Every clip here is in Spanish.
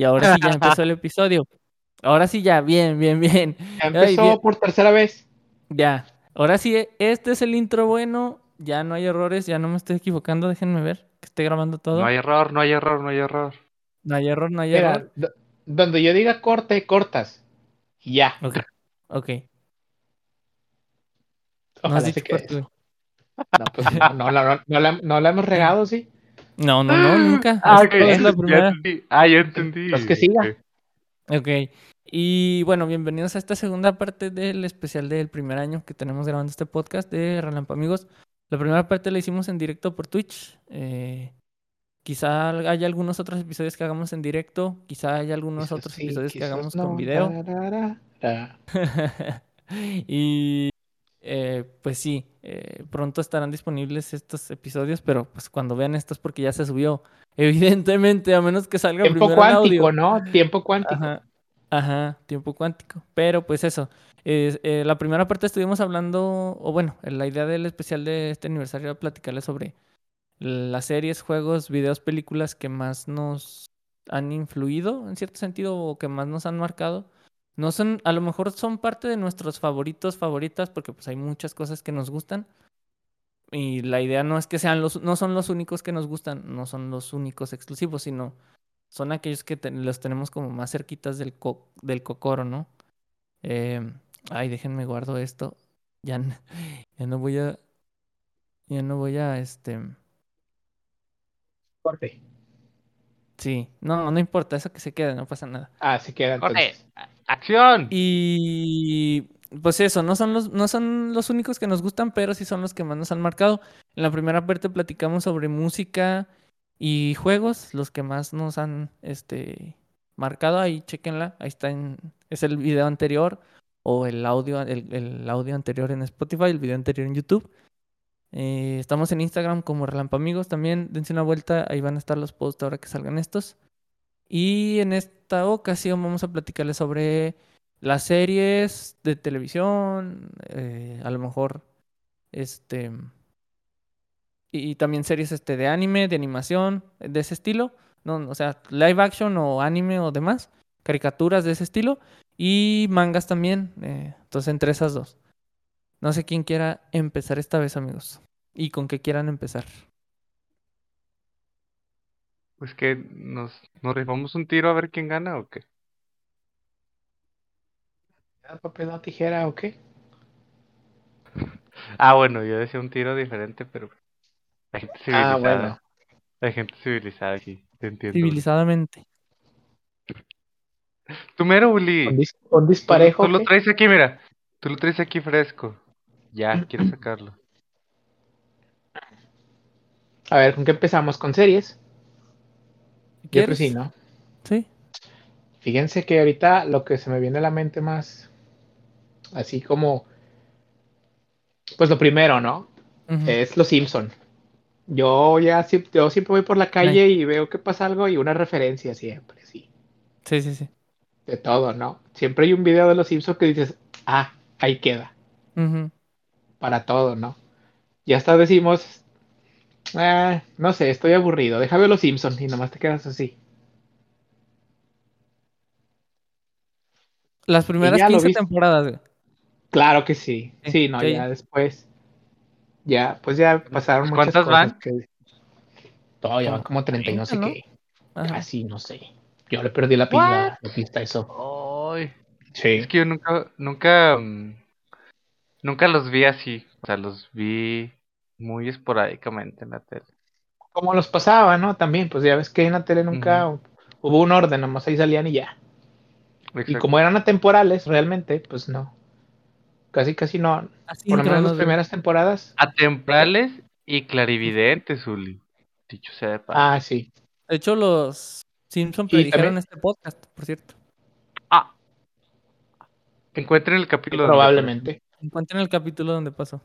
Y ahora sí ya empezó el episodio. Ahora sí ya, bien, bien, bien. Ya empezó por tercera vez. Ya. Ahora sí, este es el intro bueno. Ya no hay errores, ya no me estoy equivocando. Déjenme ver que esté grabando todo. No hay error, no hay error, no hay error. No hay error, no hay error. Donde yo diga corte, cortas. Ya. Ok. Ok. Ojalá no, se quede No, pues no, no, la, no, la, hemos regado, ¿sí? No, no, no, nunca. Ah, es la primera. Ah, ya entendí. Pues que siga. Ok. Y bueno, bienvenidos a esta segunda parte del especial del primer año que tenemos grabando este podcast de Relampa Amigos. La primera parte la hicimos en directo por Twitch. Eh, quizá haya algunos otros episodios que hagamos en directo. Quizá haya algunos otros episodios que hagamos con video. y eh, pues sí, eh, pronto estarán disponibles estos episodios, pero pues cuando vean esto es porque ya se subió. Evidentemente, a menos que salga tiempo primero cuántico, audio. ¿no? Tiempo cuántico. Ajá, tiempo cuántico. Pero pues eso. Eh, la primera parte estuvimos hablando, o bueno, la idea del especial de este aniversario era platicarles sobre las series, juegos, videos, películas que más nos han influido en cierto sentido o que más nos han marcado no son, a lo mejor son parte de nuestros favoritos, favoritas, porque pues hay muchas cosas que nos gustan. Y la idea no es que sean los, no son los únicos que nos gustan, no son los únicos exclusivos, sino son aquellos que los tenemos como más cerquitas del, del cocoro, ¿no? Eh, ay, déjenme guardo esto. Ya, ya no voy a. Ya no voy a este. Corte. Sí, no, no importa, eso que se quede, no pasa nada. Ah, se queda entonces. ¡Acción! Y pues eso, no son, los, no son los únicos que nos gustan, pero sí son los que más nos han marcado. En la primera parte platicamos sobre música y juegos, los que más nos han este, marcado. Ahí chequenla, ahí está en, es el video anterior o el audio, el, audio anterior en Spotify, el video anterior en YouTube. Eh, estamos en Instagram como Relampamigos también. Dense una vuelta, ahí van a estar los posts ahora que salgan estos. Y en esta ocasión vamos a platicarles sobre las series de televisión, eh, a lo mejor, este, y, también series este, de anime, de animación, de ese estilo, no, o sea, live action o anime o demás, caricaturas de ese estilo, y mangas también, eh, entonces entre esas dos. No sé quién quiera empezar esta vez, amigos, y con qué quieran empezar. Pues que nos, nos rifamos un tiro a ver quién gana o qué. papel o tijera o qué? Ah, bueno, yo decía un tiro diferente, pero hay gente civilizada. Ah, bueno. Hay gente civilizada aquí, te entiendo. Civilizadamente. Tu mero, Uli. ¿Un, disparejo? Tú, lo traes aquí, mira. Tú lo traes aquí fresco. Ya, quiero sacarlo. A ver, ¿con qué empezamos? ¿Con series? Yo creo sí, ¿no? Sí. Fíjense que ahorita lo que se me viene a la mente más, así como, pues lo primero, ¿no? Es Los Simpson. Yo ya yo siempre voy por la calle y veo que pasa algo y una referencia siempre, sí. Sí, sí, sí. De todo, ¿no? Siempre hay un video de Los Simpsons que dices, ah, ahí queda. Para todo, ¿no? Ya hasta decimos, Ah, no sé, estoy aburrido. Déjame los Simpsons y nomás te quedas así. Las primeras 15 temporadas. Claro que sí. Sí, no, ya después. Ya, pues ya pasaron muchas ¿Cuántas cosas van? Que... Ya van como 30 y no sé qué. Así, no sé. Yo le perdí la pista, la pista eso. Ay. Sí. Es que yo nunca, nunca, mm, nunca los vi así. O sea, los vi muy esporádicamente en la tele. Como los pasaba, ¿no? También, pues ya ves que en la tele nunca hubo un orden, nomás ahí salían y ya. Y como eran atemporales, realmente, pues no. Casi, casi no. por lo menos las primeras temporadas. Atemporales y clarividentes, Uli. Dicho sea de paso. Ah, sí. De hecho, los Simpsons predijeron este podcast, por cierto. Ah. Encuentren el capítulo. Probablemente. Encuentren el capítulo donde pasó.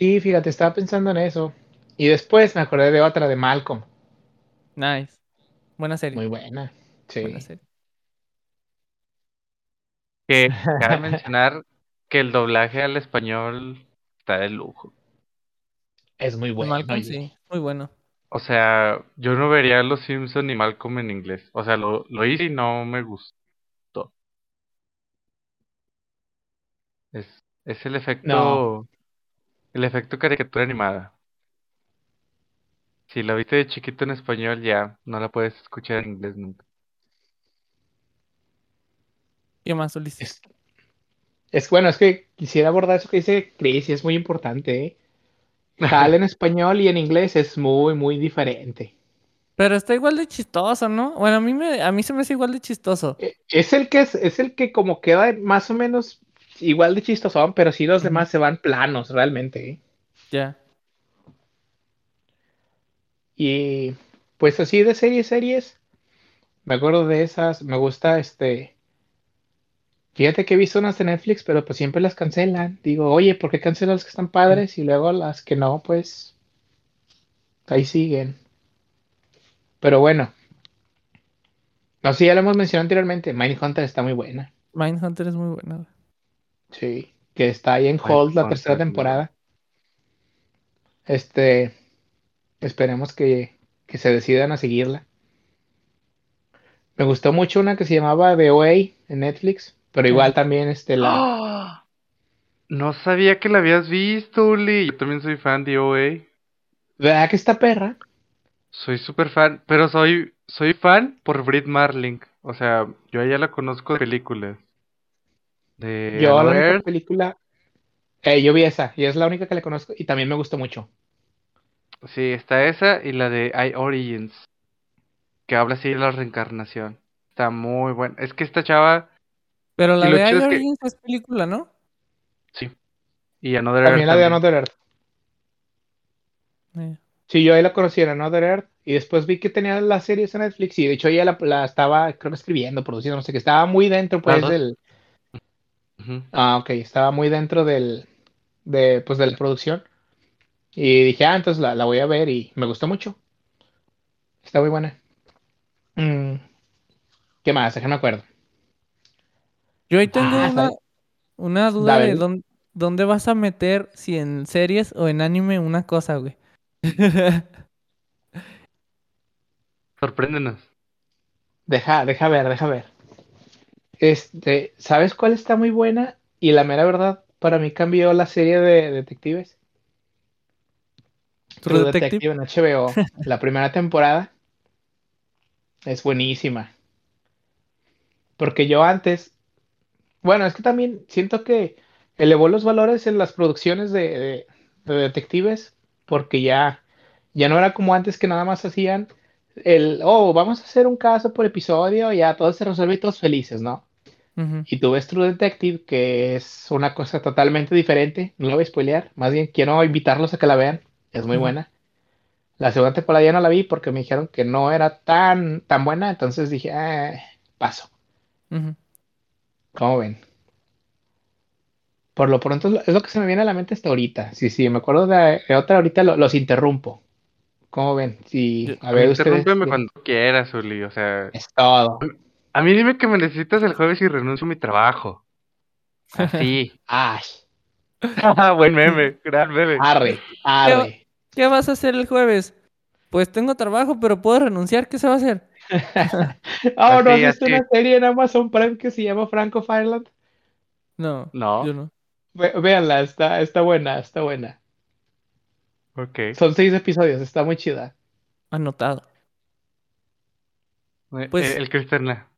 Sí, fíjate, estaba pensando en eso. Y después me acordé de otra de Malcolm. Nice. Buena serie. Muy buena. Sí. Buena serie. Que cabe mencionar que el doblaje al español está de lujo. Es muy bueno. Malcolm, sí, muy bueno. O sea, yo no vería Los Simpson ni Malcolm en inglés. O sea, lo, lo hice y no me gustó. Es, es el efecto. No. El efecto caricatura animada. Si la viste de chiquito en español, ya no la puedes escuchar en inglés nunca. ¿Qué más, Ulises? Es, es bueno, es que quisiera abordar eso que dice Chris y es muy importante. ¿eh? Hal en español y en inglés es muy, muy diferente. Pero está igual de chistoso, ¿no? Bueno, a mí, me, a mí se me hace igual de chistoso. Eh, Es el que es, es el que como queda más o menos igual de chistoso, pero sí los demás se van planos realmente. ¿eh? Ya. Y pues así de series, series, me acuerdo de esas, me gusta este. Fíjate que he visto unas de Netflix, pero pues siempre las cancelan. Digo, oye, ¿por qué cancelan las que están padres y luego las que no, pues ahí siguen? Pero bueno, no sé, ya lo hemos mencionado anteriormente, Mindhunter está muy buena. Mindhunter es muy buena. Sí, que está ahí en hold la tercera temporada. Este, esperemos que, que se decidan a seguirla. Me gustó mucho una que se llamaba The Way en Netflix, pero igual también este la ¡Ah! No sabía que la habías visto, Uli. Yo también soy fan de OA. ¿Verdad que está perra? Soy súper fan, pero soy soy fan por Brit Marling. O sea, yo a ella la conozco de películas. De Yo la única película, eh, yo vi esa y es la única que le conozco y también me gustó mucho. Sí, está esa y la de I Origins. Que habla así de la reencarnación. Está muy buena. Es que esta chava, Pero la de es que- Origins es película, ¿no? sí. Y Another También Earth la de también. Another Earth. Eh, Sí, yo ahí la conocí en Another Earth y después vi que tenía las series en Netflix y de hecho ella la, la estaba, creo que escribiendo, produciendo, no sé qué, estaba muy dentro pues del, Ah, ok, estaba muy dentro del, de, pues de la producción y dije, ah, entonces la, la voy a ver y me gustó mucho. Está muy buena. Mm, ¿Qué más? Déjame acuerdo. Yo ahí tengo Ah, una, una duda de dónde, dónde vas a meter, si en series o en anime, una cosa, güey. Sorpréndenos. Deja, deja ver, deja ver. Este, ¿sabes cuál está muy buena? Y la mera verdad, para mí cambió la serie de detectives. True Detective. Detective en HBO, la primera temporada es buenísima. Porque yo antes, bueno, es que también siento que elevó los valores en las producciones de, de- de detectives, porque ya, ya no era como antes que nada más hacían el, oh, vamos a hacer un caso por episodio, ya todo se resuelve y todos felices, ¿no? Y tú ves True Detective, que es una cosa totalmente diferente, no la voy a spoilear, más bien quiero invitarlos a que la vean, es muy buena. La segunda temporada ya no la vi porque me dijeron que no era tan, tan buena, entonces dije, "Ah, paso. Ujú. ¿Cómo ven? Por lo pronto es lo, que se me viene a la mente hasta ahorita. Sí, sí, me acuerdo de, de otra, ahorita lo- los interrumpo. ¿Cómo ven? Sí, a ver ustedes. Interrúmpeme ¿qué? cuando quieras, Uli. O sea, Es todo. A mí dime que me necesitas el jueves y renuncio a mi trabajo. Así. Ay, Buen meme, gran meme. arre, arre. ¿Qué vas a hacer el jueves? Pues tengo trabajo, pero puedo renunciar. ¿Qué se va a hacer? Oh, ¿no has visto una serie en Amazon Prime que se llama Franco Fireland? No, No. yo no. Ve- véanla, está, está buena, está buena. Ok. Son seis episodios, está muy chida. Anotado. Eh, Pues- eh, el Cristiana.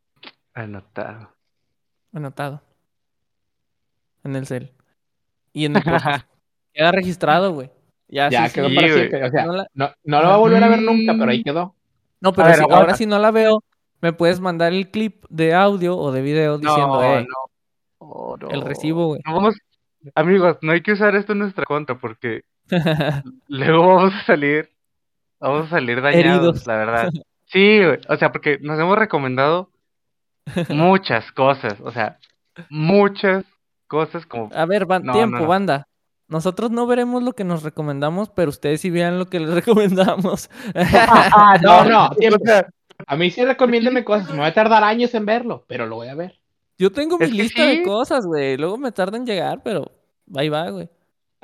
Anotado. Anotado. En el cel. Y en el podcast. Queda registrado, güey. Ya, Ya sí, quedó sí. para güey. siempre. O sea, No la- no, no lo va a volver a ver nunca, pero ahí quedó. No, pero ver, si- aguanta. ahora si no la veo, me puedes mandar el clip de audio o de video diciendo, no, eh, no. Oh, no. el recibo, güey. Vamos, amigos, no hay que usar esto en nuestra contra porque luego vamos a salir, vamos a salir dañados, Heridos. la verdad. Sí, güey, o sea, porque nos hemos recomendado muchas cosas, o sea, muchas cosas como A ver, No, tiempo, no, no. banda. Nosotros no veremos lo que nos recomendamos, pero ustedes sí vean lo que les recomendamos. No, no, tiempo. o sea, A mí sí recomiéndeme cosas. Me va a tardar años en verlo, pero lo voy a ver. Yo tengo mi lista de cosas, güey. Luego me tarda en llegar, pero ahí va, güey.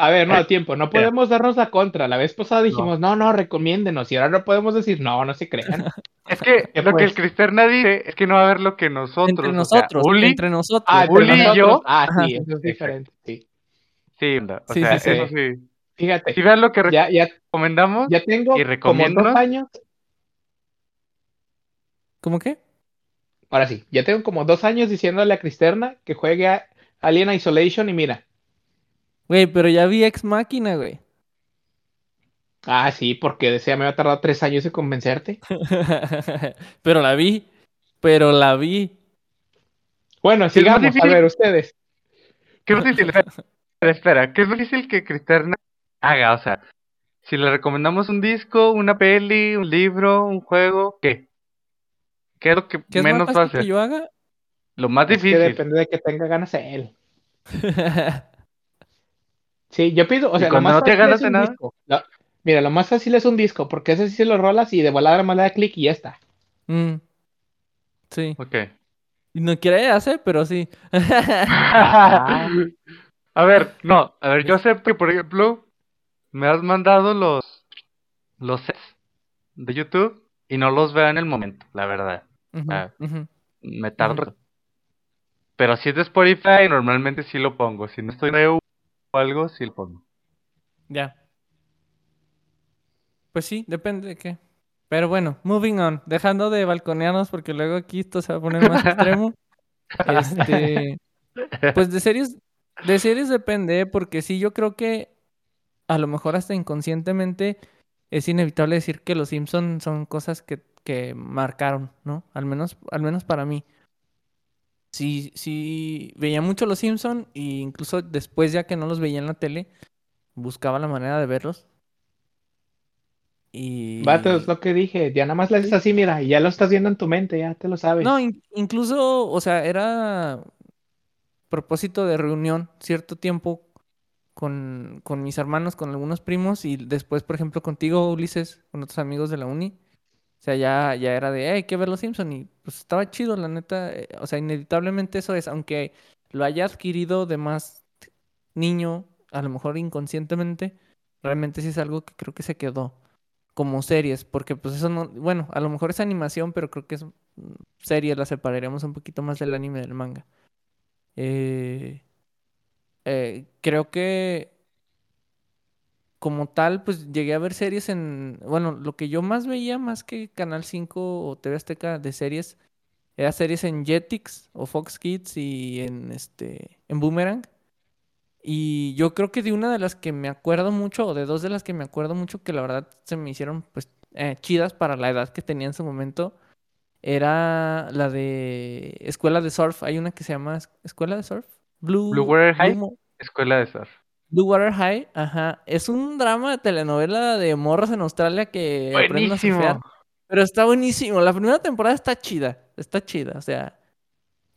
A ver, no, a tiempo, no podemos darnos la contra. La vez pasada dijimos, no, no, recomiéndenos. Y ahora no podemos decir, no, no se crean. Es que lo que el pues? Cristerna dice es que no va a ver lo que nosotros. Entre nosotros, o sea, Uli, entre nosotros. Ah, entre Uli y yo. Ah, sí, eso es diferente. Sí. Sí, anda, o Sí, sea, sí, sí. eso sí. Fíjate, Si vean lo que ya, ya, recomendamos, ya tengo ¿Y como dos años. ¿Cómo qué? Ahora sí, ya tengo como dos años diciéndole a Cristerna que juegue a Alien Isolation y mira. Güey, pero ya vi Ex Máquina, güey. Ah, sí, porque decía me va a tardar tres años en convencerte. pero la vi. Pero la vi. Bueno, sigamos, a ver, ustedes. ¿qué es difícil? Espera, espera, ¿qué es difícil que Cristerna haga? O sea, si le recomendamos un disco, una peli, un libro, un juego, ¿qué? ¿Qué es lo que ¿Qué es menos va a fácil hacer? que yo haga? Lo más Es que difícil. depende de que tenga ganas él. Sí, yo pido, o ¿Y sea, lo más no te fácil es de un nada? disco. Lo- mira, lo más fácil es un disco, porque ese sí se lo rolas y de volada más le da clic y ya está. Mm, Sí. Ok. Y no quiere hacer, pero sí. A ver, no, a ver, yo acepto que, por ejemplo, me has mandado los, los sets de YouTube y no los veo en el momento, la verdad. Ah. Me tardo. Pero si es de Spotify, normalmente sí lo pongo. Si no estoy de o algo, sí lo pongo. Ya. Pues sí, depende de qué. Pero bueno, moving on. Dejando de balconearnos porque luego aquí esto se va a poner más extremo. Este, pues de series, de series depende, porque sí, yo creo que a lo mejor hasta inconscientemente es inevitable decir que los Simpsons son cosas que, que marcaron, ¿no? Al menos, al menos para mí. Sí, sí, veía mucho los Simpsons e incluso después ya que no los veía en la tele, buscaba la manera de verlos. Y... Vato, es lo que dije. Ya nada más le haces así, mira, y ya lo estás viendo en tu mente, ya te lo sabes. No, in- incluso, o sea, era propósito de reunión cierto tiempo con, con mis hermanos, con algunos primos y después, por ejemplo, contigo, Ulises, con otros amigos de la uni. O sea, ya, ya era de, hey, hay que ver los Simpson y pues estaba chido, la neta. eh, O sea, inevitablemente eso es, aunque lo haya adquirido de más niño, a lo mejor inconscientemente, realmente sí es algo que creo que se quedó como series, porque pues eso no, bueno, a lo mejor es animación, pero creo que es mm, series, la separaríamos un poquito más del anime del manga. Eh, eh, creo que como tal, pues llegué a ver series en, bueno, lo que yo más veía más que Canal 5 o TV Azteca de series, era series en Jetix o Fox Kids y en este, en Boomerang. Y yo creo que de una de las que me acuerdo mucho, o de dos de las que me acuerdo mucho, que la verdad se me hicieron pues eh, chidas para la edad que tenía en su momento, era la de Escuela de Surf. Hay una que se llama Es- Escuela de Surf. Blue, Blue Water High. Escuela de surf. Blue Water High, ajá. Es un drama de telenovela de morras en Australia que aprenden a surfear. Pero está buenísimo. La primera temporada está chida. Está chida. O sea,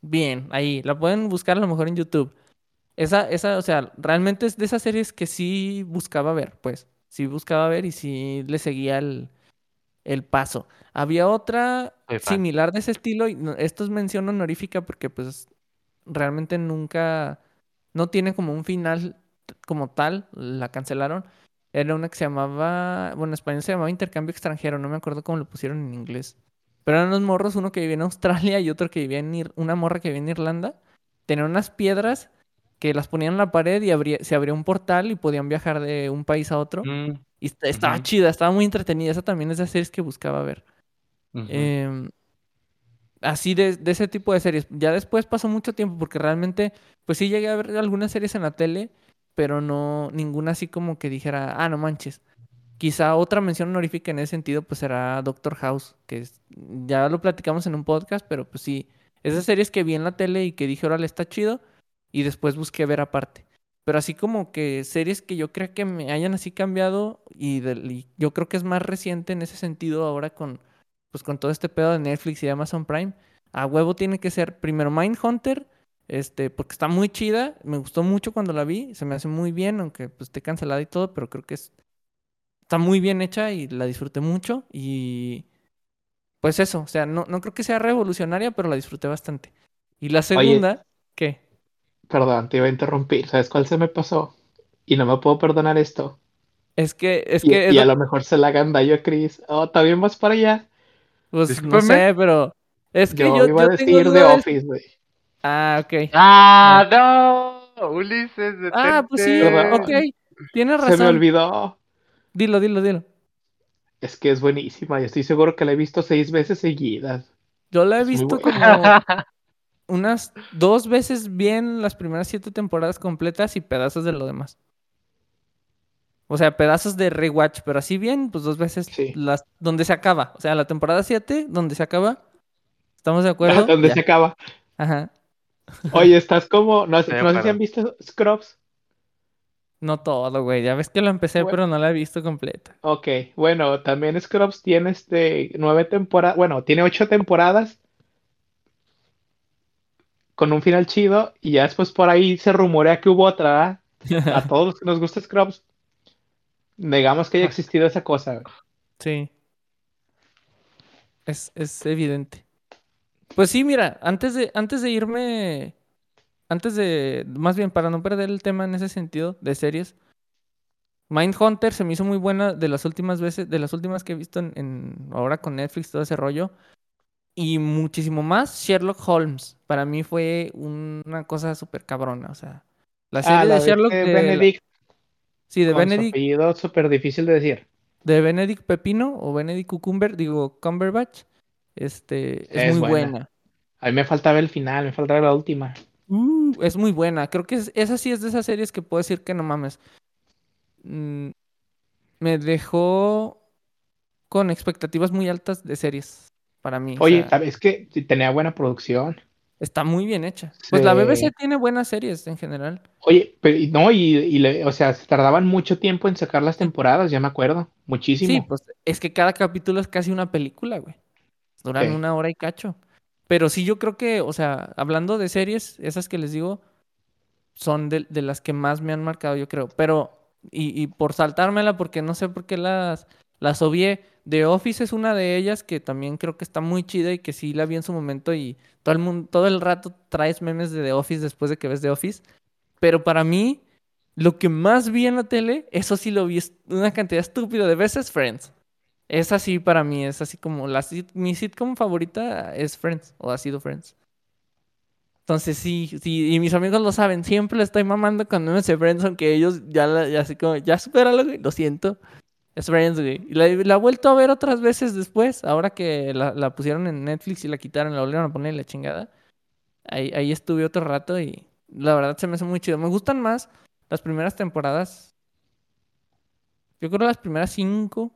bien, ahí. La pueden buscar a lo mejor en YouTube. Esa, esa, o sea, realmente es de esas series que sí buscaba ver, pues. Sí buscaba ver y sí le seguía el, el paso. Había otra similar de ese estilo. Y esto es mención honorífica porque, pues, realmente nunca. No tiene como un final como tal. La cancelaron. Era una que se llamaba. Bueno, en español se llamaba Intercambio Extranjero. No me acuerdo cómo lo pusieron en inglés. Pero eran unos morros, uno que vivía en Australia y otro que vivía en. Ir- Una morra que vivía en Irlanda. Tenían unas piedras que las ponían en la pared y abría- se abría un portal y podían viajar de un país a otro. Mm, Y est- estaba chida, estaba muy entretenida. Esa también es de series que buscaba ver. Em, así de, de ese tipo de series. Ya después pasó mucho tiempo porque realmente, pues sí llegué a ver algunas series en la tele, pero no ninguna así como que dijera, ah, no manches. Quizá otra mención honorífica en ese sentido, pues será Doctor House, que ya lo platicamos en un podcast, pero pues sí, esas series que vi en la tele y que dije, órale, está chido, y después busqué ver aparte. Pero así como que series que yo creo que me hayan así cambiado, y, y yo creo que es más reciente en ese sentido ahora con, pues con todo este pedo de Netflix y de Amazon Prime, a huevo tiene que ser primero Mindhunter, este, porque está muy chida, me gustó mucho cuando la vi, se me hace muy bien, aunque pues esté cancelada y todo, pero creo que es, está muy bien hecha y la disfruté mucho y pues eso, o sea, no, no creo que sea revolucionaria, pero la disfruté bastante. Y la segunda, ¿qué? Perdón, te iba a interrumpir. ¿Sabes cuál se me pasó? y no me puedo perdonar esto. Es que, es y, que. y a lo mejor se la hagan daño a Chris. Oh, también vas para allá. Pues no sé, pero. Es que yo, yo iba a decir The Office, güey. Ah, ok. Ah, no. Ulises, detente. Ah, pues sí, ok. Tienes razón. Se me olvidó. Dilo, dilo, dilo. Es que es buenísima y estoy seguro que la he visto seis veces seguidas. Yo la he visto como unas dos veces bien las primeras siete temporadas completas y pedazos de lo demás. O sea, pedazos de rewatch, pero así bien, pues dos veces las donde se acaba. O sea, la temporada 7, donde se acaba. ¿Estamos de acuerdo? donde se acaba. Ajá. Oye, estás como. No, sé si han visto Scrubs. No todo, güey. Ya ves que lo empecé, pero no la he visto completa. Ok, bueno, también Scrubs tiene este nueve temporadas. Bueno, tiene ocho temporadas. Con un final chido. Y ya después por ahí se rumorea que hubo otra. A todos los que nos gusta Scrubs. Negamos que haya existido esa cosa. Sí. Es, es evidente. Pues sí, mira, antes de, antes de irme, antes de, más bien para no perder el tema en ese sentido de series, Mindhunter se me hizo muy buena de las últimas veces, de las últimas que he visto en, ahora con Netflix, todo ese rollo. Y muchísimo más Sherlock Holmes. Para mí fue una cosa súper cabrona. O sea, la ah, serie de Sherlock. De Benedict. Sí, de Benedict. apellido súper difícil de decir. De Benedict Pepino o Benedict Cucumber, digo Cumberbatch. Este, es, muy buena. A mí me faltaba el final, me faltaba la última. Uh, es muy buena. Creo que es, esa sí es de esas series que puedo decir que no mames. Mm, me dejó con expectativas muy altas de series para mí. Oye, es que tenía buena producción. Está muy bien hecha. Pues la BBC tiene buenas series en general. Oye, pero no, y, y o sea, tardaban mucho tiempo en sacar las temporadas, ya me acuerdo. Muchísimo. Sí, pues es que cada capítulo es casi una película, güey. Duran una hora y cacho. Pero sí, yo creo que, o sea, hablando de series, esas que les digo, son de, las que más me han marcado, yo creo. Pero, y, y, por saltármela, porque no sé por qué las, las obvié. The Office es una de ellas que también creo que está muy chida y que sí la vi en su momento y todo el mundo, todo el rato traes memes de The Office después de que ves The Office. Pero para mí, lo que más vi en la tele, eso sí lo vi una cantidad estúpida de veces Friends. Es así para mí, es así como la, mi sitcom favorita es Friends, o ha sido Friends. Entonces sí, sí, y mis amigos lo saben, siempre le estoy mamando cuando me dice Friends, aunque ellos ya, ya así como, ya supéralo, lo siento. Es Friends, güey. Y la, he vuelto a ver otras veces después, ahora que la, pusieron en Netflix y la quitaron, la volvieron a poner la chingada. Ahí, ahí estuve otro rato y la verdad se me hace muy chido. Me gustan más las primeras temporadas. Yo creo las primeras cinco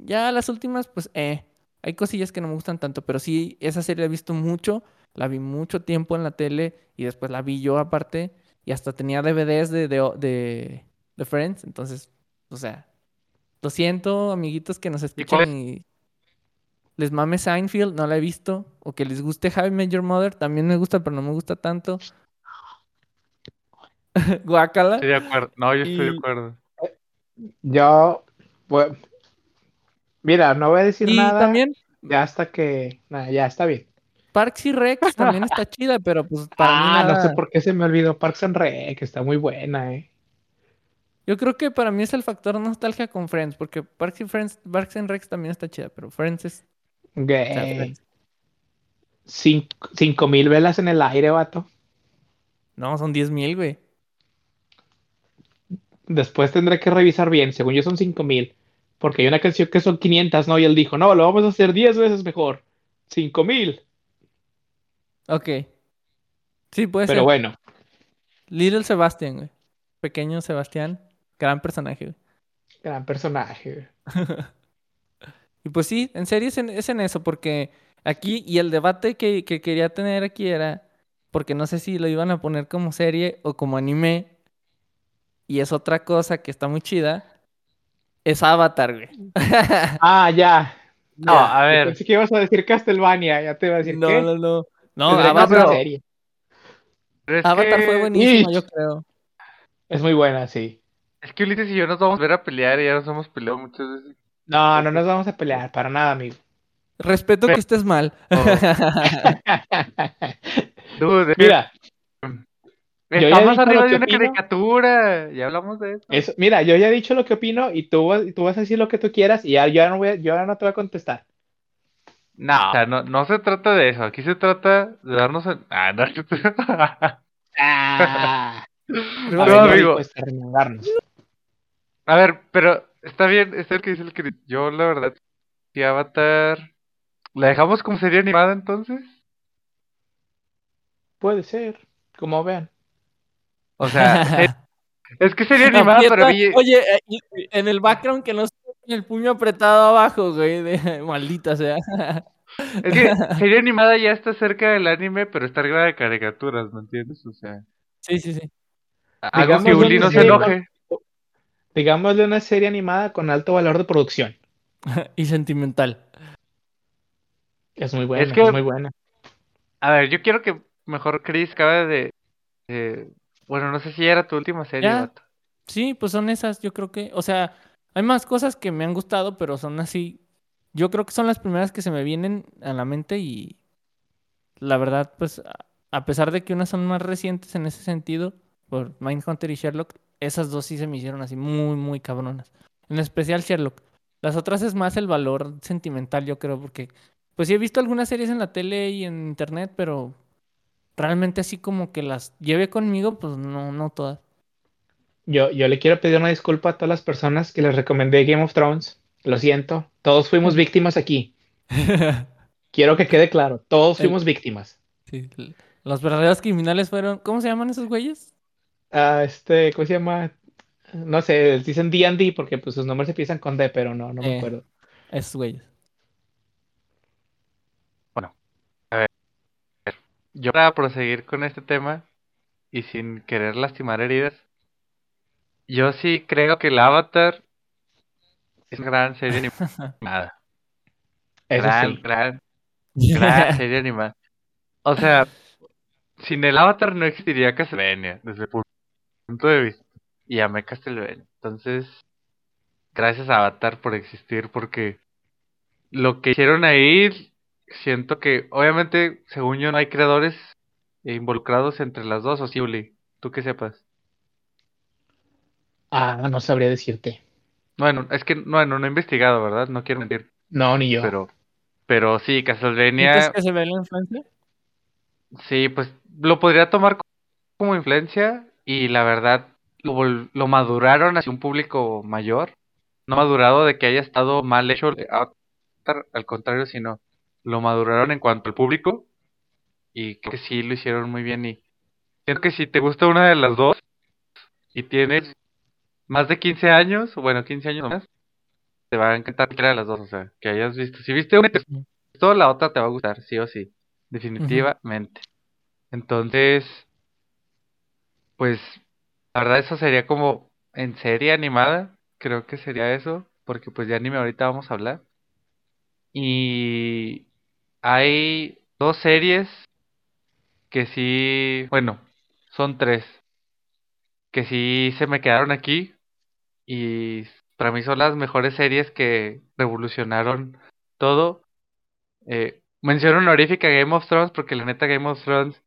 ya las últimas, pues, eh. Hay cosillas que no me gustan tanto, pero sí, esa serie la he visto mucho. La vi mucho tiempo en la tele y después la vi yo aparte. Y hasta tenía DVDs de, de, de, Friends. Entonces, o sea, lo siento, amiguitos que nos escuchan y, les mame Seinfeld, no la he visto. O que les guste How I Mother, también me gusta, pero no me gusta tanto. Guacala. Estoy de acuerdo. No, yo estoy de acuerdo. Yo, bueno, Mira, no voy a decir y nada. también. Ya hasta que. Nada, ya está bien. Parks y Rex también está chida, pero pues para mí. Ah, no sé por qué se me olvidó Parks and Rec, está muy buena, eh. Yo creo que para mí es el factor nostalgia con Friends, porque Parks y Friends, Parks and Rex también está chida, pero Friends es. Gay. cinco, mil velas en el aire, vato. No, son diez mil, güey. Después tendré que revisar bien. Según yo son cinco mil. Porque hay una canción que son 500, ¿no? Y él dijo, no, lo vamos a hacer 10 veces mejor. 5000. Ok. Sí, puede ser. Pero bueno. Little Sebastian, güey. Pequeño Sebastián. Gran personaje, güey. Gran personaje, y pues sí, en serio es en, eso, porque aquí, y el debate que, que quería tener aquí era, porque no sé si lo iban a poner como serie o como anime, y es otra cosa que está muy chida, es Avatar, güey. ah, ya. No, a ver. Pensé que ibas a decir Castlevania, ya te iba a decir no, ¿qué? No, no, no. Avatar, serie. Avatar fue buenísimo, yo creo. Es muy buena, sí. Es que Ulises y yo nos vamos a ver a pelear y ya nos hemos peleado muchas veces. No, no nos vamos a pelear, para nada, amigo. Respeto que estés mal. Mira, Yo ya dicho arriba lo de que una opino. caricatura. Ya hablamos de eso. Eso- mira, yo ya he dicho lo que opino y tú, vas- tú vas a decir lo que tú quieras y ya, yo, ya no voy a- yo ya no te voy a contestar. No, o sea, no, no se trata de eso. Aquí se trata de darnos. el- Ah, no. Ah, Pero a No, ver, amigo. Pues. A ver, pero está bien, está el que dice el que yo la verdad, si Avatar, ¿la dejamos como serie animada entonces? Puede ser, como vean. O sea, se- es que serie animada, Aprieta- pero vi, Oye, eh, en el background que no el puño apretado abajo, güey. De... Maldita sea. es que serie animada ya está cerca del anime, pero está arriba de caricaturas, ¿me entiendes? O sea, Sí, sí, sí. algo que Uli no se enoje. Digámosle una serie animada con alto valor de producción. y sentimental. Es muy buena, Es es, que- muy buena. A ver, yo quiero que mejor Chris acabe de, de- bueno, no sé si era tu última serie, Ya. vato. Sí, pues son esas, yo creo que, o sea, hay más cosas que me han gustado, pero son así, yo creo que son las primeras que se me vienen a la mente y la verdad, pues, a- a pesar de que unas son más recientes en ese sentido, por Mindhunter y Sherlock, esas dos sí se me hicieron así muy, muy cabronas. En especial Sherlock. Las otras es más el valor sentimental, yo creo, porque, pues sí he visto algunas series en la tele y en internet, pero realmente así como que las lleve conmigo, pues no, no todas. Yo, yo le quiero pedir una disculpa a todas las personas que les recomendé Game of Thrones. Lo siento, todos fuimos víctimas aquí. Quiero que quede claro, todos El- fuimos víctimas. Sí, los verdaderos criminales fueron. ¿Cómo se llaman esos güeyes? Ah, este, ¿cómo se llama? No sé, dicen D&D porque pues sus nombres empiezan con D, pero no, no me Eh. acuerdo. Esos güeyes. Yo para proseguir con este tema y sin querer lastimar heridas, yo sí creo que el Avatar es una gran serie animada. Eso gran, sí. gran, gran serie animada. O sea, sin el Avatar no existiría Castlevania, desde el punto de vista. Y amé Castlevania. Entonces, gracias a Avatar por existir, porque lo que hicieron ahí, siento que, obviamente, según yo, no hay creadores involucrados entre las dos, o sí, Uli, tú que sepas. Ah, no sabría decirte. Bueno, es que, bueno, no he investigado, ¿verdad? No quiero mentir, No, ni yo. pero, pero sí, ¿Sientes Castlevania, que se ve la influencia? sí, pues lo podría tomar como influencia y la verdad lo, vol- lo maduraron hacia un público mayor, no madurado de que haya estado mal hecho el Avatar, al contrario, sino lo maduraron en cuanto al público y creo que sí lo hicieron muy bien y siento que si te gusta una de las dos y tienes más de 15 años, bueno, 15 años más, te va a encantar cualquiera de las dos, o sea, que hayas visto. Si viste una gustó, la otra te va a gustar, sí o sí, definitivamente. Entonces, pues, la verdad eso sería como en serie animada, creo que sería eso, porque pues de anime ahorita vamos a hablar. Y hay dos series que sí, bueno, son tres, que sí se me quedaron aquí y para mí son las mejores series que revolucionaron todo. Eh, menciono honorífica Game of Thrones porque la neta Game of Thrones,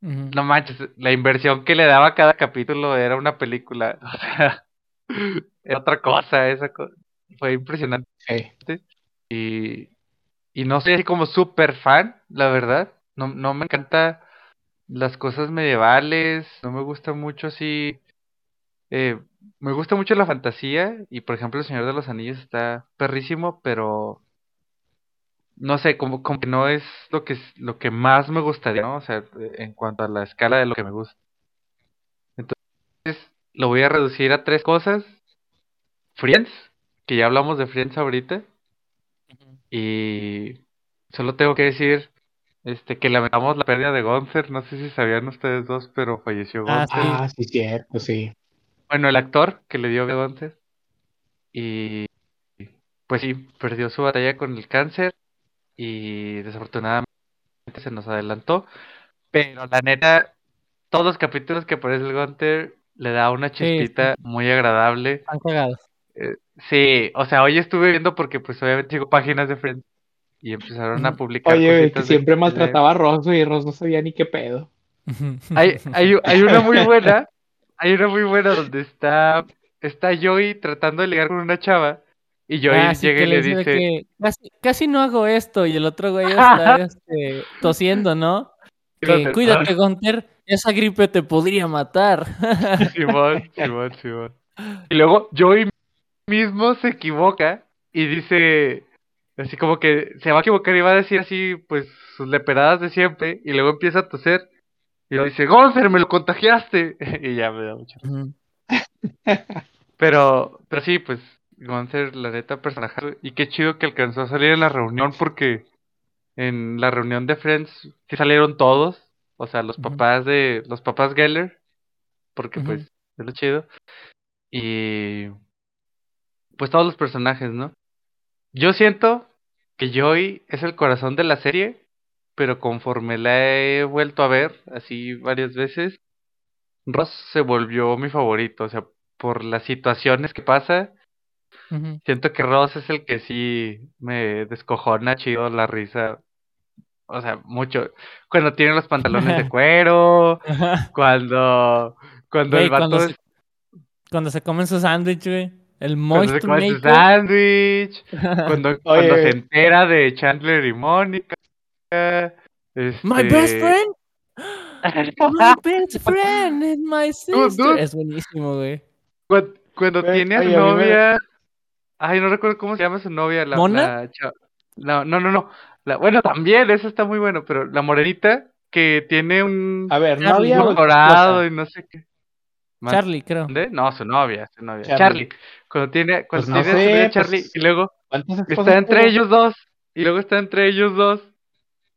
no manches, la inversión que le daba a cada capítulo era una película, o sea, era otra cosa, esa co- fue impresionante. Sí. Y, y no soy así como súper fan, la verdad. No, no me encanta las cosas medievales, no me gusta mucho así. eh, me gusta mucho la fantasía y por ejemplo El Señor de los Anillos está perrísimo, pero no sé, como, como que no es lo que lo que más me gustaría, ¿no? O sea, en cuanto a la escala de lo que me gusta. Entonces, lo voy a reducir a tres cosas. Friends, que ya hablamos de Friends ahorita. Y solo tengo que decir este que lamentamos la pérdida de Gunther. No sé si sabían ustedes dos, pero falleció Ah. Sí. Ah, sí, cierto, sí. Bueno, el actor que le dio a Gunther. Y pues sí, perdió su batalla con el cáncer. Y desafortunadamente se nos adelantó. Pero la neta, todos los capítulos que aparece el Gunther le da una Sí, chispita muy agradable. Están cagados. Sí, o sea, hoy estuve viendo porque pues obviamente sigo páginas de Friends y empezaron a publicar Oye, güey, que siempre de- maltrataba a Ross y Ross no sabía ni qué pedo. Hay, hay, hay una muy buena, hay una muy buena donde está, está Joey tratando de ligar con una chava y Joey Ah, sí, llega y le dice de dice, que casi, casi no hago esto y el otro güey está este, tosiendo, ¿no? Que Cuídate. cuídate, Gunter, esa gripe te podría matar. Simón, Simón, Simón. Y luego Joey mismo se equivoca y dice, así como que se va a equivocar y va a decir así, pues, sus leperadas de siempre, y luego empieza a toser, y luego dice, Gonzer, me lo contagiaste, y ya me da mucho. Pero, pero sí, pues, Gonzer, la neta, personaje, y qué chido que alcanzó a salir en la reunión, porque en la reunión de Friends sí salieron todos, o sea, los papás de, los papás Geller, porque pues, es lo chido. Y pues todos los personajes, ¿no? Yo siento que Joey es el corazón de la serie, pero conforme la he vuelto a ver, así varias veces, Ross se volvió mi favorito, o sea, por las situaciones que pasa, siento que Ross es el que sí me descojona chido la risa. O sea, mucho. Cuando tiene los pantalones de cuero, cuando cuando el vato cuando es- se, cuando se comen su sándwich, güey. El cuando se moist come sándwich, cuando, cuando Oye. se entera de Chandler y Mónica. My best este, friend. My best friend and my sister. dude. Es buenísimo, güey. Cuando, cuando Güey, tiene a su oye, a mí me- novia. Ay, no recuerdo cómo se llama su novia. La, ¿Mona? la No, no, no, no. La- bueno, también, eso está muy bueno, pero la morenita que tiene un A ver, no Charlie, había ¿no? doctorado y no sé qué. ¿Más? Charlie, creo. ¿Dónde? No, su novia, su novia. Charlie. Charlie. Cuando tiene, cuando Pues tiene a sé, novia Charlie pues, y luego ¿Cuántas está entre ellos dos y luego está entre ellos dos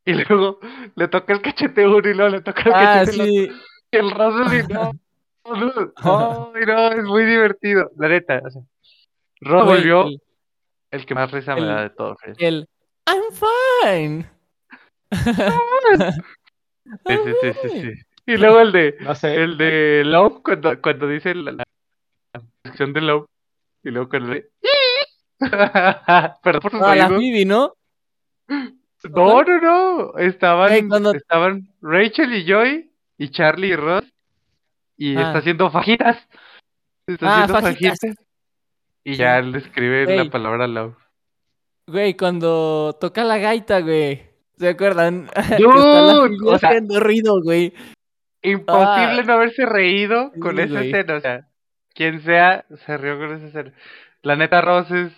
y luego le toca el cachete uno y luego le toca el Ah, cachete el otro. sí. Y el rostro así, no, ay, no, es muy divertido, la neta. O sea, Ross volvió el- el que más risa me el- da de todo, Fred. El I'm fine. Sí, sí, sí, sí, sí. Y luego el de, No sé. el de Love, cuando, cuando dice la, la sección de Love, y luego cuando le... Perdón por sus Ah, la oídos. Phoebe, ¿no? No, no, no. Estaban, cuando- estaban Rachel y Joy y Charlie y Ross. Y Ah. está haciendo fajitas. Está Ah, haciendo fajitas. Y ya le escribe la palabra love. Güey, cuando toca la gaita, güey. ¿Se acuerdan? Dude, está la o sea- güey. Imposible Ah. no haberse reído Sí, con esa güey. escena. O sea, quien sea se rió con esa escena. La neta, Ross es,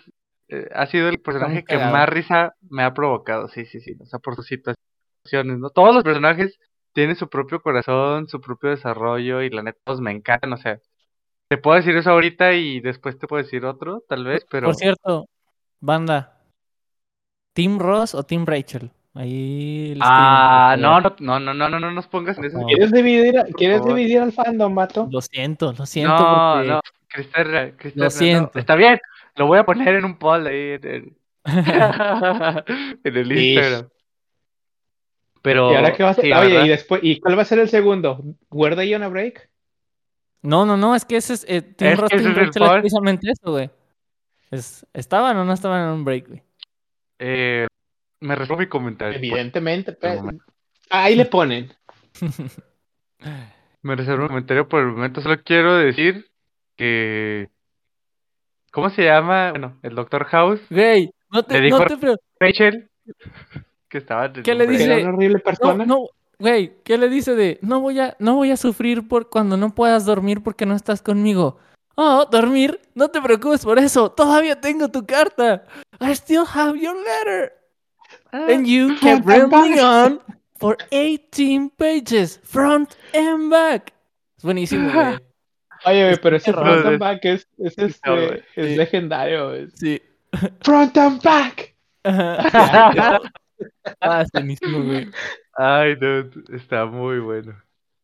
eh, ha sido el personaje que más risa me ha provocado. Sí, sí, sí. O sea, por sus situaciones, ¿no? Todos los personajes tienen su propio corazón, su propio desarrollo y la neta, todos me encantan. O sea, te puedo decir eso ahorita y después te puedo decir otro, tal vez, pero... Por cierto, banda. ¿Team Ross o Team Rachel? Ahí Ah, no, no, no, no, no, no nos pongas en ese... ¿Quieres dividir, ¿quieres dividir al fandom, favor. Lo siento, lo siento No, porque no, no. siento. Está bien, lo voy a poner en un poll ahí en el, en el Sí. Instagram. Pero, ¿Y ahora qué vas a sí, Oye, ¿verdad? y después, ¿y cuál va a ser el segundo? ¿Where They on a Break? No, no, no, es que ese es eh, Team Es es precisamente eso, güey. Es- ¿Estaban o no estaban en un break, güey? Eh, me resumo mi comentario. Evidentemente. por el pues, ahí le ponen. Me reservo mi comentario por el momento. Solo quiero decir que. ¿Cómo se llama? Bueno, el Doctor House, Güey, no te, Le dijo- no te pre- Rachel, que estaba ¿Qué le dice? era una horrible No, persona. no, güey, ¿qué le dice de no voy a, no voy a sufrir por cuando no puedas dormir porque no estás conmigo? Oh, dormir, no te preocupes por eso, todavía tengo tu carta. I still have your letter. And you kept rambling on for 18 pages, front and back. Es buenísimo, güey. Oye, güey, pero ese front and back es, es, este, güey. es legendario. es- Sí. Front and back. ah, es buenísimo, güey. Ay, dude, está muy bueno.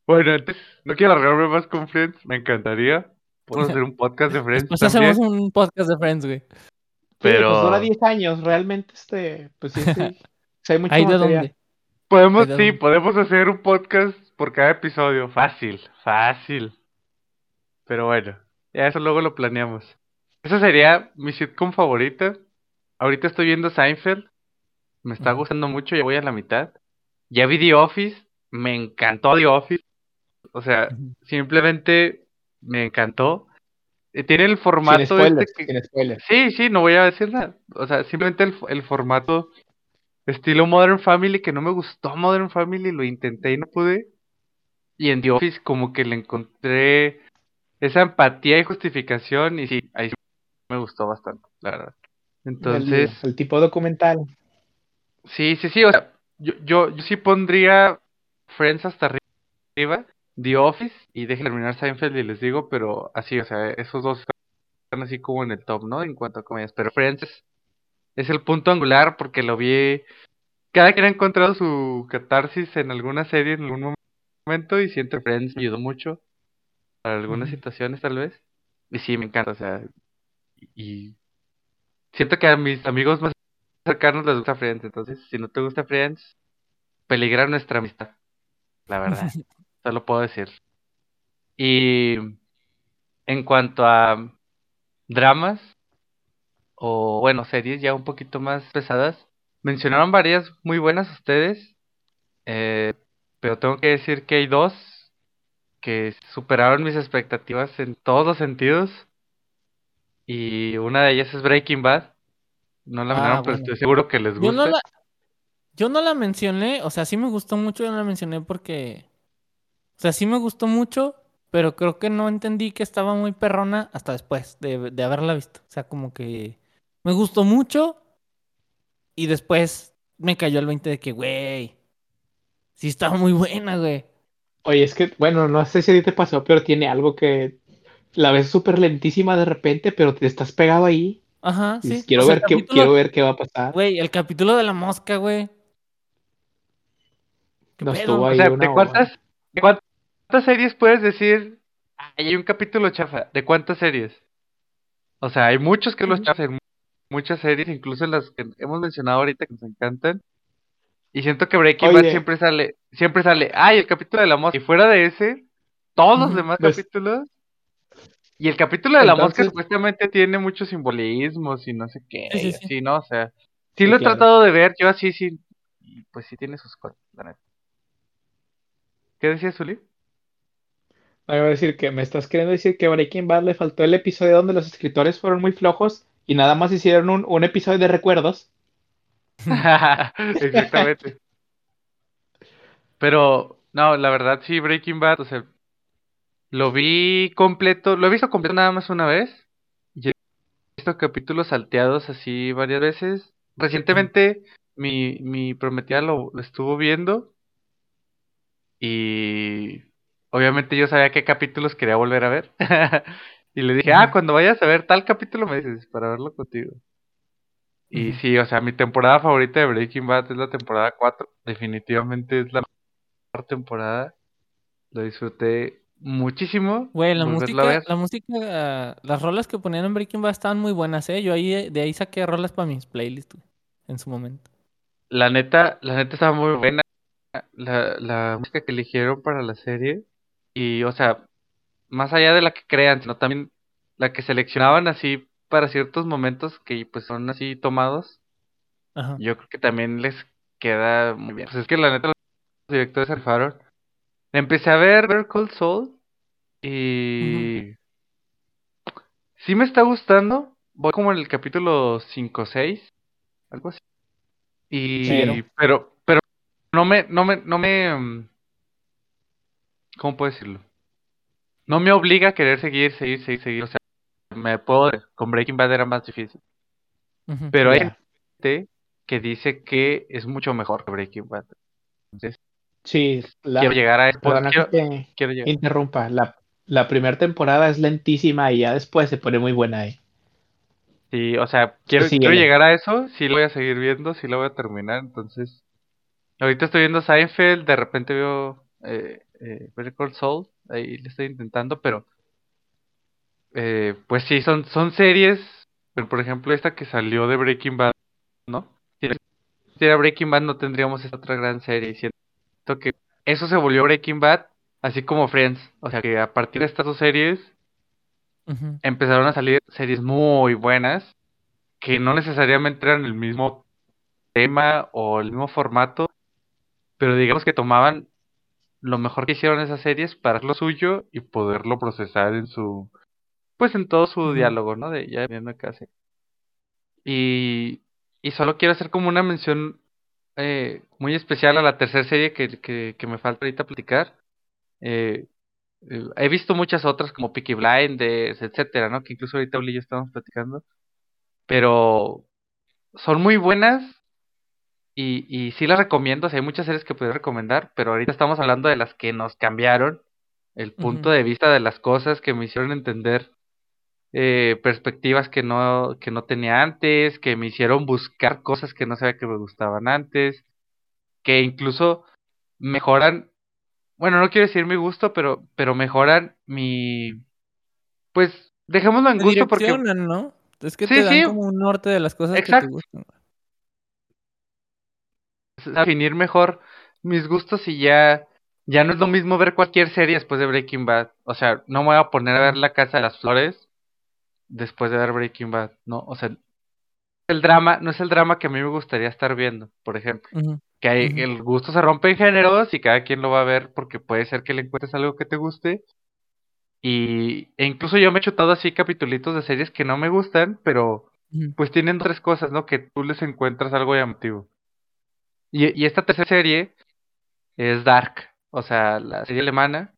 Bueno, no quiero alargarme más con Friends, me encantaría. Podemos hacer un podcast de Friends también, hacemos un podcast de Friends, güey. Pero- pues dura 10 años. Realmente, este, pues sí, sí. hay mucho ¿Hay de dónde? Podemos, sí, podemos hacer un podcast por cada episodio. Fácil, fácil. Pero bueno, ya eso luego lo planeamos. Esa sería mi sitcom favorita. Ahorita estoy viendo Seinfeld. Me está gustando mucho, ya voy a la mitad. Ya vi The Office. me encantó The Office. O sea, simplemente me encantó. Eh, tiene el formato este que... Sí, sí, no voy a decir nada. O sea, simplemente el, el formato estilo Modern Family que no me gustó Modern Family, lo intenté y no pude. Y en The Office como que le encontré esa empatía y justificación y sí, ahí sí me gustó bastante, la verdad. Entonces... El, tipo documental. Sí, sí, sí, o sea, yo, yo, yo sí pondría Friends hasta arriba, The Office y dejen terminar Seinfeld y les digo, pero así, o sea, esos dos están así como en el top, ¿no? En cuanto a comedias, pero Friends es, es el punto angular porque lo vi... Cada quien ha encontrado su catarsis en alguna serie en algún momento y siento que Friends me ayudó mucho para algunas situaciones tal vez. Y sí, me encanta, o sea, y siento que a mis amigos más cercanos les gusta Friends, entonces si no te gusta Friends, peligra nuestra amistad, la verdad, solo puedo decir. Y en cuanto a dramas, o bueno, series ya un poquito más pesadas, mencionaron varias muy buenas ustedes, eh, pero tengo que decir que hay dos que superaron mis expectativas en todos los sentidos. Y una de ellas es Breaking Bad. No la ah, mencionaron, pero estoy seguro que les gusta. Yo no, la, yo no la mencioné, o sea, sí me gustó mucho, yo no la mencioné porque... O sea, sí me gustó mucho, pero creo que no entendí que estaba muy perrona hasta después de, de haberla visto. O sea, como que me gustó mucho y después me cayó el 20 de que, güey, sí estaba muy buena, güey. Oye, es que, bueno, no sé si a ti te pasó, pero tiene algo que la ves súper lentísima de repente, pero te estás pegado ahí. Ajá, sí. Quiero, ver qué, quiero ver qué va a pasar. Güey, el capítulo de la mosca, güey. No estuvo ahí o sea, ¿de, cuántas, ¿De cuántas series puedes decir? Hay un capítulo chafa. ¿De cuántas series? O sea, hay muchos que los chafan, muchas series, incluso las que hemos mencionado ahorita que nos encantan. Y siento que Breaking Bad siempre sale, siempre sale, ay, el capítulo de la mosca. Y fuera de ese, todos los demás pues capítulos. Y el capítulo de la mosca supuestamente tiene muchos simbolismos y no sé qué, sí, así, ¿no? O sea, sí, lo he tratado de ver, yo así, sí, pues sí tiene sus cosas, la neta. ¿Qué decías, Zuli? No, iba a decir que me estás queriendo decir que Breaking Bad le faltó el episodio donde los escritores fueron muy flojos y nada más hicieron un, un episodio de recuerdos. Exactamente. Pero, no, la verdad sí, Breaking Bad, o sea, lo vi completo, lo he visto completo nada más una vez. Y he visto capítulos salteados así varias veces. Recientemente mi, mi prometida lo, estuvo viendo. Y obviamente yo sabía qué capítulos quería volver a ver. y le dije, ah, cuando vayas a ver tal capítulo me dices para verlo contigo. Y sí, o sea, mi temporada favorita de Breaking Bad es la temporada 4. Definitivamente es la mejor temporada. Lo disfruté muchísimo. Güey, la música, la música, las rolas que ponían en Breaking Bad estaban muy buenas, ¿eh? Yo ahí, de ahí saqué rolas para mis playlists, en su momento. La neta, la neta estaba muy buena. La, la música que eligieron para la serie. Y, o sea, más allá de la que crean, sino también la que seleccionaban así para ciertos momentos que pues son así tomados, yo creo que también les queda muy bien. Pues es que la neta los directores se Empecé a ver Better Cold Soul y sí me está gustando. Voy como en el capítulo 5 o 6, algo así. Y pero pero no me no me no me mm, ¿cómo puedo decirlo? No me obliga a querer seguir, seguir, seguir, seguir, o sea, me puedo con Breaking Bad era más difícil. Pero hay gente que dice que es mucho mejor que Breaking Bad. Entonces, sí, quiero llegar a esto. Quiero, interrumpa. La, la primera temporada es lentísima y ya después se pone muy buena ahí. Sí, o sea, quiero, quiero llegar a eso, sí lo voy a seguir viendo, sí lo voy a terminar, entonces... Ahorita estoy viendo Seinfeld, de repente veo eh, eh, Soul, ahí le estoy intentando, pero eh, pues sí, son, son series, pero por ejemplo esta que salió de Breaking Bad, ¿no? Si era Breaking Bad no tendríamos esta otra gran serie. Y siento que eso se volvió Breaking Bad, así como Friends. O sea que a partir de estas dos series empezaron a salir series muy buenas que no necesariamente eran el mismo tema o el mismo formato, pero digamos que tomaban lo mejor que hicieron esas series para lo suyo y poderlo procesar en su, pues en todo su diálogo, ¿no? De ya viendo casa. Y, y solo quiero hacer como una mención eh, muy especial a la tercera serie que, que, que me falta ahorita platicar. Eh, eh, he visto muchas otras como Peaky Blinders, etcétera, ¿no? Que incluso ahorita Uli y yo estamos platicando. Pero son muy buenas y, y sí las recomiendo. O sea, hay muchas series que puedo recomendar, pero ahorita estamos hablando de las que nos cambiaron el punto de vista de las cosas que me hicieron entender eh, perspectivas que no, que no tenía antes, que me hicieron buscar cosas que no sabía que me gustaban antes, que incluso mejoran bueno, no quiero decir mi gusto, pero, pero mejoran mi, pues, dejémoslo en gusto porque... ¿no? Es que te dan como un norte de las cosas que te gustan. Definir mejor mis gustos y ya, ya no es lo mismo ver cualquier serie después de Breaking Bad. O sea, no me voy a poner a ver La Casa de las Flores después de ver Breaking Bad, ¿no? O sea, el drama, no es el drama que a mí me gustaría estar viendo, por ejemplo. Que hay, el gusto se rompe en géneros y cada quien lo va a ver porque puede ser que le encuentres algo que te guste. Y e incluso yo me he chutado así capitulitos de series que no me gustan, pero pues tienen tres cosas, ¿no? Que tú les encuentras algo llamativo. Y, y esta tercera serie es Dark, o sea, la serie alemana.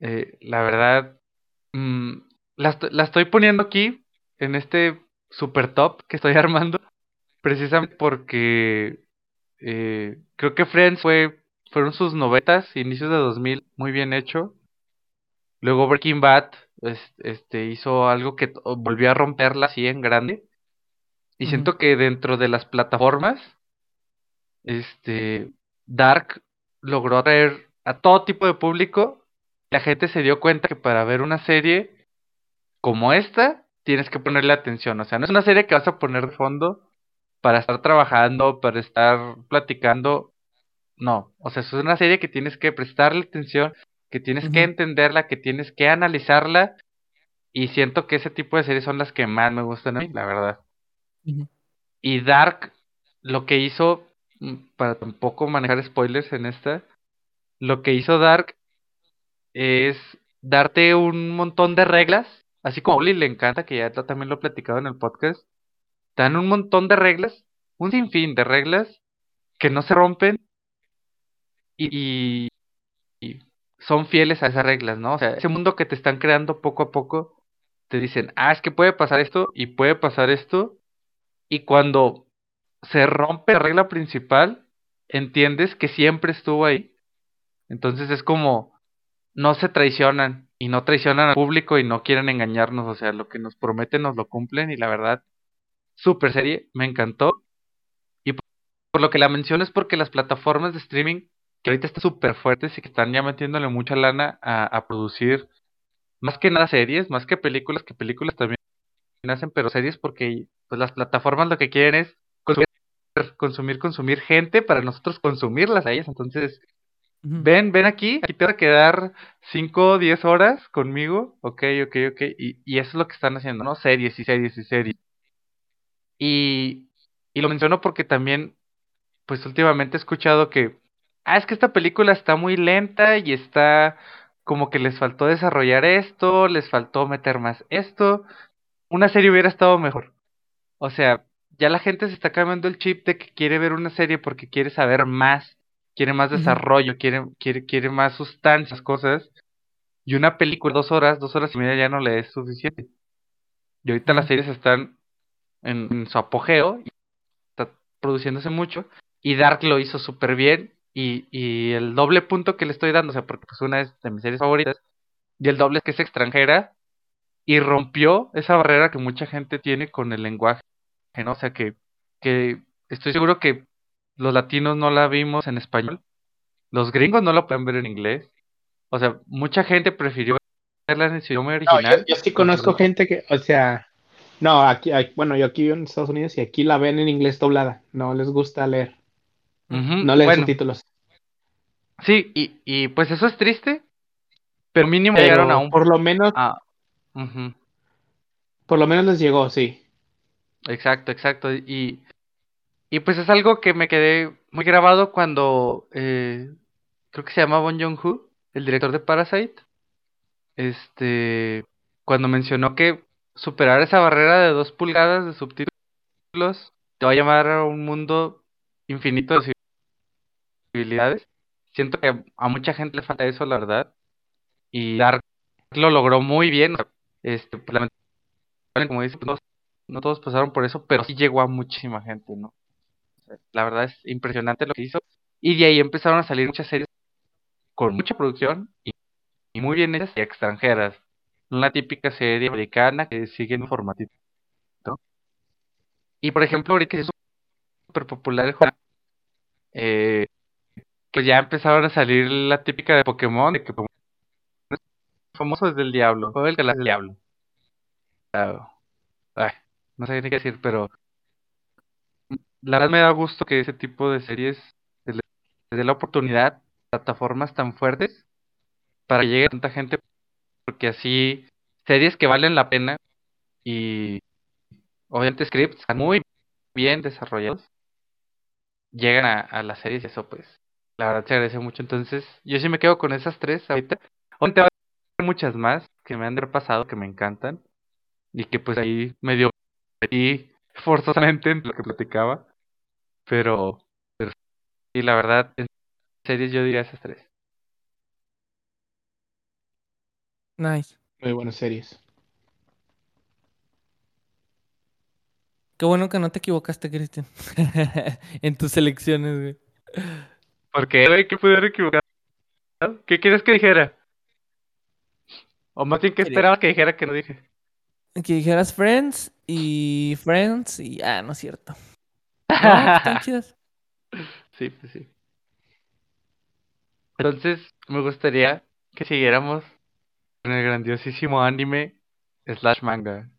Eh, la verdad, mm, la, la estoy poniendo aquí en este super top que estoy armando, precisamente porque eh, creo que Friends fue, fueron sus novetas, inicios de 2000, muy bien hecho. Luego Breaking Bad este, hizo algo que volvió a romperla así en grande. Y siento que dentro de las plataformas, este, Dark logró atraer a todo tipo de público. La gente se dio cuenta que para ver una serie como esta, tienes que ponerle atención. O sea, no es una serie que vas a poner de fondo para estar trabajando, para estar platicando. No, o sea, es una serie que tienes que prestarle atención, que tienes que entenderla, que tienes que analizarla. Y siento que ese tipo de series son las que más me gustan a mí, la verdad. Y Dark, lo que hizo, para tampoco manejar spoilers en esta, lo que hizo Dark es darte un montón de reglas así como a Uli le encanta, que ya también lo he platicado en el podcast, dan un montón de reglas, un sinfín de reglas que no se rompen y, son fieles a esas reglas, ¿no? O sea, ese mundo que te están creando poco a poco, te dicen, ah, es que puede pasar esto y puede pasar esto, y cuando se rompe la regla principal, entiendes que siempre estuvo ahí. Entonces es como, no se traicionan, y no traicionan al público y no quieren engañarnos, o sea, lo que nos prometen nos lo cumplen y la verdad, super serie, me encantó. Y por, lo que la menciono es porque las plataformas de streaming, que ahorita están súper fuertes y que están ya metiéndole mucha lana a, producir, más que nada series, más que películas, que películas también hacen, pero series porque pues las plataformas lo que quieren es consumir, consumir, gente para nosotros consumirlas a ellas, entonces Ven, ven aquí, aquí te va a quedar 5 o 10 horas conmigo, ok, ok, ok, y, y, eso es lo que están haciendo, ¿no? Series y series y series. Y, y lo menciono porque también, pues últimamente he escuchado que, ah, es que esta película está muy lenta y está como que les faltó desarrollar esto, les faltó meter más esto, una serie hubiera estado mejor. O sea, ya la gente se está cambiando el chip de que quiere ver una serie porque quiere saber más quiere más desarrollo, quiere, quiere, quiere más sustancias, cosas. Y una película, dos horas, dos horas y media ya no le es suficiente. Y ahorita las series están en, su apogeo, y está produciéndose mucho. Y Dark lo hizo súper bien. Y, y el doble punto que le estoy dando, o sea, porque pues una es de mis series favoritas, y el doble es que es extranjera, y rompió esa barrera que mucha gente tiene con el lenguaje, ¿no? O sea, que, que estoy seguro que los latinos no la vimos en español, los gringos no la pueden ver en inglés. O sea, mucha gente prefirió verla en su idioma original. yo, sí conozco gente que, o sea, no, aquí, bueno, yo aquí en Estados Unidos y aquí la ven en inglés doblada, no les gusta leer. No leen subtítulos. Sí, y, y pues eso es triste, pero mínimo llegaron a un... Por lo menos... Por lo menos les llegó, sí. Exacto, exacto. Y y pues es algo que me quedé muy grabado cuando eh, creo que se llama Bon Joon-ho, el director de Parasite, este, cuando mencionó que superar esa barrera de dos pulgadas de subtítulos te va a llamar a un mundo infinito de posibilidades. Siento que a mucha gente le falta eso, la verdad. Y Dark lo logró muy bien. Este, pues, como dice, pues, no, todos pasaron por eso, pero sí llegó a muchísima gente, ¿no? la verdad es impresionante lo que hizo. Y de ahí empezaron a salir muchas series con mucha producción y, muy bien hechas y extranjeras. Una típica serie americana que sigue en un formatito. Y por ejemplo, ahorita es súper popular el juego. Eh, pues ya empezaron a salir la típica de Pokémon, de que es famoso desde el diablo, el que del diablo. No sé qué decir, pero la verdad me da gusto que ese tipo de series les dé la oportunidad plataformas tan fuertes para que llegue a tanta gente, porque así series que valen la pena y obviamente scripts muy bien desarrollados llegan a, las series y eso pues la verdad se agradece mucho. Entonces yo sí me quedo con esas tres ahorita. Obviamente va a muchas más que me han pasado que me encantan y que pues ahí medio metí forzosamente en lo que platicaba. Pero, pero sí, la verdad, en series yo diría esas tres. Nice. Muy buenas series. Qué bueno que no te equivocaste, Cristian. en tus selecciones, güey. ¿Por qué, güey? ¿Qué pudiera equivocar? ¿Qué quieres que dijera? O más bien, ¿qué esperaba que dijera que no dije? Que dijeras Friends y Friends y... Ah, no es cierto. No, están chidas. Sí, pues sí. Entonces, me gustaría que siguiéramos con el grandiosísimo anime slash manga.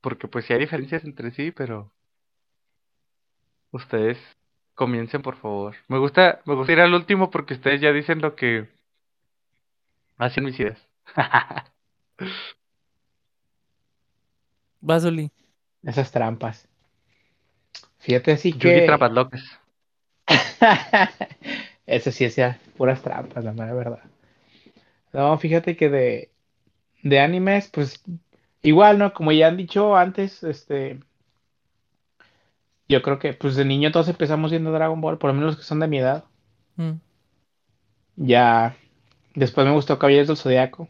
Porque pues sí hay diferencias entre sí, pero ustedes comiencen por favor. Me gusta, me gusta ir al último porque ustedes ya dicen lo que hacen mis ideas. Basoli. Esas trampas. Fíjate así que. trampas locas. Eso sí, es puras trampas, la verdad. No, fíjate que de, de animes, pues igual, ¿no? Como ya han dicho antes, este. Yo creo que, pues de niño todos empezamos viendo Dragon Ball, por lo menos los que son de mi edad. Mm. Ya. Después me gustó Caballeros del Zodiaco.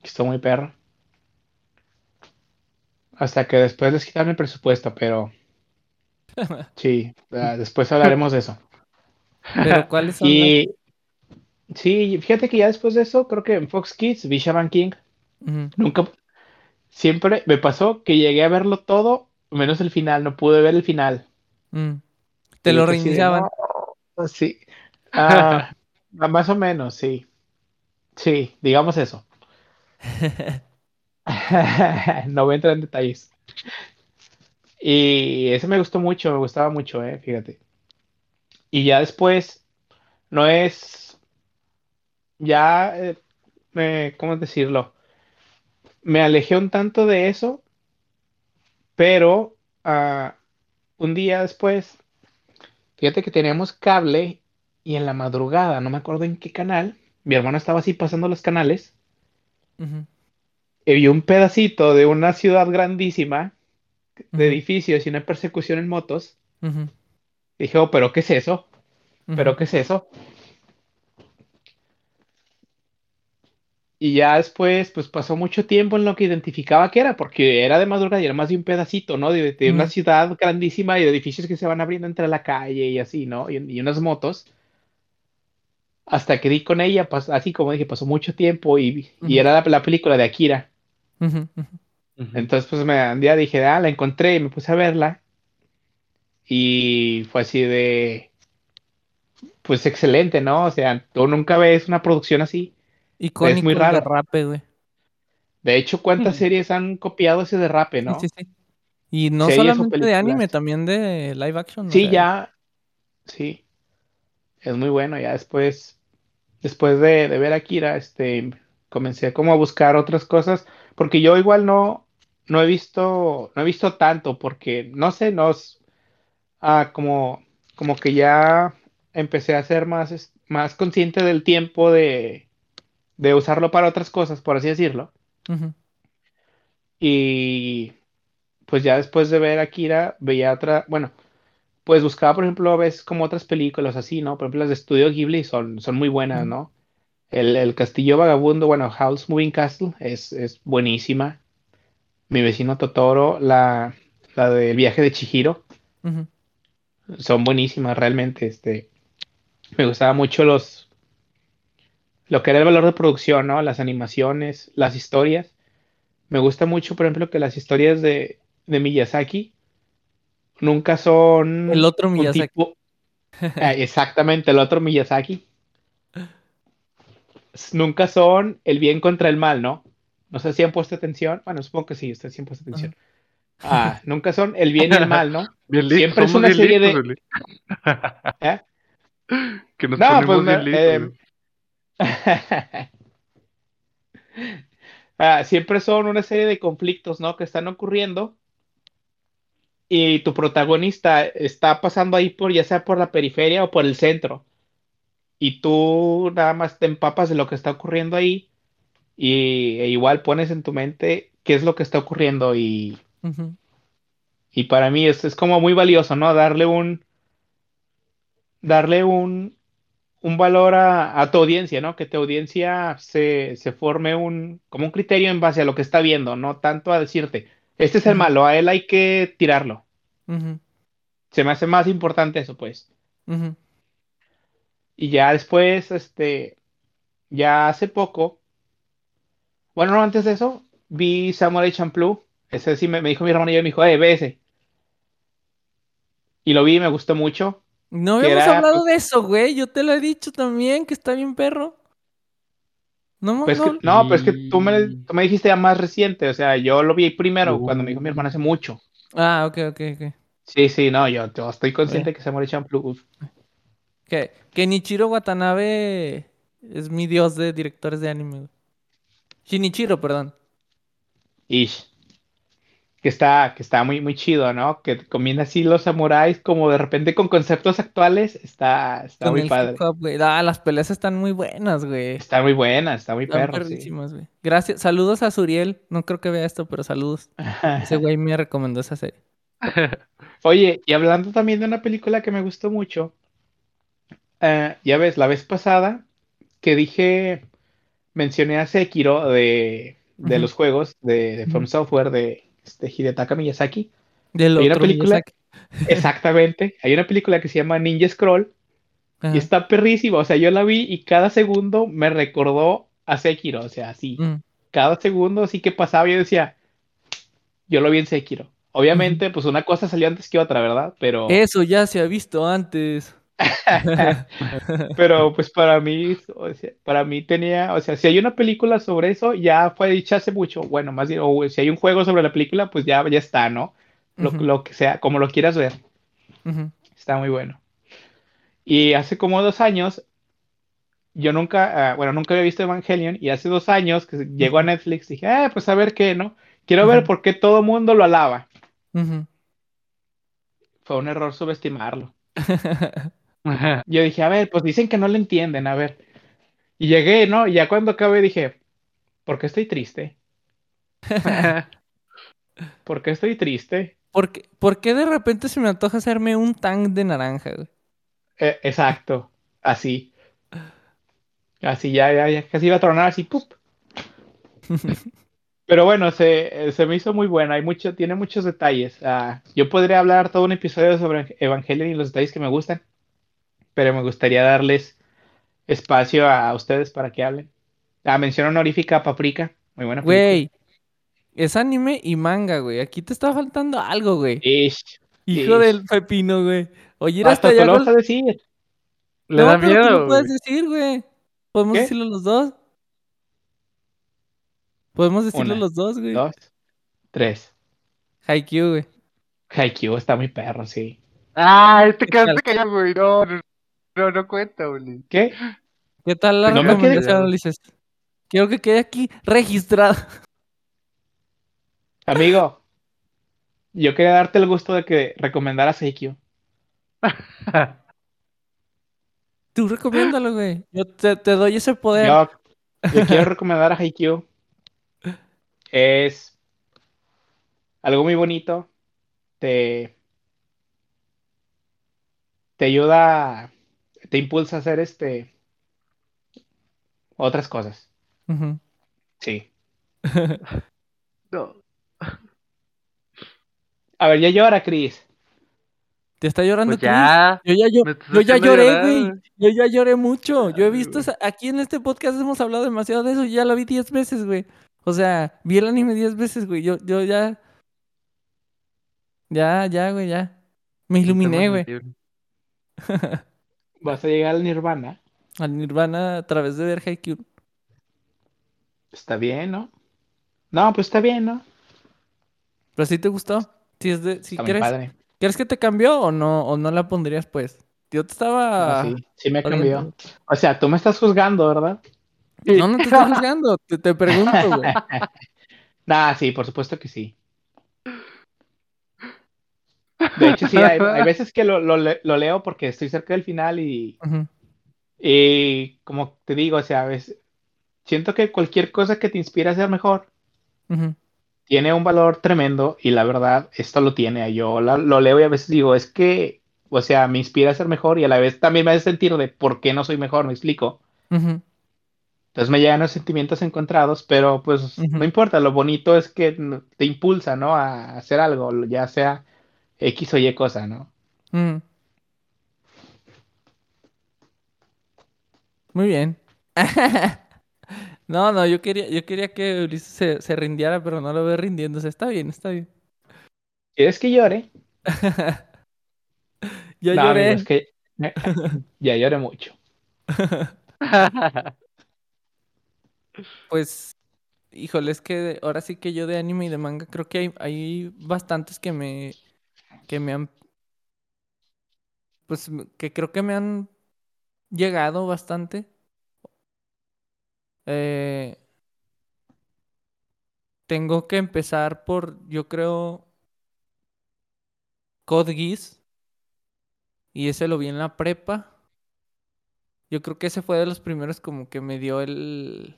Que está muy perro. Hasta que después les quitaron el presupuesto, pero Sí, ah, después hablaremos de eso. ¿Pero cuáles son? Y sí, fíjate que ya después de eso, creo que en Fox Kids vi Shaman King. Nunca, siempre me pasó que llegué a verlo todo, menos el final, no pude ver el final. Mm. Te lo reiniciaban. sí. Ah, más o menos, sí. Sí, digamos eso. no voy a entrar en detalles. Y ese me gustó mucho, me gustaba mucho, eh, fíjate. Y ya después, no es, ya, eh, ¿cómo decirlo? Me alejé un tanto de eso, pero uh, un día después, fíjate que teníamos cable y en la madrugada, no me acuerdo en qué canal, mi hermano estaba así pasando los canales, vio un pedacito de una ciudad grandísima de edificios y una persecución en motos. Dije, oh, pero ¿qué es eso? ¿Pero qué es eso? Y ya después, pues pasó mucho tiempo en lo que identificaba que era, porque era de madrugada y era más de un pedacito, ¿no? De, una ciudad grandísima y de edificios que se van abriendo entre la calle y así, ¿no? Y, unas motos. Hasta que di con ella, así como dije, pasó mucho tiempo y, era la, película de Akira. Entonces, pues me un día dije, ah, la encontré y me puse a verla. Y fue así de, pues excelente, ¿no? O sea, tú nunca ves una producción así. es muy raro. Derrape, güey. De hecho, ¿cuántas series han copiado ese derrape, no? Sí, sí, Y no solamente de anime, también de live action. Sí, ya. Sí. Es muy bueno. Ya después, después de, de ver Akira, este, comencé como a buscar otras cosas. Porque yo igual no, no he visto, no he visto tanto porque, no sé, no, ah, como, como que ya empecé a hacer más, más consciente del tiempo de, de usarlo para otras cosas, por así decirlo. Y pues ya después de ver Akira, veía otra, bueno, pues buscaba, por ejemplo, a veces como otras películas así, ¿no? Por ejemplo, las de Estudio Ghibli son, son muy buenas, ¿no? El, Castillo Vagabundo, bueno, House Moving Castle es, es buenísima. Mi vecino Totoro, la, la del viaje de Chihiro, son buenísimas realmente. Este, me gustaba mucho los, lo que era el valor de producción, ¿no? Las animaciones, las historias. Me gusta mucho, por ejemplo, que las historias de, de Miyazaki nunca son... El otro Miyazaki. Ah, exactamente, el otro Miyazaki. Nunca son el bien contra el mal, ¿no? No sé si han puesto atención. Bueno, supongo que sí, ustedes sí han puesto atención. Ah, nunca son el bien y el mal, ¿no? Siempre es una serie de. ¿Eh? Que nos no, pues, eh... ah, siempre son una serie de conflictos, ¿no? Que están ocurriendo y tu protagonista está pasando ahí por ya sea por la periferia o por el centro y tú nada más te empapas de lo que está ocurriendo ahí y e igual pones en tu mente qué es lo que está ocurriendo y y para mí es, es como muy valioso, ¿no? Darle un darle un, un valor a, tu audiencia, ¿no? Que tu audiencia se, se forme un como un criterio en base a lo que está viendo, no tanto a decirte este es el malo, a él hay que tirarlo. Se me hace más importante eso, pues. Y ya después, este, ya hace poco, bueno, no, antes de eso, vi Samurai Champloo. Ese sí me, dijo mi hermano y yo, me dijo, eh, ve ese. Y lo vi y me gustó mucho. No habíamos hablado pues de eso, güey. Yo te lo he dicho también, que está bien perro. No, pues no. no, pues que tú me, tú me, dijiste ya más reciente, o sea, yo lo vi primero cuando me dijo mi hermana hace mucho. Ah, ok, ok, ok. Sí, sí, no, yo, estoy consciente que muere Champloo. Que, que Nichiro Watanabe es mi dios de directores de anime. Shinichiro, perdón. Ish que está, que está muy, muy chido, ¿no? Que combina así los samuráis como de repente con conceptos actuales, está, está muy padre. Ah, las peleas están muy buenas, güey. Están muy buenas, está muy perro, güey. Gracias, saludos a Suriel, no creo que vea esto, pero saludos. Ese güey me recomendó esa serie. Oye, y hablando también de una película que me gustó mucho, eh, ya ves, la vez pasada que dije, mencioné a Sekiro de, de los juegos de, de From Software de este, Hidetaka Miyazaki. Del hay una película, exactamente, hay una película que se llama Ninja Scroll y está perrísima, o sea, yo la vi y cada segundo me recordó a Sekiro, o sea, así, mm. cada segundo así que pasaba yo decía, yo lo vi en Sekiro. Obviamente, pues una cosa salió antes que otra, ¿verdad? Pero... Eso ya se ha visto antes. Pero pues para mí, para mí tenía, o sea, si hay una película sobre eso, ya fue dicha hace mucho. Bueno, más bien, o si hay un juego sobre la película, pues ya, ya está, ¿no? Lo, que sea, como lo quieras ver. Está muy bueno. Y hace como dos años, yo nunca, ah, bueno, nunca había visto Evangelion, y hace dos años que llegó a Netflix, dije, ah, pues a ver qué, ¿no? Quiero ver por qué todo el mundo lo alaba. Fue un error subestimarlo. Yo dije, a ver, pues dicen que no le entienden, a ver. Y llegué, ¿no? Y ya cuando acabé dije, ¿por qué estoy triste? ¿Por qué estoy triste? ¿Por qué, ¿Por qué de repente se me antoja hacerme un tank de naranja, eh, exacto, así. Así ya, ya, ya, casi iba a tronar así, ¡pup! Pero bueno, se, se, me hizo muy bueno, hay mucho, tiene muchos detalles. Ah, yo podría hablar todo un episodio sobre Evangelion y los detalles que me gustan pero me gustaría darles espacio a ustedes para que hablen. La mención honorífica a Paprika, muy buena Güey, es anime y manga, güey. Aquí te está faltando algo, güey. Hijo del pepino, güey. Oye, hasta allá. lo vas a decir. Le da miedo. ¿Qué puedes decir, güey? ¿Podemos decirlo los dos? Podemos decirlo los dos, güey. Dos, tres. Haikyuu, güey. Haikyuu está muy perro, sí. Ah, este quedaste callado, güey. No, no, no, no cuenta, Uli. ¿Qué? ¿Qué tal la no recomendación, Ulises? Quiero que quede aquí registrado. Amigo, yo quería darte el gusto de que recomendaras Eikyo. Tú recomiéndalo, güey. Yo te, doy ese poder. Yo, yo quiero recomendar a Haikyuu. Es algo muy bonito. Te, te ayuda, te impulsa a hacer este otras cosas. Sí. no. A ver, ya llora, Chris. ¿Te está llorando, pues ya, Yo ya, yo, ya lloré, güey. Yo ya lloré mucho. Yo he visto, aquí en este podcast hemos hablado demasiado de eso. Ya lo vi diez veces, güey. O sea, vi el anime diez veces, güey. Yo, yo ya... Ya, ya, güey, ya. Me iluminé, güey. ¿Vas a llegar al Nirvana? Al Nirvana a través de ver Haikyuu. Está bien, ¿no? No, pues está bien, ¿no? ¿Pero sí te gustó? Si es de, si quieres, ¿Quieres que te cambió o no, o no la pondrías pues? Yo te estaba... sí, sí me cambió. O sea, tú me estás juzgando, ¿verdad? No, no te estoy juzgando, te, te pregunto, güey. nah, sí, por supuesto que sí. De hecho, sí, hay, veces que lo, leo porque estoy cerca del final y, y como te digo, o sea, a veces siento que cualquier cosa que te inspire a ser mejor tiene un valor tremendo y la verdad, esto lo tiene. Yo lo leo y a veces digo, es que, o sea, me inspira a ser mejor y a la vez también me hace sentir de por qué no soy mejor, me explico. Entonces me llegan los sentimientos encontrados, pero pues no importa, lo bonito es que te impulsa, ¿no? A hacer algo, ya sea X o Y cosa, ¿no? Muy bien. no, no, yo quería, yo quería que Ulises se, rindiera, pero no lo veo rindiéndose. Está bien, está bien. ¿Quieres que llore? ya lloré. es que ya lloré mucho. pues, híjole, es que ahora sí que yo de anime y de manga creo que hay, hay bastantes que me, que me han, pues, que creo que me han llegado bastante. Eh, tengo que empezar por, yo creo, Code. Y ese lo vi en la prepa. Yo creo que ese fue de los primeros como que me dio el...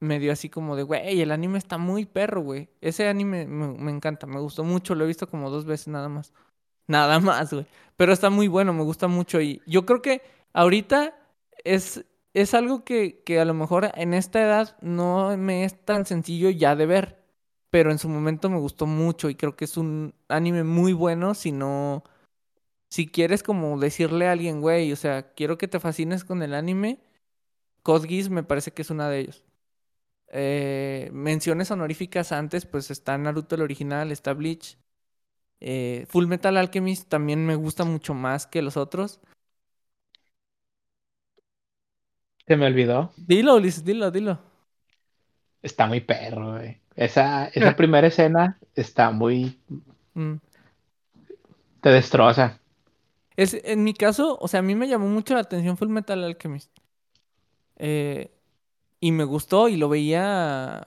Me dio así como de, güey, el anime está muy perro, güey. Ese anime me, encanta, me gustó mucho, lo he visto como dos veces nada más. Nada más, güey. Pero está muy bueno, me gusta mucho. Y yo creo que ahorita es es algo que, que, a lo mejor en esta edad no me es tan sencillo ya de ver, pero en su momento me gustó mucho y creo que es un anime muy bueno si no, si quieres como decirle a alguien, güey, o sea, quiero que te fascines con el anime, Code me parece que es una de ellos. Eh, menciones honoríficas antes, pues está Naruto el original, está Bleach. Eh, Full Metal Alchemist también me gusta mucho más que los otros. Se me olvidó. Dilo, Ulises, dilo, dilo. Está muy perro, güey. Esa, esa primera escena está muy. Mm. Te destroza. Es, en mi caso, o sea, a mí me llamó mucho la atención Full Metal Alchemist. Eh, y me gustó y lo veía.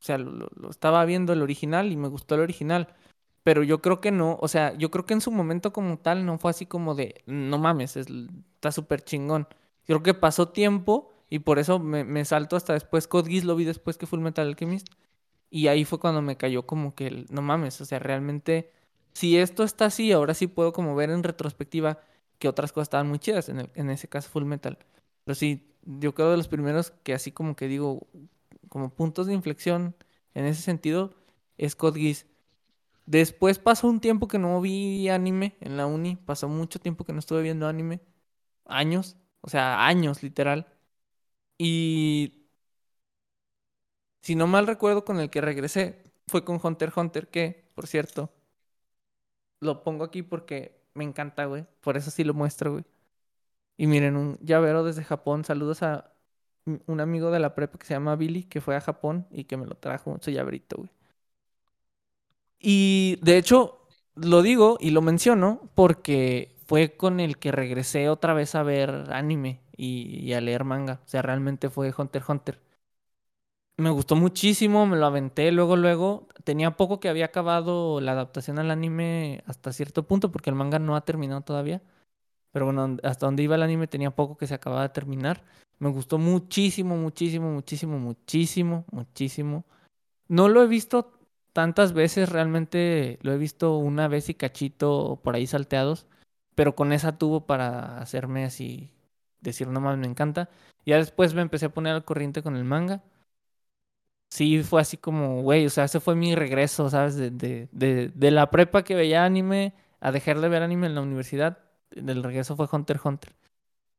O sea, lo, estaba viendo el original y me gustó el original. Pero yo creo que no, o sea, yo creo que en su momento como tal no fue así como de, no mames, está súper chingón. Creo que pasó tiempo y por eso me, salto hasta después. Code Geass lo vi después que Full Metal Alchemist. Y ahí fue cuando me cayó como que, no mames, o sea, realmente, si esto está así, ahora sí puedo como ver en retrospectiva que otras cosas estaban muy chidas, en, el, en ese caso Full Metal. Pero sí, yo creo de los primeros que así como que digo, como puntos de inflexión en ese sentido, es Code Geass. Después pasó un tiempo que no vi anime en la uni, pasó mucho tiempo que no estuve viendo anime, años, o sea, años literal. Y si no mal recuerdo con el que regresé, fue con Hunter Hunter, que, por cierto, lo pongo aquí porque me encanta, güey. Por eso sí lo muestro, güey. Y miren, un llavero desde Japón. Saludos a un amigo de la prepa que se llama Billy, que fue a Japón y que me lo trajo, su llaverito, güey. Y de hecho, lo digo y lo menciono porque fue con el que regresé otra vez a ver anime y, a leer manga. O sea, realmente fue Hunter x Hunter. Me gustó muchísimo, me lo aventé luego, luego. Tenía poco que había acabado la adaptación al anime hasta cierto punto, porque el manga no ha terminado todavía. Pero bueno, hasta donde iba el anime tenía poco que se acababa de terminar. Me gustó muchísimo, muchísimo, muchísimo, muchísimo, muchísimo. No lo he visto tantas veces, realmente lo he visto una vez y cachito por ahí salteados, pero con esa tuvo para hacerme así, decir nomás me encanta. Ya después me empecé a poner al corriente con el manga. Sí, fue así como, güey, o sea, ese fue mi regreso, ¿sabes? De, de, de, de la prepa que veía anime a dejar de ver anime en la universidad. Del regreso fue Hunter x Hunter.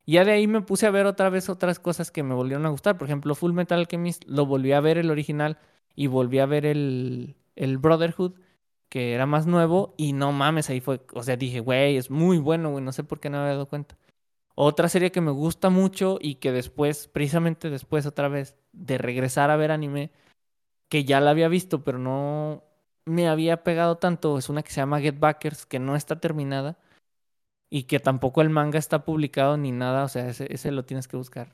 Y ya de ahí me puse a ver otra vez otras cosas que me volvieron a gustar. Por ejemplo, Full Metal Alchemist lo volví a ver el original y volví a ver el, el Brotherhood, que era más nuevo. Y no mames, ahí fue. O sea, dije, güey, es muy bueno, güey. No sé por qué no me había dado cuenta. Otra serie que me gusta mucho y que después, precisamente después otra vez de regresar a ver anime, que ya la había visto, pero no me había pegado tanto, es una que se llama Get Backers, que no está terminada y que tampoco el manga está publicado ni nada, o sea, ese, lo tienes que buscar.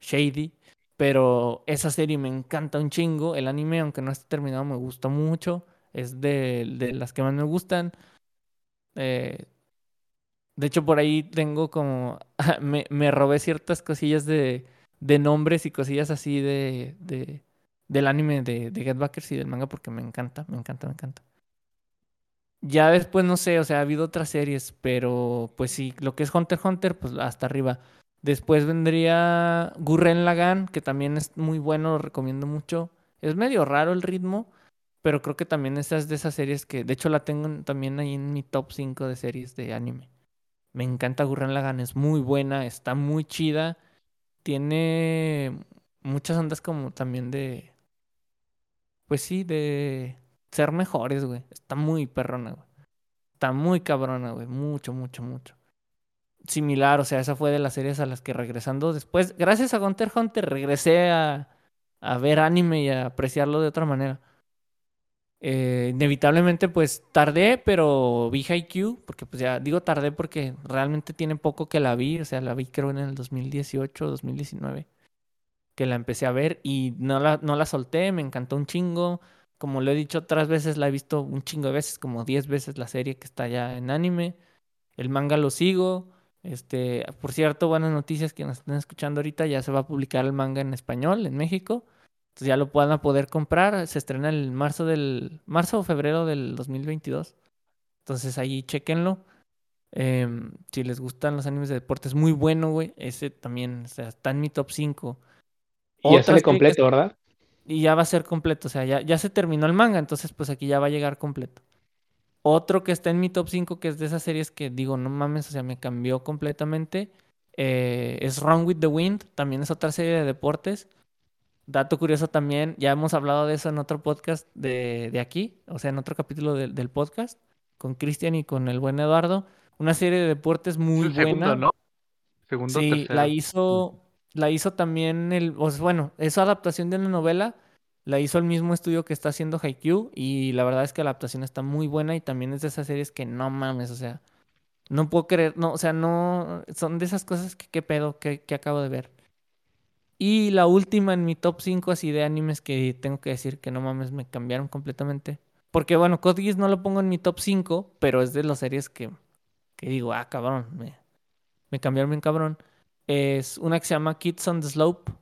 Shady. Pero esa serie me encanta un chingo. El anime, aunque no esté terminado, me gusta mucho. Es de, de las que más me gustan. Eh, de hecho, por ahí tengo como. me, me, robé ciertas cosillas de, de nombres y cosillas así de, de del anime de, de Get Backers y del manga porque me encanta, me encanta, me encanta. Ya después, no sé, o sea, ha habido otras series, pero pues sí, lo que es Hunter Hunter, pues hasta arriba. Después vendría Gurren Lagann, que también es muy bueno, lo recomiendo mucho. Es medio raro el ritmo, pero creo que también esa es de esas series que, de hecho, la tengo también ahí en mi top 5 de series de anime. Me encanta Gurren Lagann, es muy buena, está muy chida. Tiene muchas ondas como también de... Pues sí, de ser mejores, güey. Está muy perrona, güey. Está muy cabrona, güey. Mucho, mucho, mucho. Similar, o sea, esa fue de las series a las que regresando después, gracias a Hunter Hunter, regresé a, a ver anime y a apreciarlo de otra manera. Eh, inevitablemente, pues tardé, pero vi Haikyuu, porque pues ya digo tardé porque realmente tiene poco que la vi, o sea, la vi creo en el 2018, 2019, que la empecé a ver y no la, no la solté, me encantó un chingo. Como lo he dicho otras veces, la he visto un chingo de veces, como 10 veces la serie que está ya en anime. El manga lo sigo. Este, por cierto, buenas noticias que nos están escuchando ahorita, ya se va a publicar el manga en español en México. Entonces ya lo puedan poder comprar. Se estrena el marzo del marzo o febrero del 2022. Entonces ahí chequenlo. Em, si les gustan los animes de deporte, es muy bueno, güey. Ese también o sea, está en mi top 5. Y ya sale completo, ¿verdad? Y ya va a ser completo. O sea, ya, ya se terminó el manga, entonces pues aquí ya va a llegar completo. Otro que está en mi top 5, que es de esas series que digo, no mames, o sea, me cambió completamente, eh, es Run with the Wind, también es otra serie de deportes. Dato curioso también, ya hemos hablado de eso en otro podcast de, de aquí, o sea, en otro capítulo del podcast, con Cristian y con el buen Eduardo. Una serie de deportes muy buena. Segundo, ¿no? Segundo, sí, la hizo la hizo también el, bueno, esa adaptación de una novela la hizo el mismo estudio que está haciendo Haikyuu y la verdad es que la adaptación está muy buena y también es de esas series que no mames, o sea, no puedo creer, no, o sea, no, son de esas cosas que qué pedo que, que acabo de ver. Y la última en mi top 5 así de animes que tengo que decir que no mames, me cambiaron completamente. Porque bueno, Code no lo pongo en mi top 5, pero es de las series que, que digo, ah, cabrón, me, me cambiaron bien cabrón es una que se llama Kids on the Slope.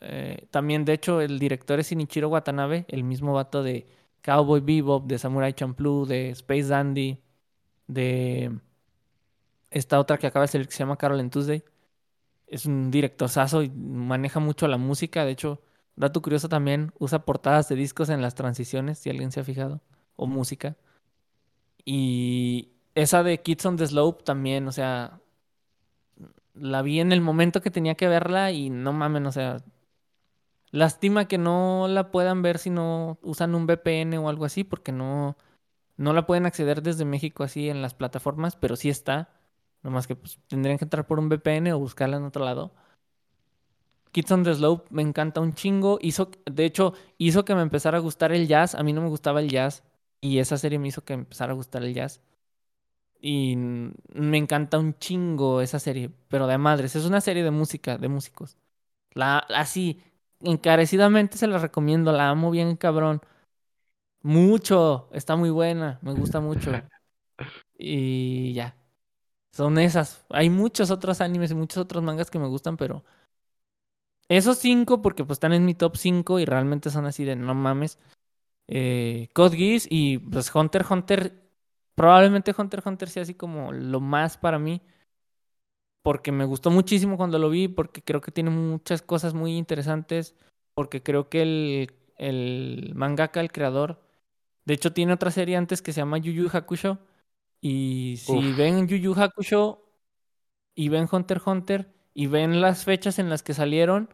Eh, también, de hecho, el director es Shinichiro Watanabe, el mismo vato de Cowboy Bebop, de Samurai Champloo, de Space Dandy, de esta otra que acaba de salir que se llama Carol Tuesday. Es un directorzazo y maneja mucho la música. De hecho, dato curioso también, usa portadas de discos en las transiciones, si alguien se ha fijado, o música. Y esa de Kids on the Slope también, o sea, la vi en el momento que tenía que verla y no mamen, o sea, lástima que no la puedan ver si no usan un VPN o algo así, porque no, no la pueden acceder desde México así en las plataformas, pero sí está. Nomás que pues, tendrían que entrar por un VPN o buscarla en otro lado. Kids on the Slope me encanta un chingo. Hizo, de hecho, hizo que me empezara a gustar el jazz. A mí no me gustaba el jazz. Y esa serie me hizo que me empezara a gustar el jazz. Y me encanta un chingo esa serie, pero de madres. Es una serie de música, de músicos. La, así, encarecidamente se la recomiendo, la amo bien cabrón. Mucho, está muy buena, me gusta mucho. Y ya. son esas. Hay muchos otros animes y muchos otros mangas que me gustan, pero esos cinco, porque pues están en mi top 5 y realmente son así de no mames. Eh, Code Geass y pues Hunter Hunter. Probablemente Hunter Hunter sea así como lo más para mí. Porque me gustó muchísimo cuando lo vi, porque creo que tiene muchas cosas muy interesantes. Porque creo que el, el mangaka, el creador, de hecho tiene otra serie antes que se llama Yu Yu Hakusho. Y si ven Yu Yu Hakusho y ven Hunter Hunter y ven las fechas en las que salieron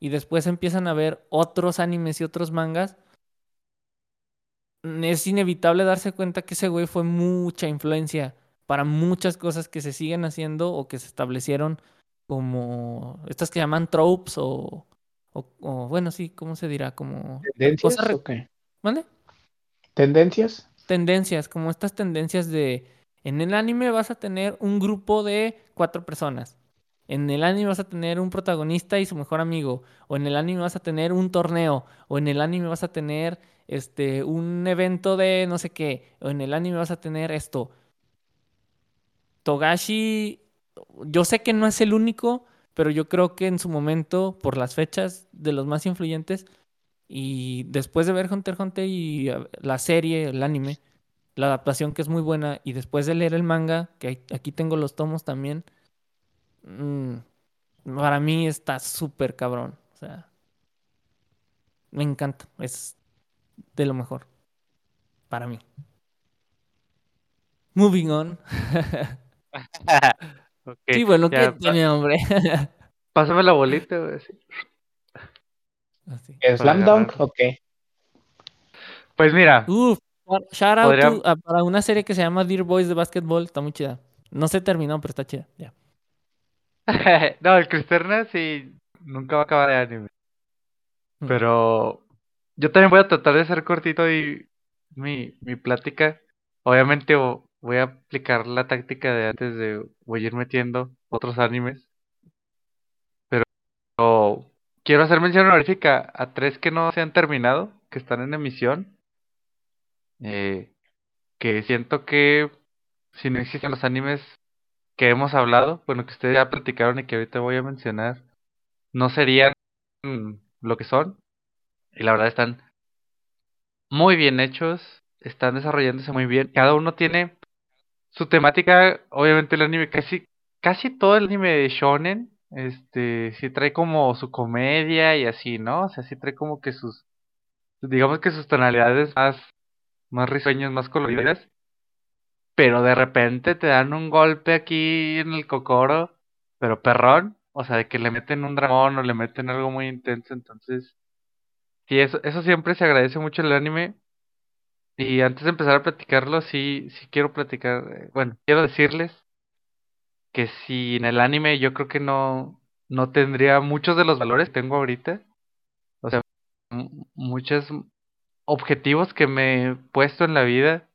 y después empiezan a ver otros animes y otros mangas, es inevitable darse cuenta que ese güey fue mucha influencia para muchas cosas que se siguen haciendo o que se establecieron como estas que llaman tropes o, o, bueno, sí, ¿cómo se dirá? Como ¿Tendencias o qué? ¿Vale? ¿Tendencias? Tendencias, como estas tendencias de en el anime vas a tener un grupo de cuatro personas en el anime vas a tener un protagonista y su mejor amigo, o en el anime vas a tener un torneo, o en el anime vas a tener este un evento de no sé qué, en el anime vas a tener esto. Togashi, yo sé que no es el único, pero yo creo que en su momento, por las fechas de los más influyentes, y después de ver Hunter x Hunter y uh, la serie, el anime, la adaptación que es muy buena, y después de leer el manga, que aquí tengo los tomos también, Mm, para mí está súper cabrón. O sea, me encanta. Es de lo mejor. Para mí. Moving on. sí, bueno, ¿qué tiene, hombre? Pásame la bolita, güey. ¿Slam Dunk o qué? Pues mira. Uf, shout out para una serie que se llama Dear Boys de Basketball. Está muy chida. No se terminó, pero está chida. Ya. no, el Cristerna sí nunca va a acabar de anime. Mm. Pero yo también voy a tratar de ser cortito y mi, mi plática. Obviamente voy a aplicar la táctica de antes de voy a ir metiendo otros animes. Pero quiero hacer mención honorífica a tres que no se han terminado, que están en emisión. Eh, que siento que si no existen los animes que hemos hablado, bueno, que ustedes ya platicaron y que ahorita voy a mencionar, no serían lo que son. Y la verdad están muy bien hechos, están desarrollándose muy bien. Cada uno tiene su temática, obviamente el anime, casi, casi todo el anime de Shonen, este, sí trae como su comedia y así, ¿no? O sea, sí trae como que sus, digamos que sus tonalidades más, más risueñas, más coloridas pero de repente te dan un golpe aquí en el cocoro, pero perrón, o sea, de que le meten un dragón o le meten algo muy intenso, entonces, sí, eso, eso siempre se agradece mucho el anime. Y antes de empezar a platicarlo, sí, sí quiero platicar, eh, bueno, quiero decirles que si en el anime yo creo que no, no tendría muchos de los valores que tengo ahorita, o sea, muchos objetivos que me he puesto en la vida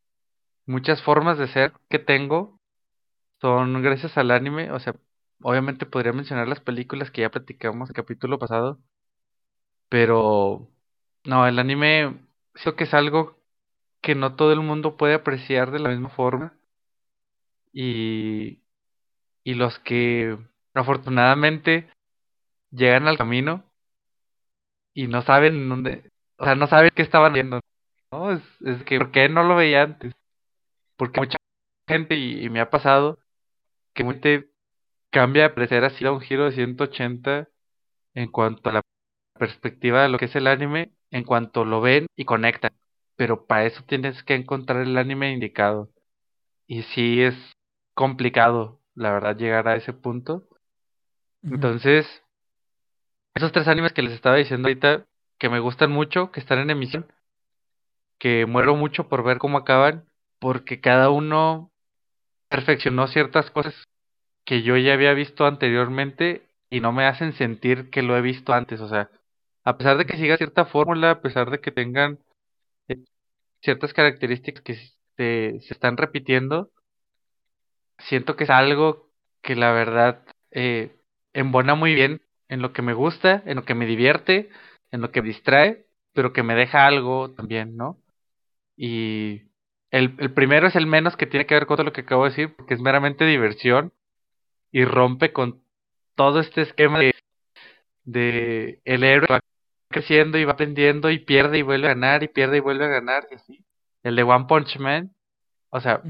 muchas formas de ser que tengo son gracias al anime. O sea, obviamente podría mencionar las películas que ya platicamos el capítulo pasado. Pero no, el anime creo que es algo que no todo el mundo puede apreciar de la misma forma. Y, y los que afortunadamente llegan al camino y no saben dónde, o sea, no saben qué estaban viendo. ¿no? Es, que, ¿por qué no lo veía antes? Porque mucha gente, y, me ha pasado, que mucha cambia de parecer así a un giro de 180 en cuanto a la perspectiva de lo que es el anime, en cuanto lo ven y conectan. Pero para eso tienes que encontrar el anime indicado. Y sí es complicado, la verdad, llegar a ese punto. Entonces, esos tres animes que les estaba diciendo ahorita, que me gustan mucho, que están en emisión, que muero mucho por ver cómo acaban, porque cada uno perfeccionó ciertas cosas que yo ya había visto anteriormente y no me hacen sentir que lo he visto antes. O sea, a pesar de que siga cierta fórmula, a pesar de que tengan eh, ciertas características que se, están repitiendo, siento que es algo que la verdad eh, embona muy bien en lo que me gusta, en lo que me divierte, en lo que me distrae, pero que me deja algo también, ¿no? Y el, primero es el menos que tiene que ver con todo lo que acabo de decir, porque es meramente diversión y rompe con todo este esquema de, el héroe creciendo y va aprendiendo y pierde y vuelve a ganar y pierde y vuelve a ganar y así. El de One Punch Man, o sea,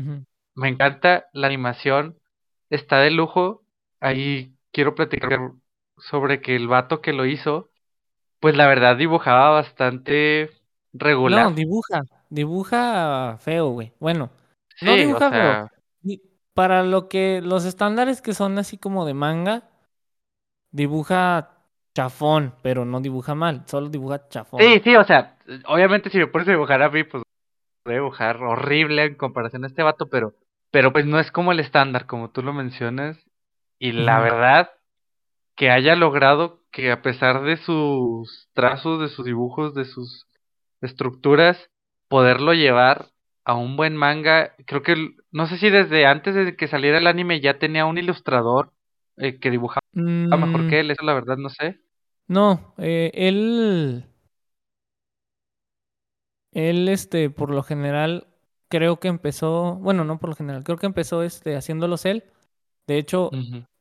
me encanta la animación, está de lujo. Ahí quiero platicar sobre que el vato que lo hizo, pues la verdad dibujaba bastante regular. No, dibuja, dibuja feo, güey. Bueno, no dibuja feo. Para lo que los estándares que son así como de manga, dibuja chafón, pero no dibuja mal, solo dibuja chafón. Sí, sí, o sea, obviamente si me pones a dibujar a mí, pues voy a dibujar horrible en comparación a este vato, pero, pero pues no es como el estándar, como tú lo mencionas. Y la verdad, que haya logrado que a pesar de sus trazos, de sus dibujos, de sus estructuras, poderlo llevar a un buen manga. Creo que, no sé si desde antes de que saliera el anime ya tenía un ilustrador eh, que dibujaba mejor que mm. él, eso la verdad no sé. No, eh, él. Él, este, por lo general, creo que empezó. Bueno, no por lo general, creo que empezó este, haciéndolos él. De hecho,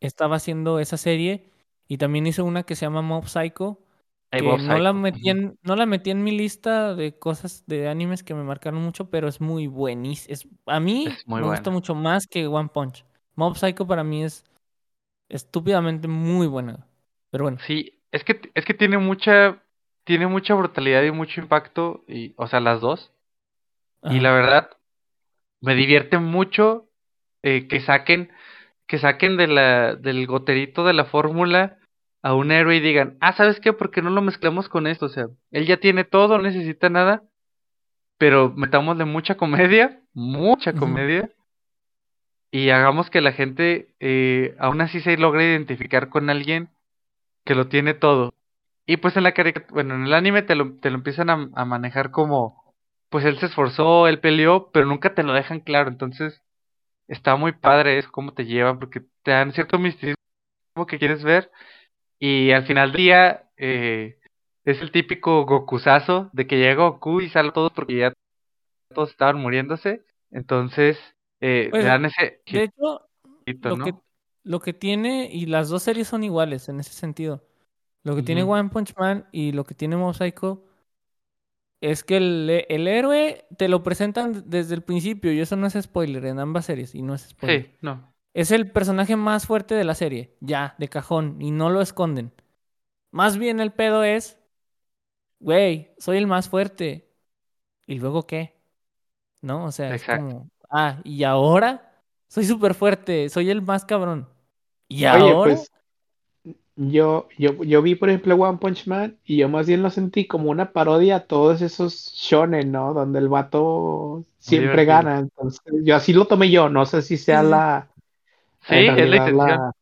estaba haciendo esa serie y también hizo una que se llama Mob Psycho. Que no, La metí en, no la metí en mi lista de cosas de animes que me marcaron mucho, pero es muy buenísimo. a mí me gusta mucho más que One Punch. Mob Psycho para mí es estúpidamente muy buena. Pero bueno. Sí, es que, es que tiene mucha, tiene mucha brutalidad y mucho impacto, y, o sea, las dos. Y la verdad, me divierte mucho eh, que saquen, que saquen de la, del goterito de la fórmula a un héroe y digan, ah, ¿sabes qué? ¿Por qué no lo mezclamos con esto? O sea, él ya tiene todo, no necesita nada, pero metámosle mucha comedia, mucha comedia, y hagamos que la gente eh, aún así se logre identificar con alguien que lo tiene todo. Y pues en la bueno, en el anime te lo, te lo empiezan a, manejar como, pues él se esforzó, él peleó, pero nunca te lo dejan claro. Entonces, está muy padre eso, cómo te llevan, porque te dan cierto misticismo que quieres ver. Y al final del día, eh, es el típico Gokusazo de que llega Goku y sale todo porque ya todos estaban muriéndose. Entonces, eh, pues, dan ese. De hecho, lo, que, lo que tiene, y las dos series son iguales en ese sentido. Lo que tiene One Punch Man y lo que tiene Mosaico es que el, el, héroe te lo presentan desde el principio y eso no es spoiler en ambas series y no es spoiler. Sí, no. Es el personaje más fuerte de la serie, ya, de cajón, y no lo esconden. Más bien el pedo es, güey, soy el más fuerte. ¿Y luego qué? ¿No? O sea, es como, ah, y ahora soy súper fuerte, soy el más cabrón. Y ahora. Pues, yo, yo, yo vi, por ejemplo, One Punch Man y yo más bien lo sentí como una parodia a todos esos shonen, ¿no? Donde el vato siempre gana. Entonces, yo así lo tomé yo, no sé si sea la. Sí, es la intención.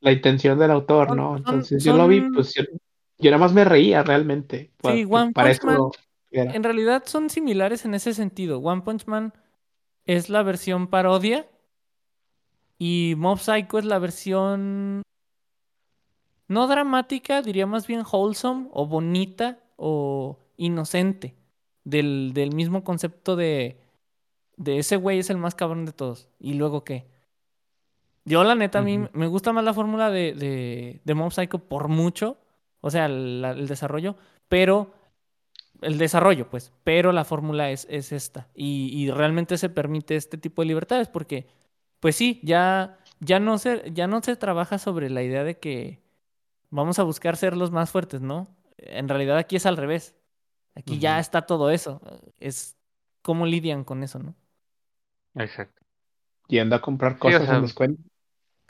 La, intención del autor, ¿no? Entonces yo lo vi, pues yo, nada más me reía realmente. Sí, One Punch Man. En realidad son similares en ese sentido. One Punch Man es la versión parodia y Mob Psycho es la versión no dramática, diría más bien wholesome o bonita o inocente del, mismo concepto de, de ese güey es el más cabrón de todos. ¿Y luego qué? Yo la neta a mí me gusta más la fórmula de, de, de Mob Psycho por mucho, o sea, el desarrollo, pero el desarrollo, pues, pero la fórmula es, es esta. Y, y, realmente se permite este tipo de libertades porque, pues sí, ya, ya, no se, ya no se trabaja sobre la idea de que vamos a buscar ser los más fuertes, ¿no? En realidad aquí es al revés. Aquí ya está todo eso. Es cómo lidian con eso, ¿no? Exacto. Yendo a comprar cosas en los cuentos.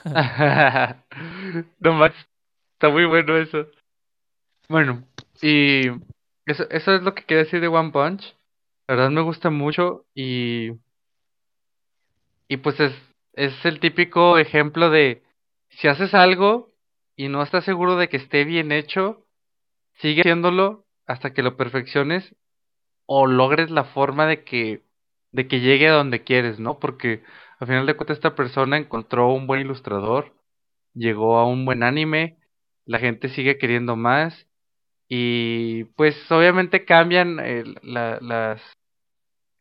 no más. Está muy bueno eso. Bueno, y eso, eso es lo que quiero decir de One Punch. La verdad me gusta mucho y. Y pues es, es el típico ejemplo de si haces algo y no estás seguro de que esté bien hecho, sigue haciéndolo hasta que lo perfecciones o logres la forma de que, de que llegue a donde quieres, ¿no? Porque al final de cuentas esta persona encontró un buen ilustrador, llegó a un buen anime, la gente sigue queriendo más y pues obviamente cambian las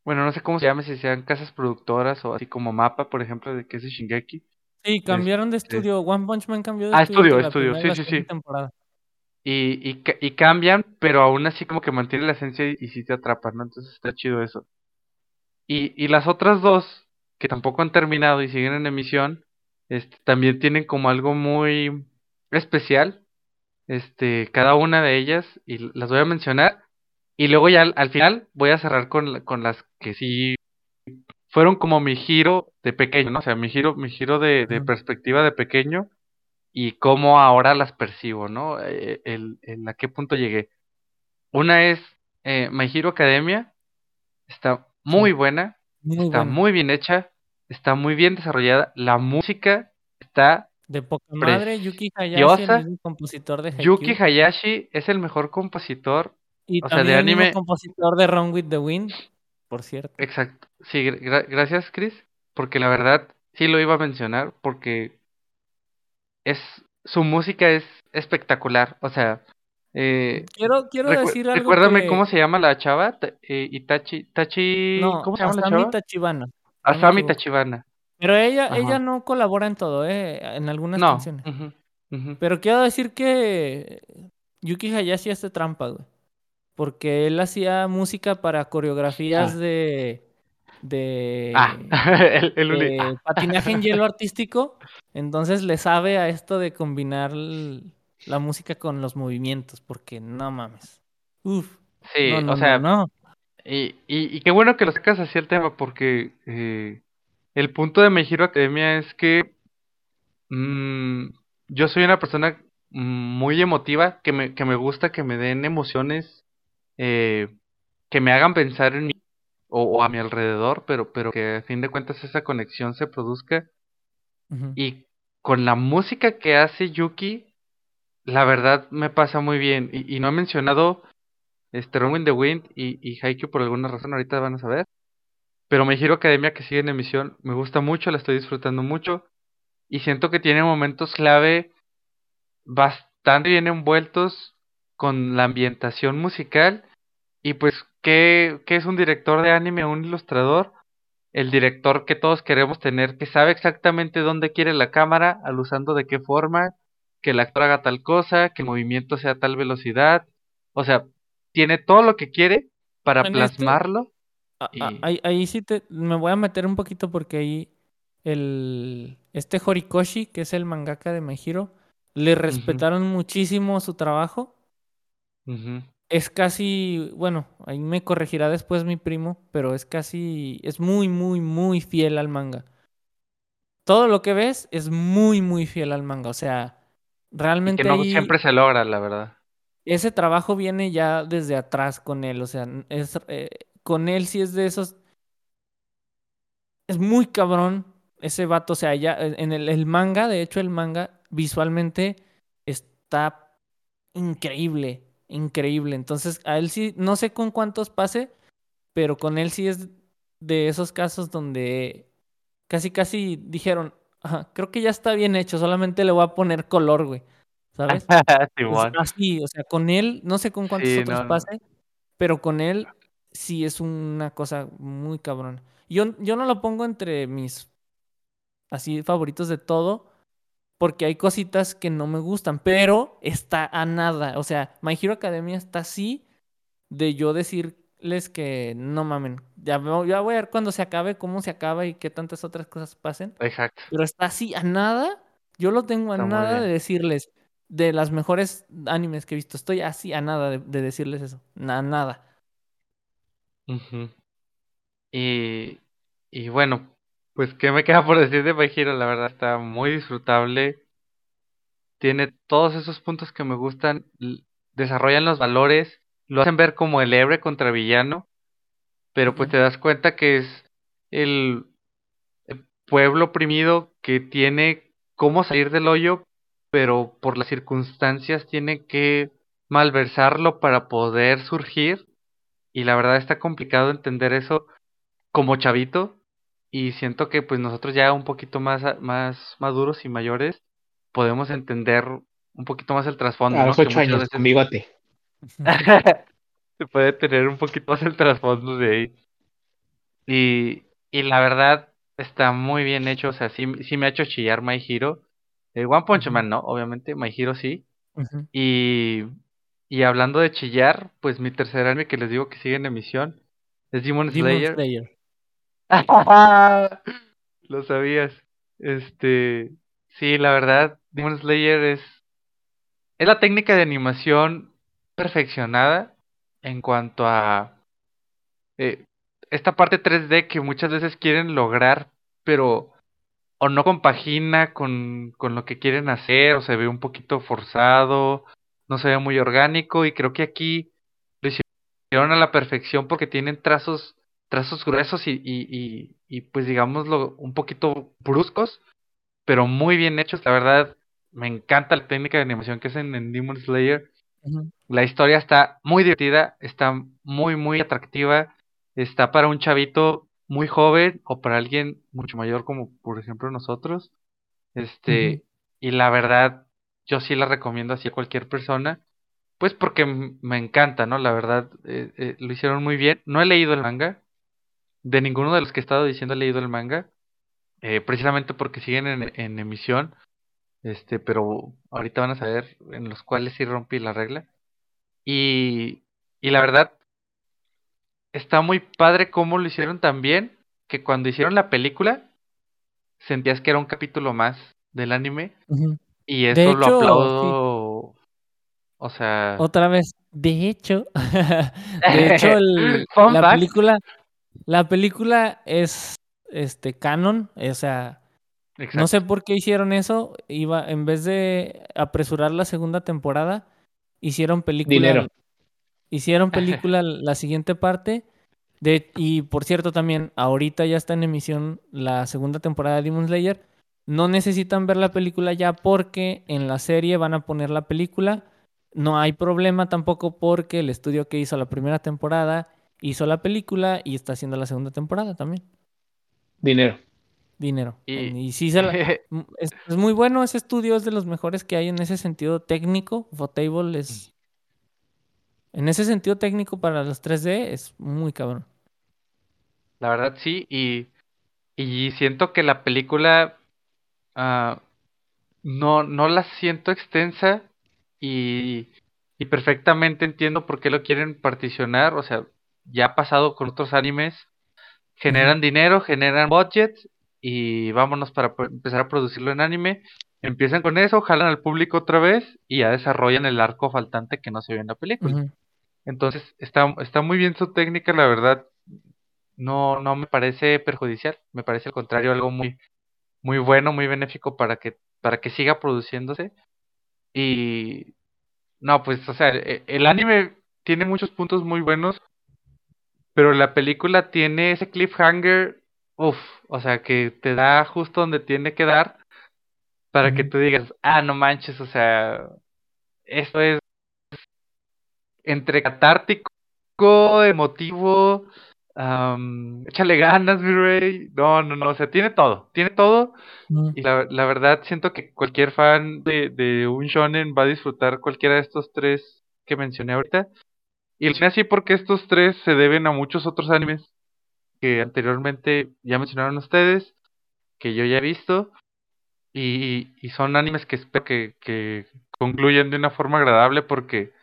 bueno, no sé cómo se llama, si sean casas productoras o así como Mapa, por ejemplo, de que es Shingeki. Sí, cambiaron de estudio. One Punch Man cambió de ah, estudio. Ah, estudio, estudio, sí, sí, sí. Temporada. Y, y, y, cambian, pero aún así como que mantiene la esencia y, sí te atrapan, ¿no? Entonces está chido eso. Y, y las otras dos, que tampoco han terminado y siguen en emisión, este, también tienen como algo muy especial. Este, cada una de ellas, y las voy a mencionar. Y luego ya al, final voy a cerrar con, con las que sí fueron como mi giro de pequeño, ¿no? O sea, mi giro, mi giro de, de perspectiva de pequeño y cómo ahora las percibo, ¿no? Eh, el, a qué punto llegué. Una es eh, My Hero Academia, está muy buena, está muy bien hecha, está muy bien desarrollada, la música está de poca madre, Yuki Hayashi, el compositor de Haikyuu. Yuki Hayashi es el mejor compositor y o sea, de anime. El compositor de Run with the Wind, por cierto. Exacto. Sí, gracias, Chris, porque la verdad sí lo iba a mencionar porque es su música es espectacular, o sea, eh, quiero quiero decir algo Recuérdame cómo se llama la chava, eh, Itachi, Tachi, ¿cómo se llama la chava? Tachibana. Asami Tachibana. Pero ella ella no colabora en todo, eh, en algunas canciones. Pero quiero decir que Yuki Hayashi hace trampa, güey. Porque él hacía música para coreografías ah. de de, ah, el, ah. patinaje en hielo artístico, entonces le sabe a esto de combinar la música con los movimientos, porque no mames. Uf. Sí, o sea, no, Y, y, qué bueno que lo sacas así el tema, porque eh, el punto de mi giro academia es que mm, yo soy una persona muy emotiva, que me, que me gusta que me den emociones eh, que me hagan pensar en mí o, a mi alrededor, pero, pero que a fin de cuentas esa conexión se produzca. Y con la música que hace Yuki, la verdad me pasa muy bien. Y, no he mencionado este Run the Wind y, y Haikyuu por alguna razón, ahorita van a saber. Pero me giro Academia que sigue en emisión, me gusta mucho, la estoy disfrutando mucho. Y siento que tiene momentos clave bastante bien envueltos con la ambientación musical y pues, ¿qué, ¿qué, es un director de anime, un ilustrador? El director que todos queremos tener, que sabe exactamente dónde quiere la cámara, al usando de qué forma, que el actor haga tal cosa, que el movimiento sea a tal velocidad. O sea, tiene todo lo que quiere para este plasmarlo. Ahí, sí te, me voy a meter un poquito porque ahí el este Horikoshi, que es el mangaka de My le respetaron muchísimo su trabajo es casi, bueno, ahí me corregirá después mi primo, pero es casi, es muy, muy, muy fiel al manga. Todo lo que ves es muy, muy fiel al manga. O sea, realmente. que no siempre se logra, la verdad. Ese trabajo viene ya desde atrás con él. O sea, es, eh, con él sí es de esos. Es muy cabrón ese vato. O sea, ya en el, el manga, de hecho, el manga visualmente está increíble increíble. Entonces, a él sí, no sé con cuántos pase, pero con él sí es de esos casos donde casi, casi dijeron, creo que ya está bien hecho, solamente le voy a poner color, güey. ¿Sabes? así, o sea, con él, no sé con cuántos otros pase, pero con él sí es una cosa muy cabrón. Yo, yo no lo pongo entre mis así favoritos de todo, porque hay cositas que no me gustan, pero está a nada. O sea, My Hero Academia está así de yo decirles que no mamen. Ya, ya voy a ver cuando se acabe, cómo se acaba y qué tantas otras cosas pasen. Exacto. Pero está así a nada. Yo lo tengo a nada de decirles de las mejores animes que he visto. Estoy así a nada de, decirles eso. A nada. Y, y bueno, pues, ¿qué me queda por decir de My La verdad está muy disfrutable. Tiene todos esos puntos que me gustan. Desarrollan los valores. Lo hacen ver como el héroe contra villano. Pero pues te das cuenta que es el, pueblo oprimido que tiene cómo salir del hoyo, pero por las circunstancias tiene que malversarlo para poder surgir. Y la verdad está complicado entender eso como chavito, y siento que pues nosotros ya un poquito más, más maduros y mayores podemos entender un poquito más el trasfondo. A los ocho años, con Se puede tener un poquito más el trasfondo de ahí. Y, y la verdad está muy bien hecho, o sea, sí, sí me ha hecho chillar My Hero. Eh, One Punch Man no, obviamente, My Hero sí. Y, y hablando de chillar, pues mi tercer anime que les digo que sigue en emisión es Demon, Slayer. Slayer. Lo sabías. Este, sí, la verdad, Demon Slayer es es la técnica de animación perfeccionada en cuanto a eh, esta parte 3D que muchas veces quieren lograr, pero o no compagina con, con lo que quieren hacer, o se ve un poquito forzado, no se ve muy orgánico, y creo que aquí lo hicieron a la perfección porque tienen trazos, trazos gruesos y, y, y, y pues digámoslo un poquito bruscos, pero muy bien hechos, la verdad, me encanta la técnica de animación que hacen en Demon Slayer. La historia está muy divertida, está muy, muy atractiva. Está para un chavito muy joven o para alguien mucho mayor como por ejemplo nosotros. Este, y la verdad, yo sí la recomiendo así a cualquier persona. Pues porque me encanta, ¿no? La verdad, eh, eh, lo hicieron muy bien. No he leído el manga. De ninguno de los que he estado diciendo he leído el manga. Eh, precisamente porque siguen en, emisión. Este, pero ahorita van a saber en los cuales sí rompí la regla. Y, y la verdad, está muy padre cómo lo hicieron también, que cuando hicieron la película, sentías que era un capítulo más del anime. Y eso lo aplaudo. O sea. Otra vez. De hecho. de hecho, la película. La película es este canon. O sea, no sé por qué hicieron eso. Iba, en vez de apresurar la segunda temporada, hicieron película. Dinero. Hicieron película la siguiente parte. De, y por cierto, también, ahorita ya está en emisión la segunda temporada de Demon Slayer. No necesitan ver la película ya porque en la serie van a poner la película. No hay problema tampoco porque el estudio que hizo la primera temporada hizo la película y está haciendo la segunda temporada también. Dinero dinero. Y, sí, es, muy bueno ese estudio, es de los mejores que hay en ese sentido técnico. Votable es... En ese sentido técnico para los 3D es muy cabrón. La verdad sí, y, y siento que la película uh, no, no la siento extensa y, y perfectamente entiendo por qué lo quieren particionar. O sea, ya ha pasado con otros animes generan dinero, generan budget y vámonos para empezar a producirlo en anime. Empiezan con eso, jalan al público otra vez y ya desarrollan el arco faltante que no se ve en la película. Entonces, está, está muy bien su técnica, la verdad. No, no me parece perjudicial, me parece al contrario algo muy, muy bueno, muy benéfico para que, para que siga produciéndose. Y no, pues, o sea, e, el anime tiene muchos puntos muy buenos, pero la película tiene ese cliffhanger Uf, o sea, que te da justo donde tiene que dar para que tú digas, ah, no manches, o sea, esto es entre catártico, emotivo, échale ganas, mi rey. No, no, no, o sea, tiene todo, tiene todo. Y la, la, verdad, siento que cualquier fan de, de un shonen va a disfrutar cualquiera de estos tres que mencioné ahorita. Y lo así porque estos tres se deben a muchos otros animes que anteriormente ya mencionaron ustedes, que yo ya he visto, y, son animes que espero que, que concluyan de una forma agradable porque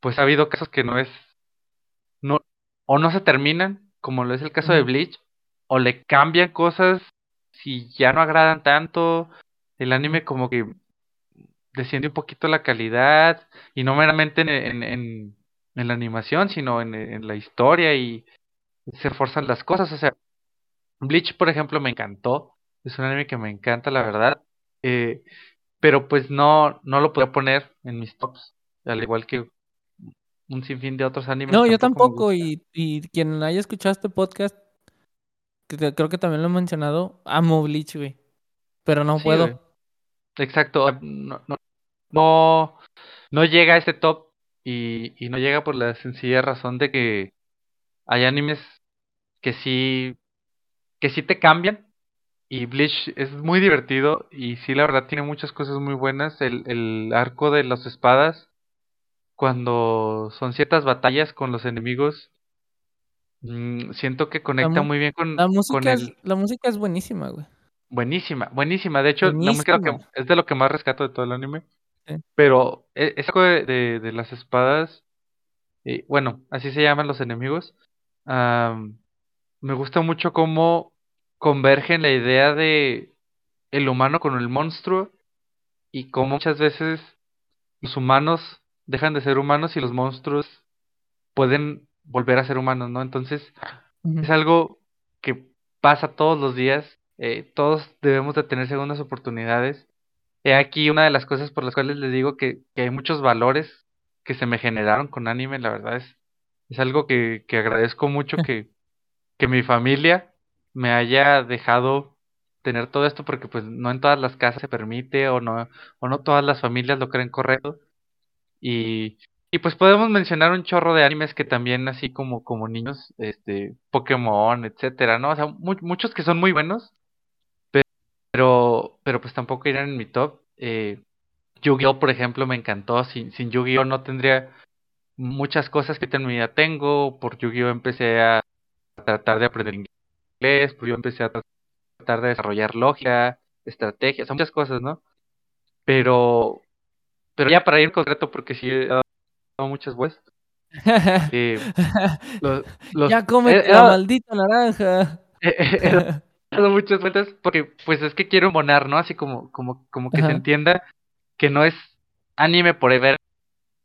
pues ha habido casos que no es, o no se terminan, como lo es el caso de Bleach, o le cambian cosas si ya no agradan tanto, el anime como que desciende un poquito la calidad, y no meramente en, en, en, la animación, sino en, en la historia y se forzan las cosas. O sea, Bleach, por ejemplo, me encantó. Es un anime que me encanta, la verdad. Eh, pero pues no, no lo podía poner en mis tops. Al igual que un sinfín de otros animes. No, yo tampoco. Y, y quien haya escuchado este podcast, creo que también lo he mencionado, amo Bleach, güey. Pero no puedo. Exacto. No, no, no, no llega a ese top y, y no llega por la sencilla razón de que hay animes que sí, que sí te cambian. Y Bleach es muy divertido y sí, la verdad tiene muchas cosas muy buenas. El, el arco de las espadas, cuando son ciertas batallas con los enemigos, Mm, siento que conecta muy bien con, la música, el... es, la música es buenísima, güey. Buenísima, buenísima. De hecho, la música es de lo que más rescato de todo el anime. Pero e, es algo de, de, las espadas, y, bueno, así se llaman los enemigos. me gusta mucho cómo convergen la idea de el humano con el monstruo y cómo muchas veces los humanos dejan de ser humanos y los monstruos pueden volver a ser humanos, ¿no? Entonces, es algo que pasa todos los días, eh, todos debemos de tener segundas oportunidades. He aquí una de las cosas por las cuales les digo que, que hay muchos valores que se me generaron con anime, la verdad es, es algo que, que agradezco mucho que, que mi familia me haya dejado tener todo esto porque pues no en todas las casas se permite o no o no todas las familias lo creen correcto y, y pues podemos mencionar un chorro de animes que también así como como niños este Pokémon etcétera no o sea muchos que son muy buenos pero pero pues tampoco irán en mi top eh, Yu-Gi-Oh por ejemplo me encantó sin sin Yu-Gi-Oh no tendría muchas cosas que vida tengo por Yu-Gi-Oh empecé a tratar de aprender inglés pues yo empecé a tratar de desarrollar lógica, estrategias, muchas cosas, ¿no? Pero, pero ya para ir concreto, porque sí he dado muchas vueltas. Ya come la maldita naranja. He, dado muchas vueltas porque, pues, es que quiero monar, ¿no? Así como, como, como que se entienda que no es anime por ver,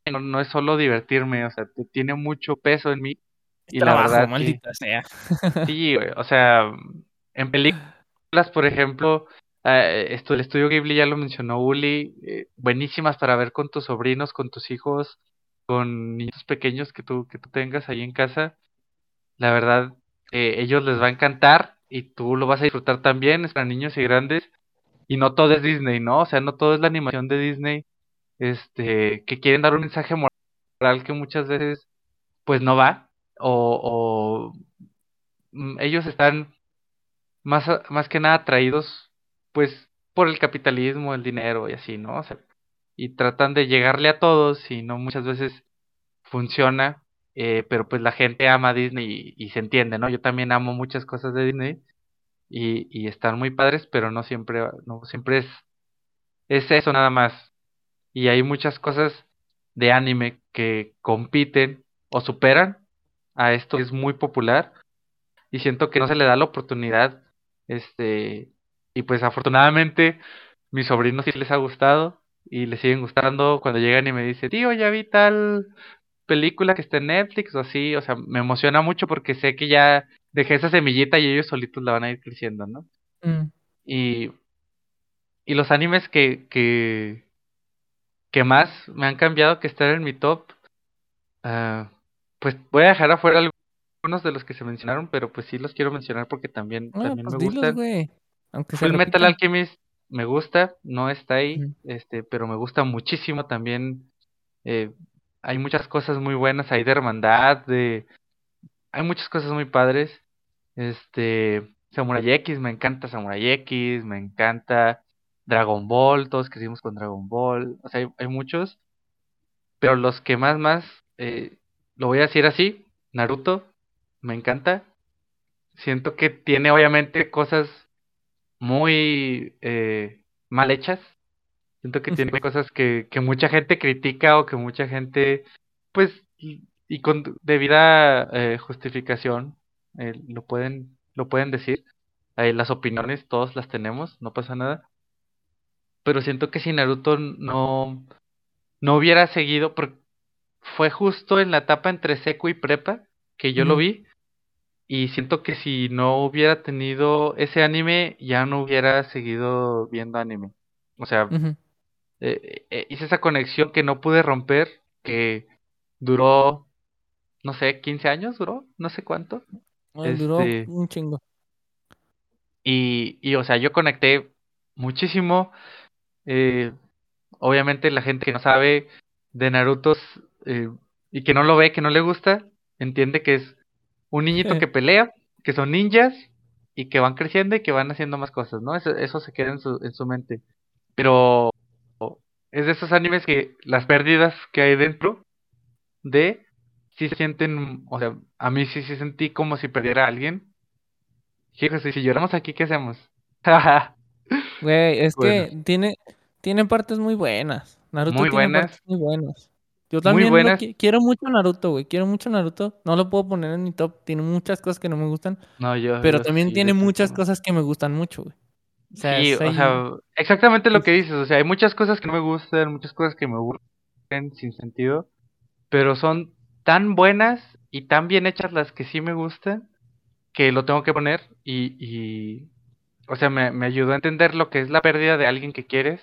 no, no, es solo divertirme, o sea, tiene mucho peso en mí. Y la verdad, maldita sea. Sí, o sea, en películas por ejemplo, eh, esto, el estudio Ghibli ya lo mencionó Uli, eh, buenísimas para ver con tus sobrinos, con tus hijos, con niños pequeños que tú, que tú tengas ahí en casa. La verdad, eh, ellos les va a encantar y tú lo vas a disfrutar también, es para niños y grandes. Y no todo es Disney, ¿no? O sea, no todo es la animación de Disney, este, que quieren dar un mensaje moral que muchas veces, pues no va, o, o mm, ellos están más, más que nada atraídos, pues, por el capitalismo, el dinero y así, ¿no? O sea, y tratan de llegarle a todos y no muchas veces funciona, eh, pero pues la gente ama Disney y, se entiende, ¿no? Yo también amo muchas cosas de Disney y, están muy padres, pero no siempre, no siempre es, es eso nada más. Y hay muchas cosas de anime que compiten o superan a esto que es muy popular y siento que no se le da la oportunidad este, y pues afortunadamente mis sobrinos sí les ha gustado y les siguen gustando cuando llegan y me dicen, tío, ya vi tal película que está en Netflix o así, o sea, me emociona mucho porque sé que ya dejé esa semillita y ellos solitos la van a ir creciendo, ¿no? Mm. Y, y los animes que, que, que más me han cambiado que estar en mi top, uh, pues voy a dejar afuera algo unos de los que se mencionaron, pero pues sí los quiero mencionar porque también, ah, también pues me gustan. Aunque Metal Alchemist me gusta, no está ahí, este, pero me gusta muchísimo también. Eh, hay muchas cosas muy buenas ahí de hermandad, de hay muchas cosas muy padres. Este, Samurai X, me encanta Samurai X, me encanta Dragon Ball, todos crecimos con Dragon Ball, o sea, hay, hay muchos, pero los que más, más, eh, lo voy a decir así, Naruto, me encanta. Siento que tiene obviamente cosas muy eh, mal hechas. Siento que tiene cosas que, que mucha gente critica o que mucha gente, pues, y, con debida eh, justificación, eh, lo pueden, lo pueden decir. las opiniones, todos las tenemos, no pasa nada. Pero siento que si Naruto no, no hubiera seguido, porque fue justo en la etapa entre seco y prepa que yo lo vi, y siento que si no hubiera tenido ese anime, ya no hubiera seguido viendo anime. O sea, eh, eh, hice esa conexión que no pude romper, que duró, no sé, 15 años duró, no sé cuánto. duró este un chingo. Y, y, o sea, yo conecté muchísimo. Eh, obviamente la gente que no sabe de Naruto y que no lo ve, que no le gusta, entiende que es un niñito que pelea, que son ninjas y que van creciendo y que van haciendo más cosas, ¿no? Eso, eso se queda en su, en su mente. Pero es de esos animes que las pérdidas que hay dentro de sí se sienten, o sea, a mí sí se sentí como si perdiera a alguien. Fíjese, si lloramos aquí, ¿qué hacemos? Güey, es que tiene, tiene partes muy buenas. Naruto Muy tiene buenas. partes muy buenas. Yo también quiero mucho Naruto, güey. Quiero mucho Naruto. No lo puedo poner en mi top. Tiene muchas cosas que no me gustan. No, yo. Pero yo también sí, tiene muchas cosas que me gustan mucho, güey. O sea, Sí, o sea, exactamente lo que dices, o sea, hay muchas cosas que no me gustan, muchas cosas que me aburren sin sentido, pero son tan buenas y tan bien hechas las que sí me gustan que lo tengo que poner y, y o sea, me, me ayudó a entender lo que es la pérdida de alguien que quieres,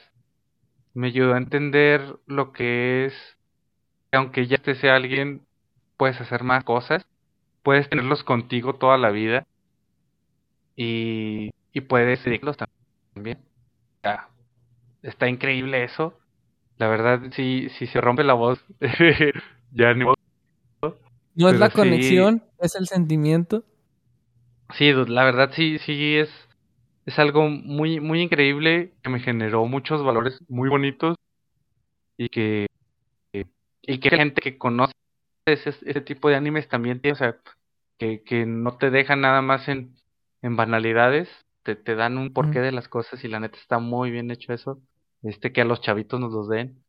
me ayudó a entender lo que es aunque ya te sea alguien, puedes hacer más cosas, puedes tenerlos contigo toda la vida y, y puedes seguirlos también. Ya, está increíble eso. La verdad, si, si se rompe la voz, ya ni no es la sí- conexión, es el sentimiento. Sí, la verdad sí, sí es, es algo muy, muy increíble que me generó muchos valores muy bonitos y que, y que gente que conoce ese, ese tipo de animes también tiene, o sea, que, que no te dejan nada más en, en banalidades, te, te dan un porqué de las cosas y la neta está muy bien hecho eso, este que a los chavitos nos los den,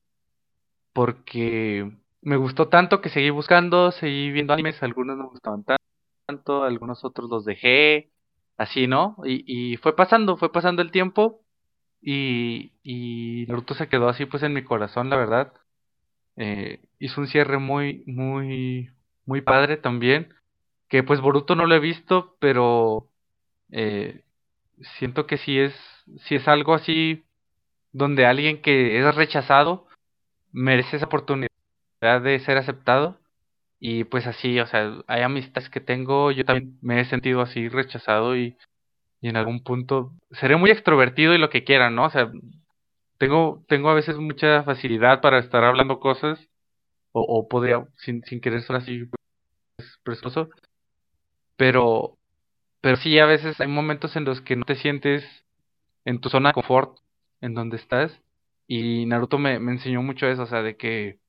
porque me gustó tanto que seguí buscando, seguí viendo animes, algunos no me gustaban tan- tanto, algunos otros los dejé, así, ¿no? Y, y fue pasando, fue pasando el tiempo y, y Naruto se quedó así pues en mi corazón, la verdad. Eh, hizo un cierre muy, muy, muy padre también, que pues Boruto no lo he visto, pero eh, siento que sí es, sí es algo así donde alguien que es rechazado merece esa oportunidad de ser aceptado. Y pues así, o sea, hay amistades que tengo, yo también me he sentido así rechazado y, y en algún punto seré muy extrovertido y lo que quiera, ¿no? O sea, tengo, tengo a veces mucha facilidad para estar hablando cosas o, podría, sin, sin querer ser así pues, presoso, pero, pero sí, a veces hay momentos en los que no te sientes en tu zona de confort, en donde estás, y Naruto me, me enseñó mucho eso, o sea, de que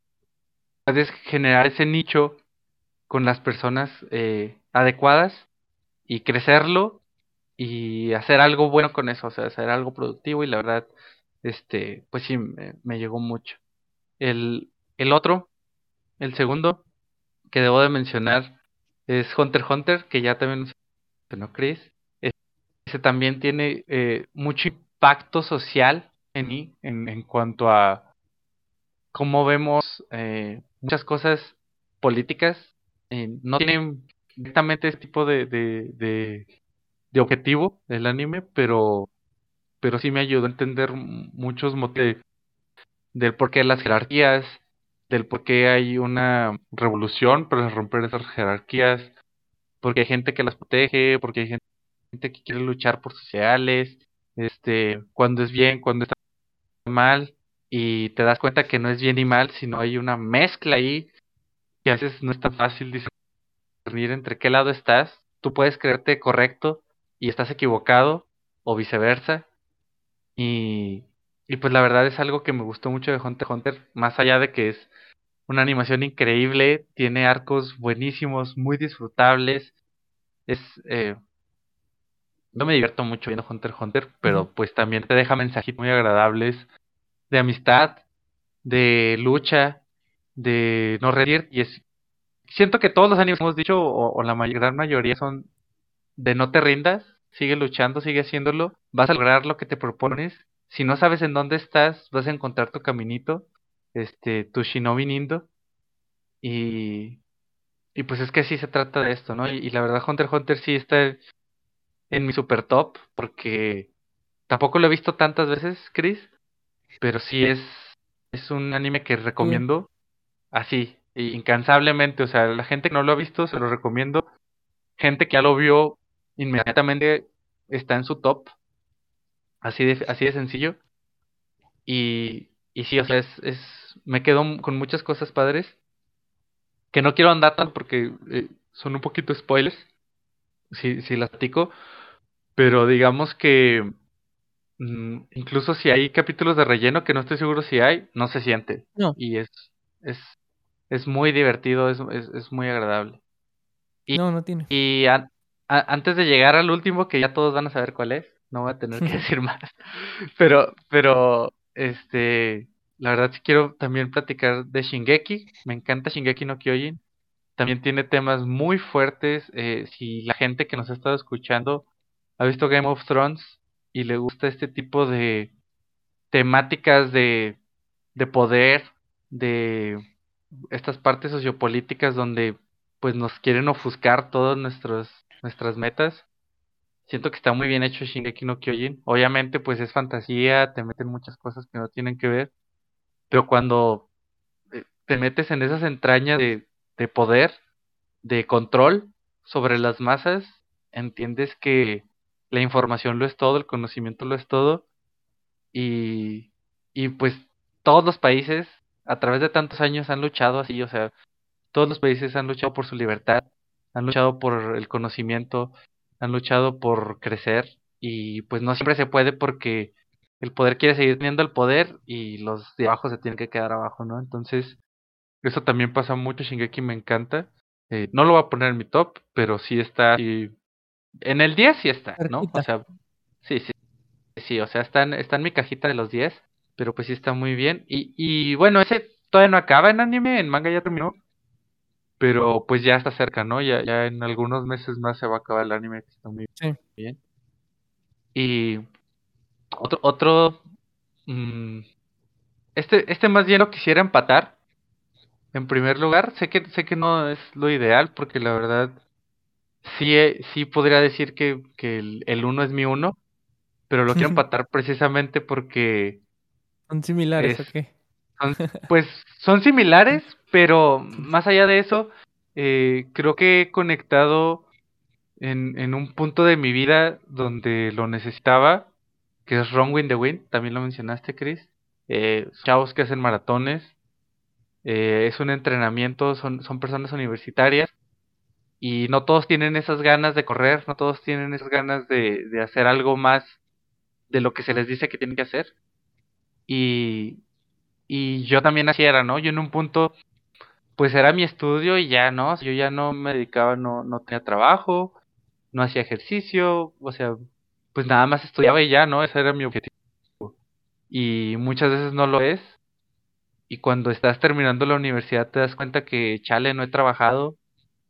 puedes generar ese nicho con las personas eh, adecuadas y crecerlo y hacer algo bueno con eso, o sea, hacer algo productivo y la verdad, este, pues sí, me, llegó mucho. El, el otro, el segundo que debo de mencionar es Hunter Hunter, que ya también mencionó Chris. Ese también tiene eh, mucho impacto social en mí, en, en cuanto a cómo vemos eh, muchas cosas políticas. Eh, no tienen directamente ese tipo de, de, de, de objetivo el anime, pero, pero sí me ayudó a entender muchos motivos del por qué las jerarquías, del por qué hay una revolución para romper esas jerarquías, porque hay gente que las protege, porque hay gente que quiere luchar por sus ideales, este, cuando es bien, cuando está mal, y te das cuenta que no es bien y mal, sino hay una mezcla ahí que a veces no es tan fácil discernir entre qué lado estás. Tú puedes creerte correcto y estás equivocado, o viceversa. Y, y pues la verdad es algo que me gustó mucho de Hunter x Hunter, más allá de que es una animación increíble, tiene arcos buenísimos, muy disfrutables. Es, eh, yo me divierto mucho viendo Hunter x Hunter, pero pues también te deja mensajitos muy agradables de amistad, de lucha, de no rendir. Y es, siento que todos los animes que hemos dicho, o, o la may- gran mayoría, son de no te rindas, sigue luchando, sigue haciéndolo, vas a lograr lo que te propones. Si no sabes en dónde estás, vas a encontrar tu caminito, este, tu shinobi nindo. Y, y pues es que sí se trata de esto, ¿no? Y, y la verdad, Hunter x Hunter sí está en mi super top, porque tampoco lo he visto tantas veces, Chris, pero sí es, es un anime que recomiendo así, incansablemente. O sea, la gente que no lo ha visto, se lo recomiendo. Gente que ya lo vio, inmediatamente está en su top, así de, así de sencillo. Y, y sí, o sea, es, es, me quedo con muchas cosas padres, que no quiero andar tanto porque eh, son un poquito spoilers, si, si las platico, pero digamos que Mm, incluso si hay capítulos de relleno que no estoy seguro si hay, no se siente. No. Y es, es, es muy divertido, es, es, es muy agradable. Y, no, no tiene. Y antes de llegar al último, que ya todos van a saber cuál es, no voy a tener que decir más. Pero, pero, este, la verdad sí quiero también platicar de Shingeki. Me encanta Shingeki no Kyojin. También tiene temas muy fuertes. Eh, si la gente que nos ha estado escuchando ha visto Game of Thrones y le gusta este tipo de temáticas de, de poder, de estas partes sociopolíticas donde pues nos quieren ofuscar todas nuestras metas. Siento que está muy bien hecho Shingeki no Kyojin. Obviamente pues es fantasía, te meten muchas cosas que no tienen que ver, pero cuando eh, te metes en esas entrañas de, de poder, de control sobre las masas, entiendes que la información lo es todo, el conocimiento lo es todo, y, y pues todos los países a través de tantos años han luchado así, o sea, todos los países han luchado por su libertad, han luchado por el conocimiento, han luchado por crecer y pues no siempre se puede porque el poder quiere seguir teniendo el poder y los de abajo se tienen que quedar abajo, ¿no? Entonces, eso también pasa mucho, Shingeki me encanta. Eh, no lo voy a poner en mi top, pero sí está en el 10 sí está, ¿no? O sea, sí, sí, sí, o sea, está en, está en mi cajita de los 10, pero pues sí está muy bien. Y, y bueno, ese todavía no acaba en anime, en manga ya terminó, pero pues ya está cerca, ¿no? Ya, ya en algunos meses más se va a acabar el anime, que está muy bien. Y otro, otro mm, este, este más bien lo quisiera empatar. En primer lugar, sé que, sé que no es lo ideal, porque la verdad sí, eh, sí podría decir que, que el, el uno es mi uno, pero lo quiero empatar precisamente porque... ¿Son similares o qué? pues son similares, pero más allá de eso, eh, creo que he conectado en, un punto de mi vida donde lo necesitaba, que es Wrong Wind the Wind, también lo mencionaste, Chris. Eh, chavos que hacen maratones, eh, es un entrenamiento, son, son personas universitarias y no todos tienen esas ganas de correr, no todos tienen esas ganas de, de hacer algo más de lo que se les dice que tienen que hacer. Y, y yo también así era, ¿no? Yo en un punto, pues era mi estudio y ya, ¿no? Yo ya no me dedicaba, no, no tenía trabajo, no hacía ejercicio, o sea, pues nada más estudiaba y ya, ¿no? Ese era mi objetivo. Y muchas veces no lo es. Y cuando estás terminando la universidad te das cuenta que, chale, no he trabajado,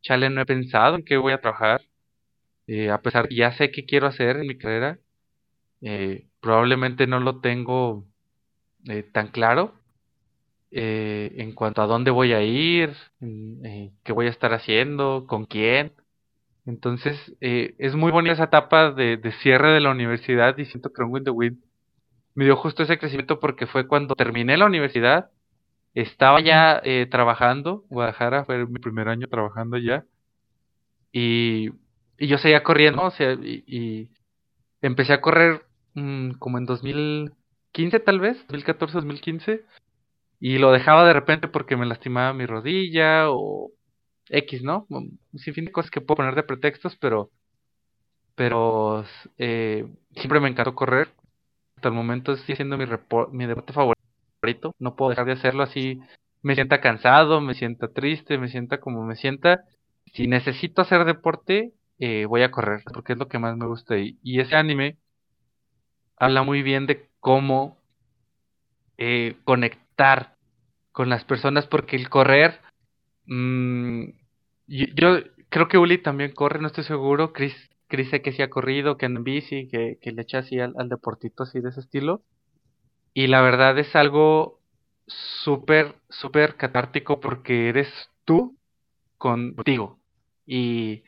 chale, no he pensado en qué voy a trabajar. Eh, a pesar que ya sé qué quiero hacer en mi carrera, eh, probablemente no lo tengo eh, tan claro eh, en cuanto a dónde voy a ir, eh, qué voy a estar haciendo, con quién. Entonces, eh, es muy bonita esa etapa de, cierre de la universidad y siento que Wind the Wind me dio justo ese crecimiento porque fue cuando terminé la universidad, estaba ya eh, trabajando, Guadalajara fue mi primer año trabajando ya, y, yo seguía corriendo, o sea, y, empecé a correr mmm, como en 2015 tal vez, 2014, 2015, y lo dejaba de repente porque me lastimaba mi rodilla o X, ¿no? Un sinfín de cosas que puedo poner de pretextos, pero pero eh, siempre me encantó correr. Hasta el momento sigue siendo mi, mi deporte favorito. No puedo dejar de hacerlo así. Me sienta cansado, me sienta triste, me sienta como me sienta. Si necesito hacer deporte, eh, voy a correr, porque es lo que más me gusta. Y, ese anime habla muy bien de cómo eh, conectar con las personas porque el correr, yo, yo, creo que Uli también corre, no estoy seguro, Chris, Chris sé que sí ha corrido, que en bici, que, que le echa así al, al, deportito así de ese estilo. Y la verdad es algo súper, súper catártico porque eres tú contigo. Y,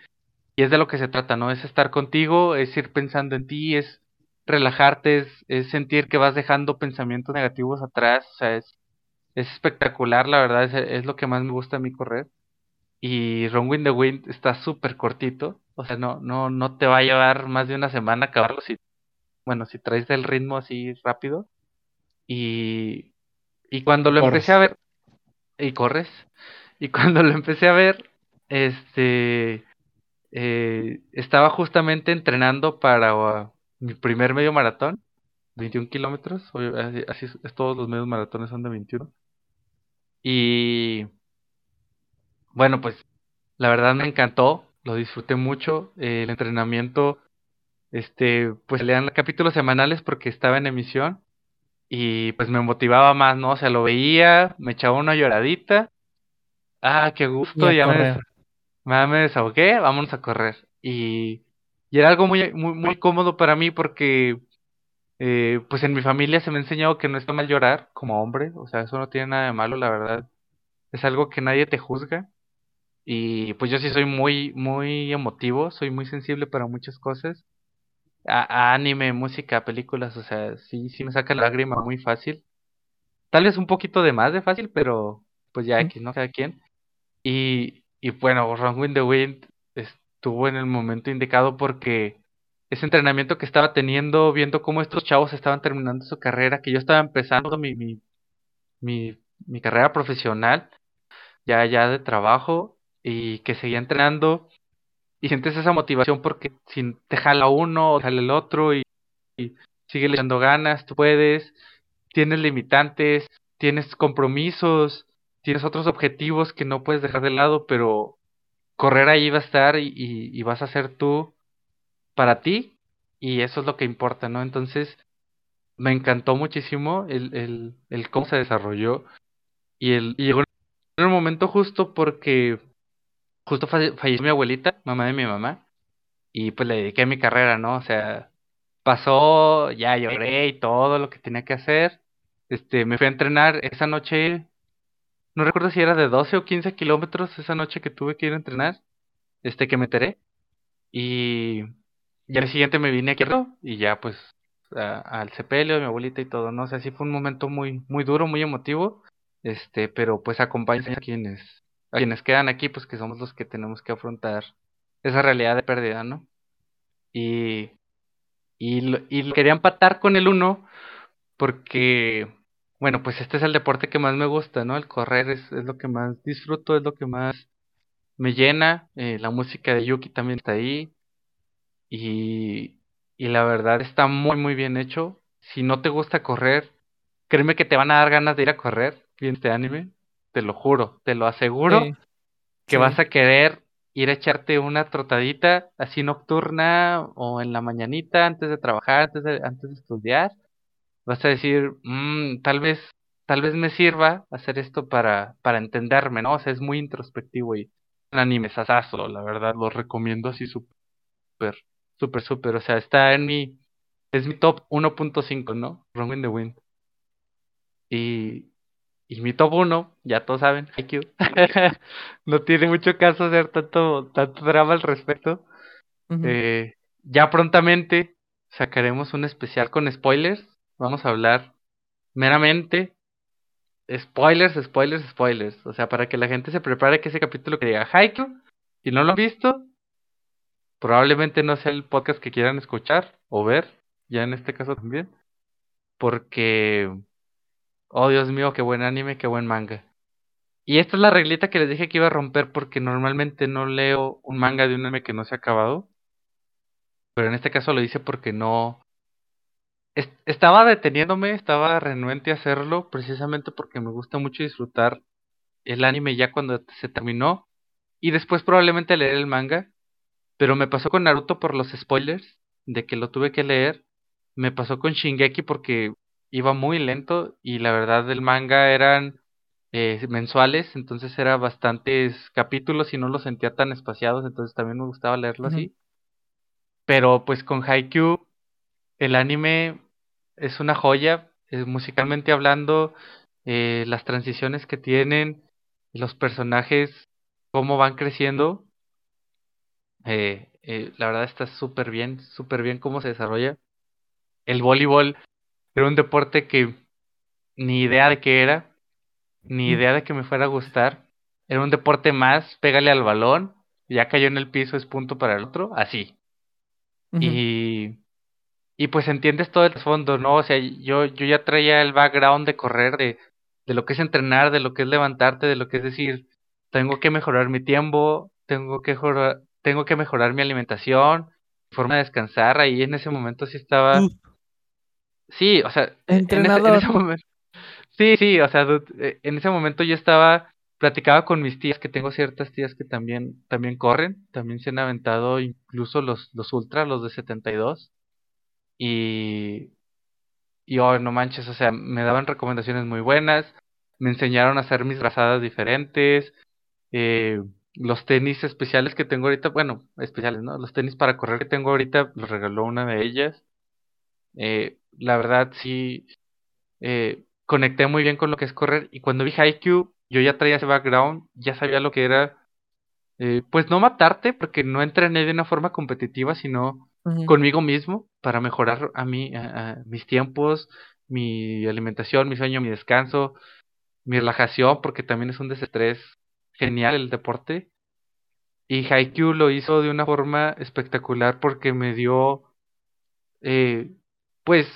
y es de lo que se trata, ¿no? Es estar contigo, es ir pensando en ti, es relajarte, es, es sentir que vas dejando pensamientos negativos atrás, o sea, es, es espectacular, la verdad, es, es, lo que más me gusta a mí correr. Y Run Wind the Wind está súper cortito, o sea, no, no, no te va a llevar más de una semana acabarlo si, bueno, si traes el ritmo así rápido. Y, y cuando lo corres. empecé a ver, y corres, y cuando lo empecé a ver, este, eh, estaba justamente entrenando para mi primer medio maratón, 21 kilómetros, así, así es, todos los medios maratones son de 21. Y, bueno, pues la verdad me encantó, lo disfruté mucho. el entrenamiento, este, pues leían capítulos semanales porque estaba en emisión y pues me motivaba más, ¿no? O sea, lo veía, me echaba una lloradita. Ah, qué gusto, ya me, me, desahogué, vámonos a correr. Y, y era algo muy, muy, muy cómodo para mí porque eh, pues en mi familia se me ha enseñado que no está mal llorar como hombre, o sea, eso no tiene nada de malo, la verdad. Es algo que nadie te juzga. Y pues yo sí soy muy, muy emotivo, soy muy sensible para muchas cosas. A, anime, música, películas, o sea, sí, sí me saca la lágrima muy fácil. Tal vez un poquito de más de fácil, pero pues ya aquí, ¿no? Cada quien. Y, y bueno, with the Wind estuvo en el momento indicado porque ese entrenamiento que estaba teniendo, viendo cómo estos chavos estaban terminando su carrera, que yo estaba empezando mi, mi, mi, carrera profesional, ya, ya de trabajo, y que seguía entrenando y sientes esa motivación porque si te jala uno o te jala el otro y, sigue le echando ganas, tú puedes, tienes limitantes, tienes compromisos, tienes otros objetivos que no puedes dejar de lado, pero correr ahí va a estar y, vas a ser tú para ti y eso es lo que importa, ¿no? Entonces me encantó muchísimo el, el, el cómo se desarrolló y, el, llegó en un momento justo porque justo falleció mi abuelita, mamá de mi mamá, y pues le dediqué a mi carrera, ¿no? O sea, pasó, ya lloré y todo lo que tenía que hacer. Este, me fui a entrenar esa noche, no recuerdo si era de 12 o 15 kilómetros esa noche que tuve que ir a entrenar, este, que me enteré. Y ya el siguiente me vine aquí y ya pues al sepelio de mi abuelita y todo, ¿no? O sea, sí fue un momento muy, muy duro, muy emotivo, este, pero pues acompaña a quienes a quienes quedan aquí, pues que somos los que tenemos que afrontar esa realidad de pérdida, ¿no? Y, y, lo, y quería empatar con el uno porque, bueno, pues este es el deporte que más me gusta, ¿no? El correr es, es lo que más disfruto, es lo que más me llena. Eh, la música de Yuki también está ahí. Y, y la verdad está muy, muy bien hecho. Si no te gusta correr, créeme que te van a dar ganas de ir a correr bien este anime te lo juro, te lo aseguro, que vas a querer ir a echarte una trotadita así nocturna o en la mañanita antes de trabajar, antes de, antes de estudiar. Vas a decir, mmm, tal vez, tal vez me sirva hacer esto para, para entenderme, ¿no? O sea, es muy introspectivo y un anime sasazo, la verdad, lo recomiendo así súper, súper, súper. O sea, está en mi, es mi top 1.5, ¿no? Wrong in the Wind. Y, y mi top 1, ya todos saben, IQ. no tiene mucho caso hacer tanto, tanto drama al respecto. eh, ya prontamente sacaremos un especial con spoilers. Vamos a hablar meramente spoilers, spoilers, spoilers. O sea, para que la gente se prepare que ese capítulo que diga Haikyuu, si no lo han visto, probablemente no sea el podcast que quieran escuchar o ver, ya en este caso también. Porque Oh, Dios mío, qué buen anime, qué buen manga. Y esta es la reglita que les dije que iba a romper porque normalmente no leo un manga de un anime que no se ha acabado. Pero en este caso lo hice porque no... estaba deteniéndome, estaba renuente a hacerlo precisamente porque me gusta mucho disfrutar el anime ya cuando se terminó. Y después probablemente leer el manga. Pero me pasó con Naruto por los spoilers de que lo tuve que leer. Me pasó con Shingeki porque iba muy lento y la verdad el manga eran eh, mensuales, entonces era bastantes capítulos y no los sentía tan espaciados, entonces también me gustaba leerlo así. Pero pues con Haikyuu el anime es una joya, eh, musicalmente hablando, eh, las transiciones que tienen, los personajes, cómo van creciendo. la verdad está súper bien, súper bien cómo se desarrolla. El voleibol era un deporte que ni idea de qué era, ni idea de que me fuera a gustar. Era un deporte más, pégale al balón, ya cayó en el piso, es punto para el otro, así. Y y pues entiendes todo el fondo, ¿no? O sea, yo, yo ya traía el background de correr, de, de lo que es entrenar, de lo que es levantarte, de lo que es decir, tengo que mejorar mi tiempo, tengo que mejorar, tengo que mejorar mi alimentación, forma de descansar, ahí en ese momento sí estaba, Sí, o sea, En, ese, momento. Sí, sí, o sea, eh, en ese momento yo estaba platicaba con mis tías, que tengo ciertas tías que también, también corren, también se han aventado incluso los, los ultra, los de 72. Y, y oh, no manches, o sea, me daban recomendaciones muy buenas, me enseñaron a hacer mis brazadas diferentes, eh, los tenis especiales que tengo ahorita, bueno, especiales, ¿no? Los tenis para correr que tengo ahorita los regaló una de ellas. Eh, la verdad sí eh, conecté muy bien con lo que es correr y cuando vi Haikyuu yo ya traía ese background, ya sabía lo que era, eh, pues no matarte porque no entrené de una forma competitiva, sino conmigo mismo para mejorar a mí, mis tiempos, mi alimentación, mi sueño, mi descanso, mi relajación, porque también es un desestrés genial el deporte. Y Haikyuu lo hizo de una forma espectacular porque me dio, eh, pues,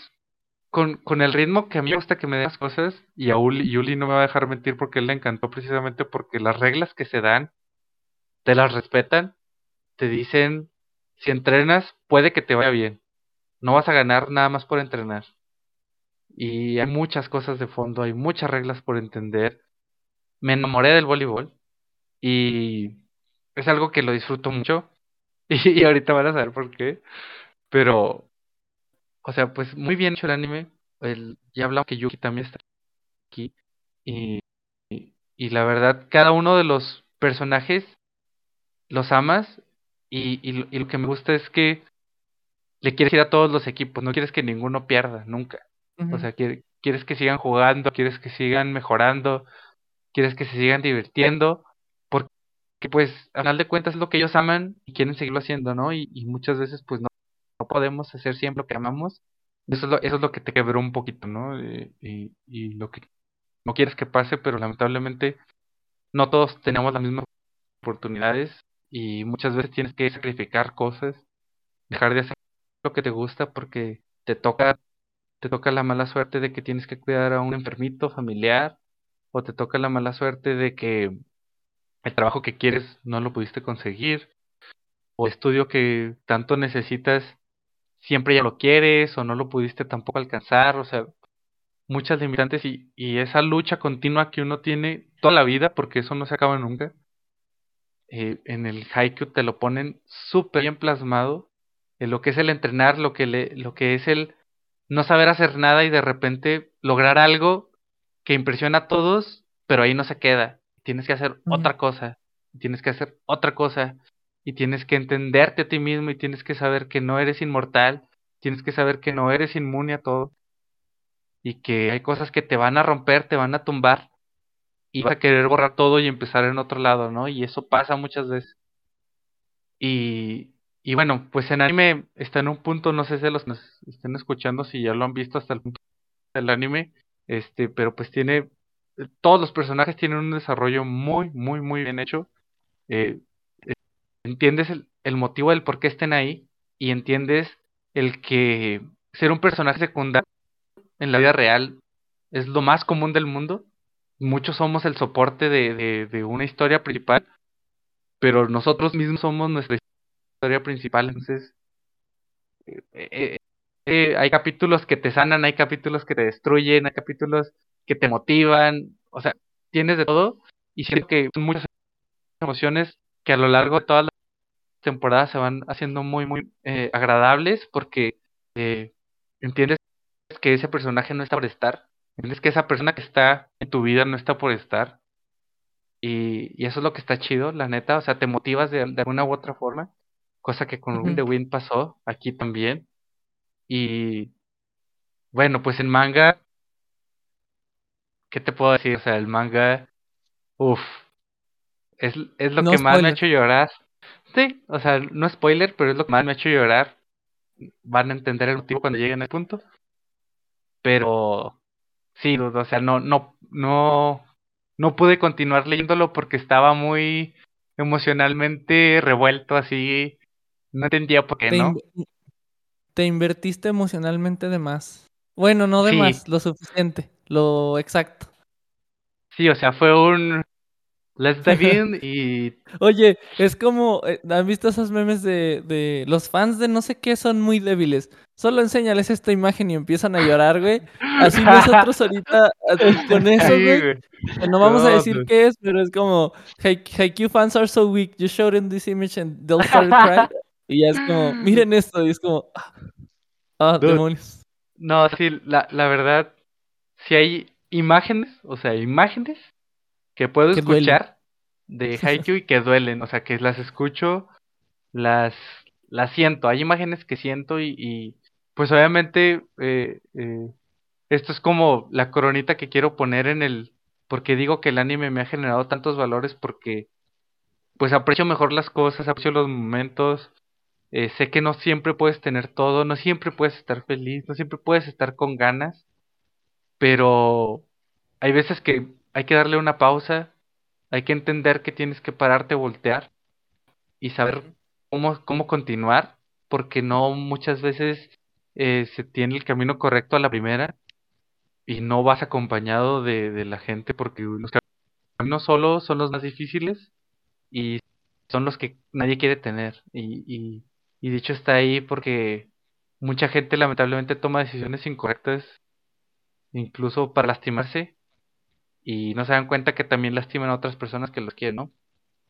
con, con, el ritmo que a mí me gusta que me den las cosas, y a Uli, no me va a dejar mentir porque él le encantó precisamente porque las reglas que se dan, te las respetan, te dicen, si entrenas, puede que te vaya bien. No vas a ganar nada más por entrenar. Y hay muchas cosas de fondo, hay muchas reglas por entender. Me enamoré del voleibol y es algo que lo disfruto mucho. Y, ahorita van a saber por qué. Pero, o sea, pues muy bien hecho el anime. El, ya hablamos que Yuki también está aquí. Y, y, la verdad, cada uno de los personajes los amas. Y, y, lo que me gusta es que le quieres ir a todos los equipos. No quieres que ninguno pierda, nunca. O sea, quieres que sigan jugando, quieres que sigan mejorando, quieres que se sigan divirtiendo que pues al final de cuentas es lo que ellos aman y quieren seguirlo haciendo, ¿no? Y, muchas veces pues no, no, podemos hacer siempre lo que amamos. Eso es lo, eso es lo que te quebró un poquito, ¿no? Eh, y, y lo que no quieres que pase, pero lamentablemente no todos tenemos las mismas oportunidades y muchas veces tienes que sacrificar cosas, dejar de hacer lo que te gusta porque te toca te toca la mala suerte de que tienes que cuidar a un enfermito familiar o te toca la mala suerte de que el trabajo que quieres no lo pudiste conseguir, o estudio que tanto necesitas siempre ya lo quieres o no lo pudiste tampoco alcanzar, o sea, muchas limitantes y, y esa lucha continua que uno tiene toda la vida, porque eso no se acaba nunca. Eh, en el Haikyuu te lo ponen súper bien plasmado, en lo que es el entrenar, lo que, le, lo que es el no saber hacer nada y de repente lograr algo que impresiona a todos, pero ahí no se queda. Tienes que hacer otra cosa, tienes que hacer otra cosa, y tienes que entenderte a ti mismo y tienes que saber que no eres inmortal, tienes que saber que no eres inmune a todo, y que hay cosas que te van a romper, te van a tumbar, y vas a querer borrar todo y empezar en otro lado, ¿no? Y eso pasa muchas veces. Y, y bueno, pues en anime está en un punto, no sé si los nos estén escuchando, si ya lo han visto hasta el punto del anime, este, pero pues tiene todos los personajes tienen un desarrollo muy, muy, muy bien hecho. Eh, eh, entiendes el, motivo del por qué estén ahí y entiendes el que ser un personaje secundario en la vida real es lo más común del mundo. Muchos somos el soporte de, de, una historia principal, pero nosotros mismos somos nuestra historia principal. Entonces, eh, hay capítulos que te sanan, hay capítulos que te destruyen, hay capítulos que te motivan, o sea, tienes de todo y siento que son muchas emociones que a lo largo de todas las temporadas se van haciendo muy, muy eh, agradables porque eh, entiendes que ese personaje no está por estar, entiendes que esa persona que está en tu vida no está por estar y, y eso es lo que está chido, la neta, o sea, te motivas de, de alguna u otra forma, cosa que con Wind the Wind pasó aquí también y bueno, pues en manga ¿qué te puedo decir? O sea, el manga, uff, es, es lo que más me ha hecho llorar. Sí, o sea, no spoiler, pero es lo que más me ha hecho llorar. Van a entender el motivo cuando lleguen al punto. Pero sí, o sea, no, no, no, no pude continuar leyéndolo porque estaba muy emocionalmente revuelto así. No entendía por qué, ¿no? te invertiste emocionalmente de más. Bueno, no de más, lo suficiente lo exacto. Sí, o sea, fue un let's dive in y... Oye, es como, eh, ¿han visto esos memes de, de los fans de no sé qué son muy débiles? Solo enséñales esta imagen y empiezan a llorar, güey. Así nosotros ahorita con eso, güey. No vamos a decir qué es, pero es como, Haikyuu fans are so weak, you showed them this image and they'll start crying. Y ya es como, miren esto, y es como, ah, ah demonios. No, sí, la, la verdad, si hay imágenes, o sea, imágenes que puedo escuchar de Haikyuu y que duelen, o sea, que las escucho, las, las siento, hay imágenes que siento y, pues obviamente eh, eh, esto es como la coronita que quiero poner en el, porque digo que el anime me ha generado tantos valores porque pues aprecio mejor las cosas, aprecio los momentos, eh, sé que no siempre puedes tener todo, no siempre puedes estar feliz, no siempre puedes estar con ganas, pero hay veces que hay que darle una pausa, hay que entender que tienes que pararte, voltear y saber cómo, cómo continuar, porque no muchas veces eh, se tiene el camino correcto a la primera y no vas acompañado de, de la gente porque los caminos solos son los más difíciles y son los que nadie quiere tener. Y, y, y dicho está ahí porque mucha gente lamentablemente toma decisiones incorrectas incluso para lastimarse y no se dan cuenta que también lastiman a otras personas que los quieren, ¿no?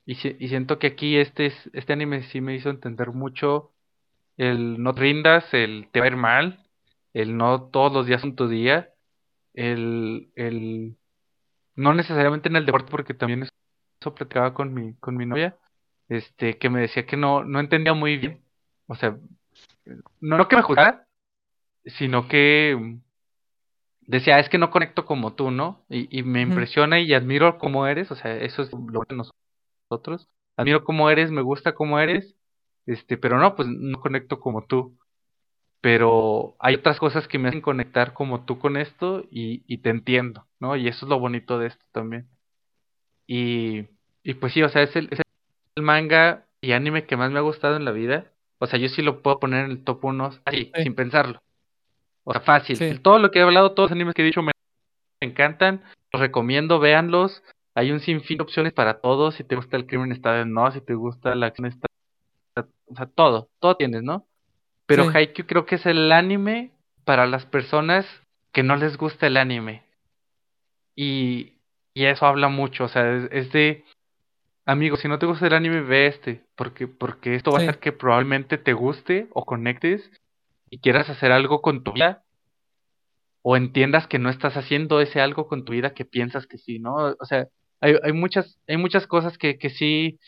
Y, siento que aquí este, este anime sí me hizo entender mucho el no te rindas, el te va a ir mal, el no todos los días son tu día, el, el no necesariamente en el deporte porque también eso platicaba con mi, con mi novia, este, que me decía que no, no entendía muy bien, o sea, no, no que me juzgara, sino que decía, es que no conecto como tú, ¿no? Y, y me impresiona y admiro cómo eres, o sea, eso es lo que nosotros. Admiro cómo eres, me gusta cómo eres, este, pero no, pues no conecto como tú. Pero hay otras cosas que me hacen conectar como tú con esto y, y te entiendo, ¿no? Y eso es lo bonito de esto también. Y, y pues sí, o sea, es el, es el manga y anime que más me ha gustado en la vida. O sea, yo sí lo puedo poner en el top 1 así, sin pensarlo. O sea, fácil. Todo lo que he hablado, todos los animes que he dicho me, encantan. Los recomiendo, véanlos. Hay un sinfín de opciones para todos. Si te gusta el crimen está en no, si te gusta la acción está... O sea, todo, todo tienes, ¿no? Pero Haikyuu creo que es el anime para las personas que no les gusta el anime. Y, y eso habla mucho, o sea, es, de... Amigos, si no te gusta el anime, ve este, porque, porque esto va a hacer que probablemente te guste o conectes y quieras hacer algo con tu vida o entiendas que no estás haciendo ese algo con tu vida que piensas que sí, ¿no? O sea, hay, hay muchas hay muchas cosas que, que sí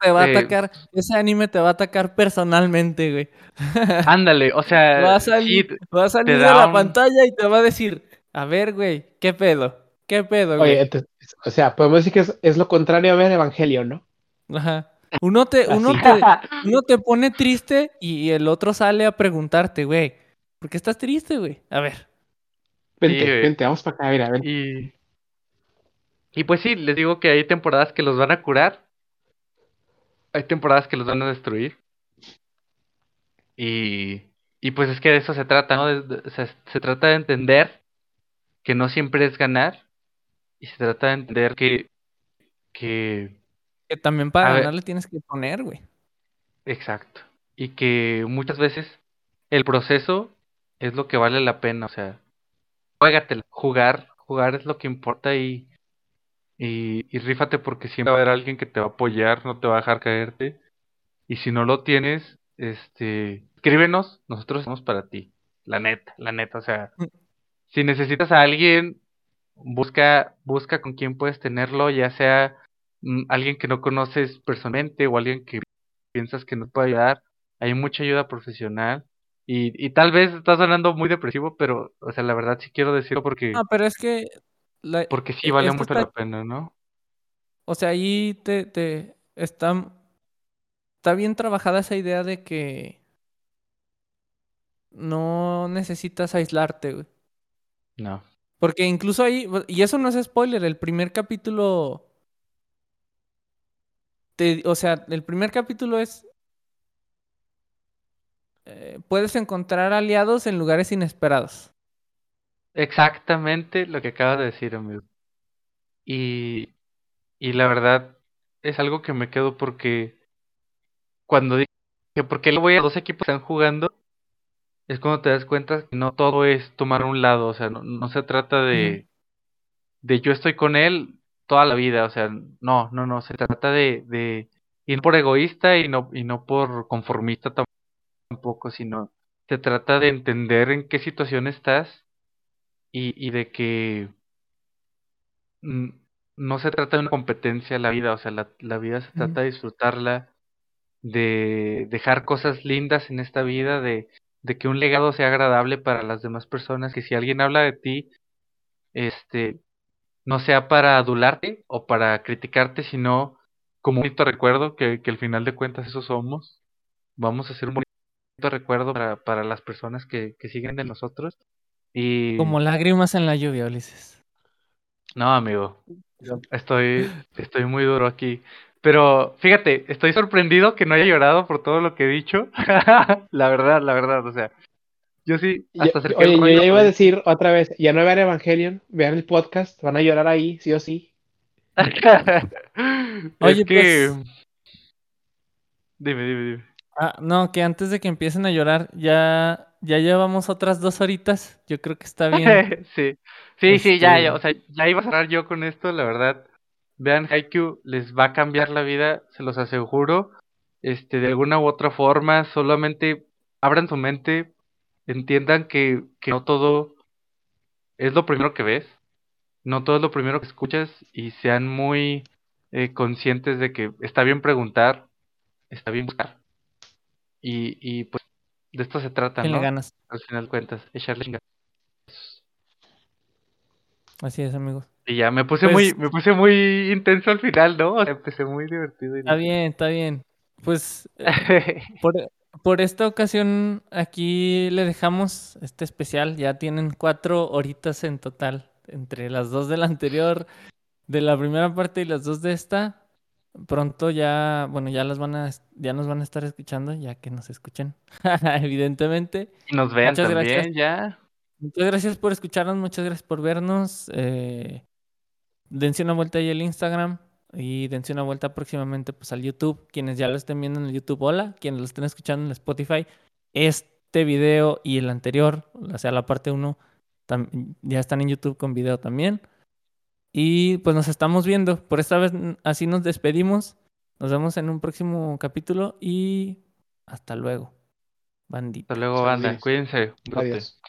te va a eh, atacar, ese anime te va a atacar personalmente, güey. Ándale, o sea, va a salir, va a salir de la pantalla y te va a decir, a ver, güey, ¿qué pedo? ¿Qué pedo, güey? Oye, o sea, podemos decir que es, es, lo contrario a ver Evangelio, ¿no? Ajá. Uno te, uno te, uno te pone triste y el otro sale a preguntarte, güey, ¿por qué estás triste, güey? A ver. Vente, vente, vamos para acá, mira. Y... y pues sí, les digo que hay temporadas que los van a curar. Hay temporadas que los van a destruir. Y, y pues es que de eso se trata, ¿no? se trata de entender que no siempre es ganar. Y se trata de entender que, que que también para ganar le tienes que poner, güey. Exacto. Y que muchas veces el proceso es lo que vale la pena, o sea, juégatela, jugar, jugar es lo que importa y, y, y rífate porque siempre va a haber alguien que te va a apoyar, no te va a dejar caerte. Y si no lo tienes, este, escríbenos, nosotros somos para ti. La neta, la neta, o sea, mm. si necesitas a alguien, busca, busca con quién puedes tenerlo, ya sea alguien que no conoces personalmente o alguien que piensas que nos puede ayudar. Hay mucha ayuda profesional. Y, y tal vez estás sonando muy depresivo, pero, o sea, la verdad sí quiero decirlo porque... No, pero es que... porque sí vale mucho la pena, ¿no? O sea, ahí te, te... Está, está bien trabajada esa idea de que no necesitas aislarte, güey. No. Porque incluso ahí, y eso no es spoiler, el primer capítulo o sea, el primer capítulo es... Eh, puedes encontrar aliados en lugares inesperados. Exactamente lo que acabas de decir, amigo. Y, Y la verdad es algo que me quedo porque cuando dije que por qué lo voy a dos equipos que están jugando, es cuando te das cuenta que no todo es tomar un lado, o sea, no, se trata de, de yo estoy con él toda la vida, o sea, no, no, no, se trata de, de ir por egoísta y no, y no por conformista tampoco, sino se trata de entender en qué situación estás y, y de que no se trata de una competencia la vida, o sea, la, la vida se trata de disfrutarla, de dejar cosas lindas en esta vida, de, de que un legado sea agradable para las demás personas, que si alguien habla de ti, este, no sea para adularte o para criticarte, sino como un bonito recuerdo, que, que al final de cuentas eso somos. Vamos a hacer un bonito recuerdo para, para las personas que, que siguen de nosotros. Y... Como lágrimas en la lluvia, Ulises. No, amigo. Estoy, estoy muy duro aquí. Pero fíjate, estoy sorprendido que no haya llorado por todo lo que he dicho. la verdad, la verdad, o sea. Yo sí, hasta Oye, yo ya iba a decir otra vez, ya no vean Evangelion, vean el podcast, van a llorar ahí, sí o sí. oye, que... Pues dime, dime, dime. Ah, no, que antes de que empiecen a llorar, ya, ya llevamos otras dos horitas. Yo creo que está bien. sí, sí, sí, ya, ya, este o sea, ya iba a cerrar yo con esto, la verdad. Vean Haikyuu, les va a cambiar la vida, se los aseguro. Este, de alguna u otra forma, solamente abran su mente, entiendan que, que no todo es lo primero que ves, no todo es lo primero que escuchas y sean muy eh, conscientes de que está bien preguntar, está bien buscar. Y, y pues de esto se trata, ¿no? ganas. Al final de cuentas, echarle ganas. Así es, amigos. Y ya me puse muy, pues me puse muy intenso al final, ¿no? empecé muy divertido. Está bien, está bien. Pues eh, por, esta ocasión aquí le dejamos este especial. Ya tienen cuatro horitas en total entre las dos de la anterior, de la primera parte y las dos de esta. Pronto ya, bueno, ya las van a, ya nos van a estar escuchando, ya que nos escuchen, evidentemente. Y nos vean también, ya. Muchas gracias por escucharnos, muchas gracias por vernos. Eh, dense una vuelta ahí al Instagram y dense una vuelta próximamente pues al YouTube. Quienes ya lo estén viendo en el YouTube, hola. Quienes lo estén escuchando en Spotify, este video y el anterior, o sea, la parte 1, ya están en YouTube con video también. Y pues nos estamos viendo. Por esta vez así nos despedimos. Nos vemos en un próximo capítulo y hasta luego. Bandita. Hasta luego, banda. Cuídense. Adiós.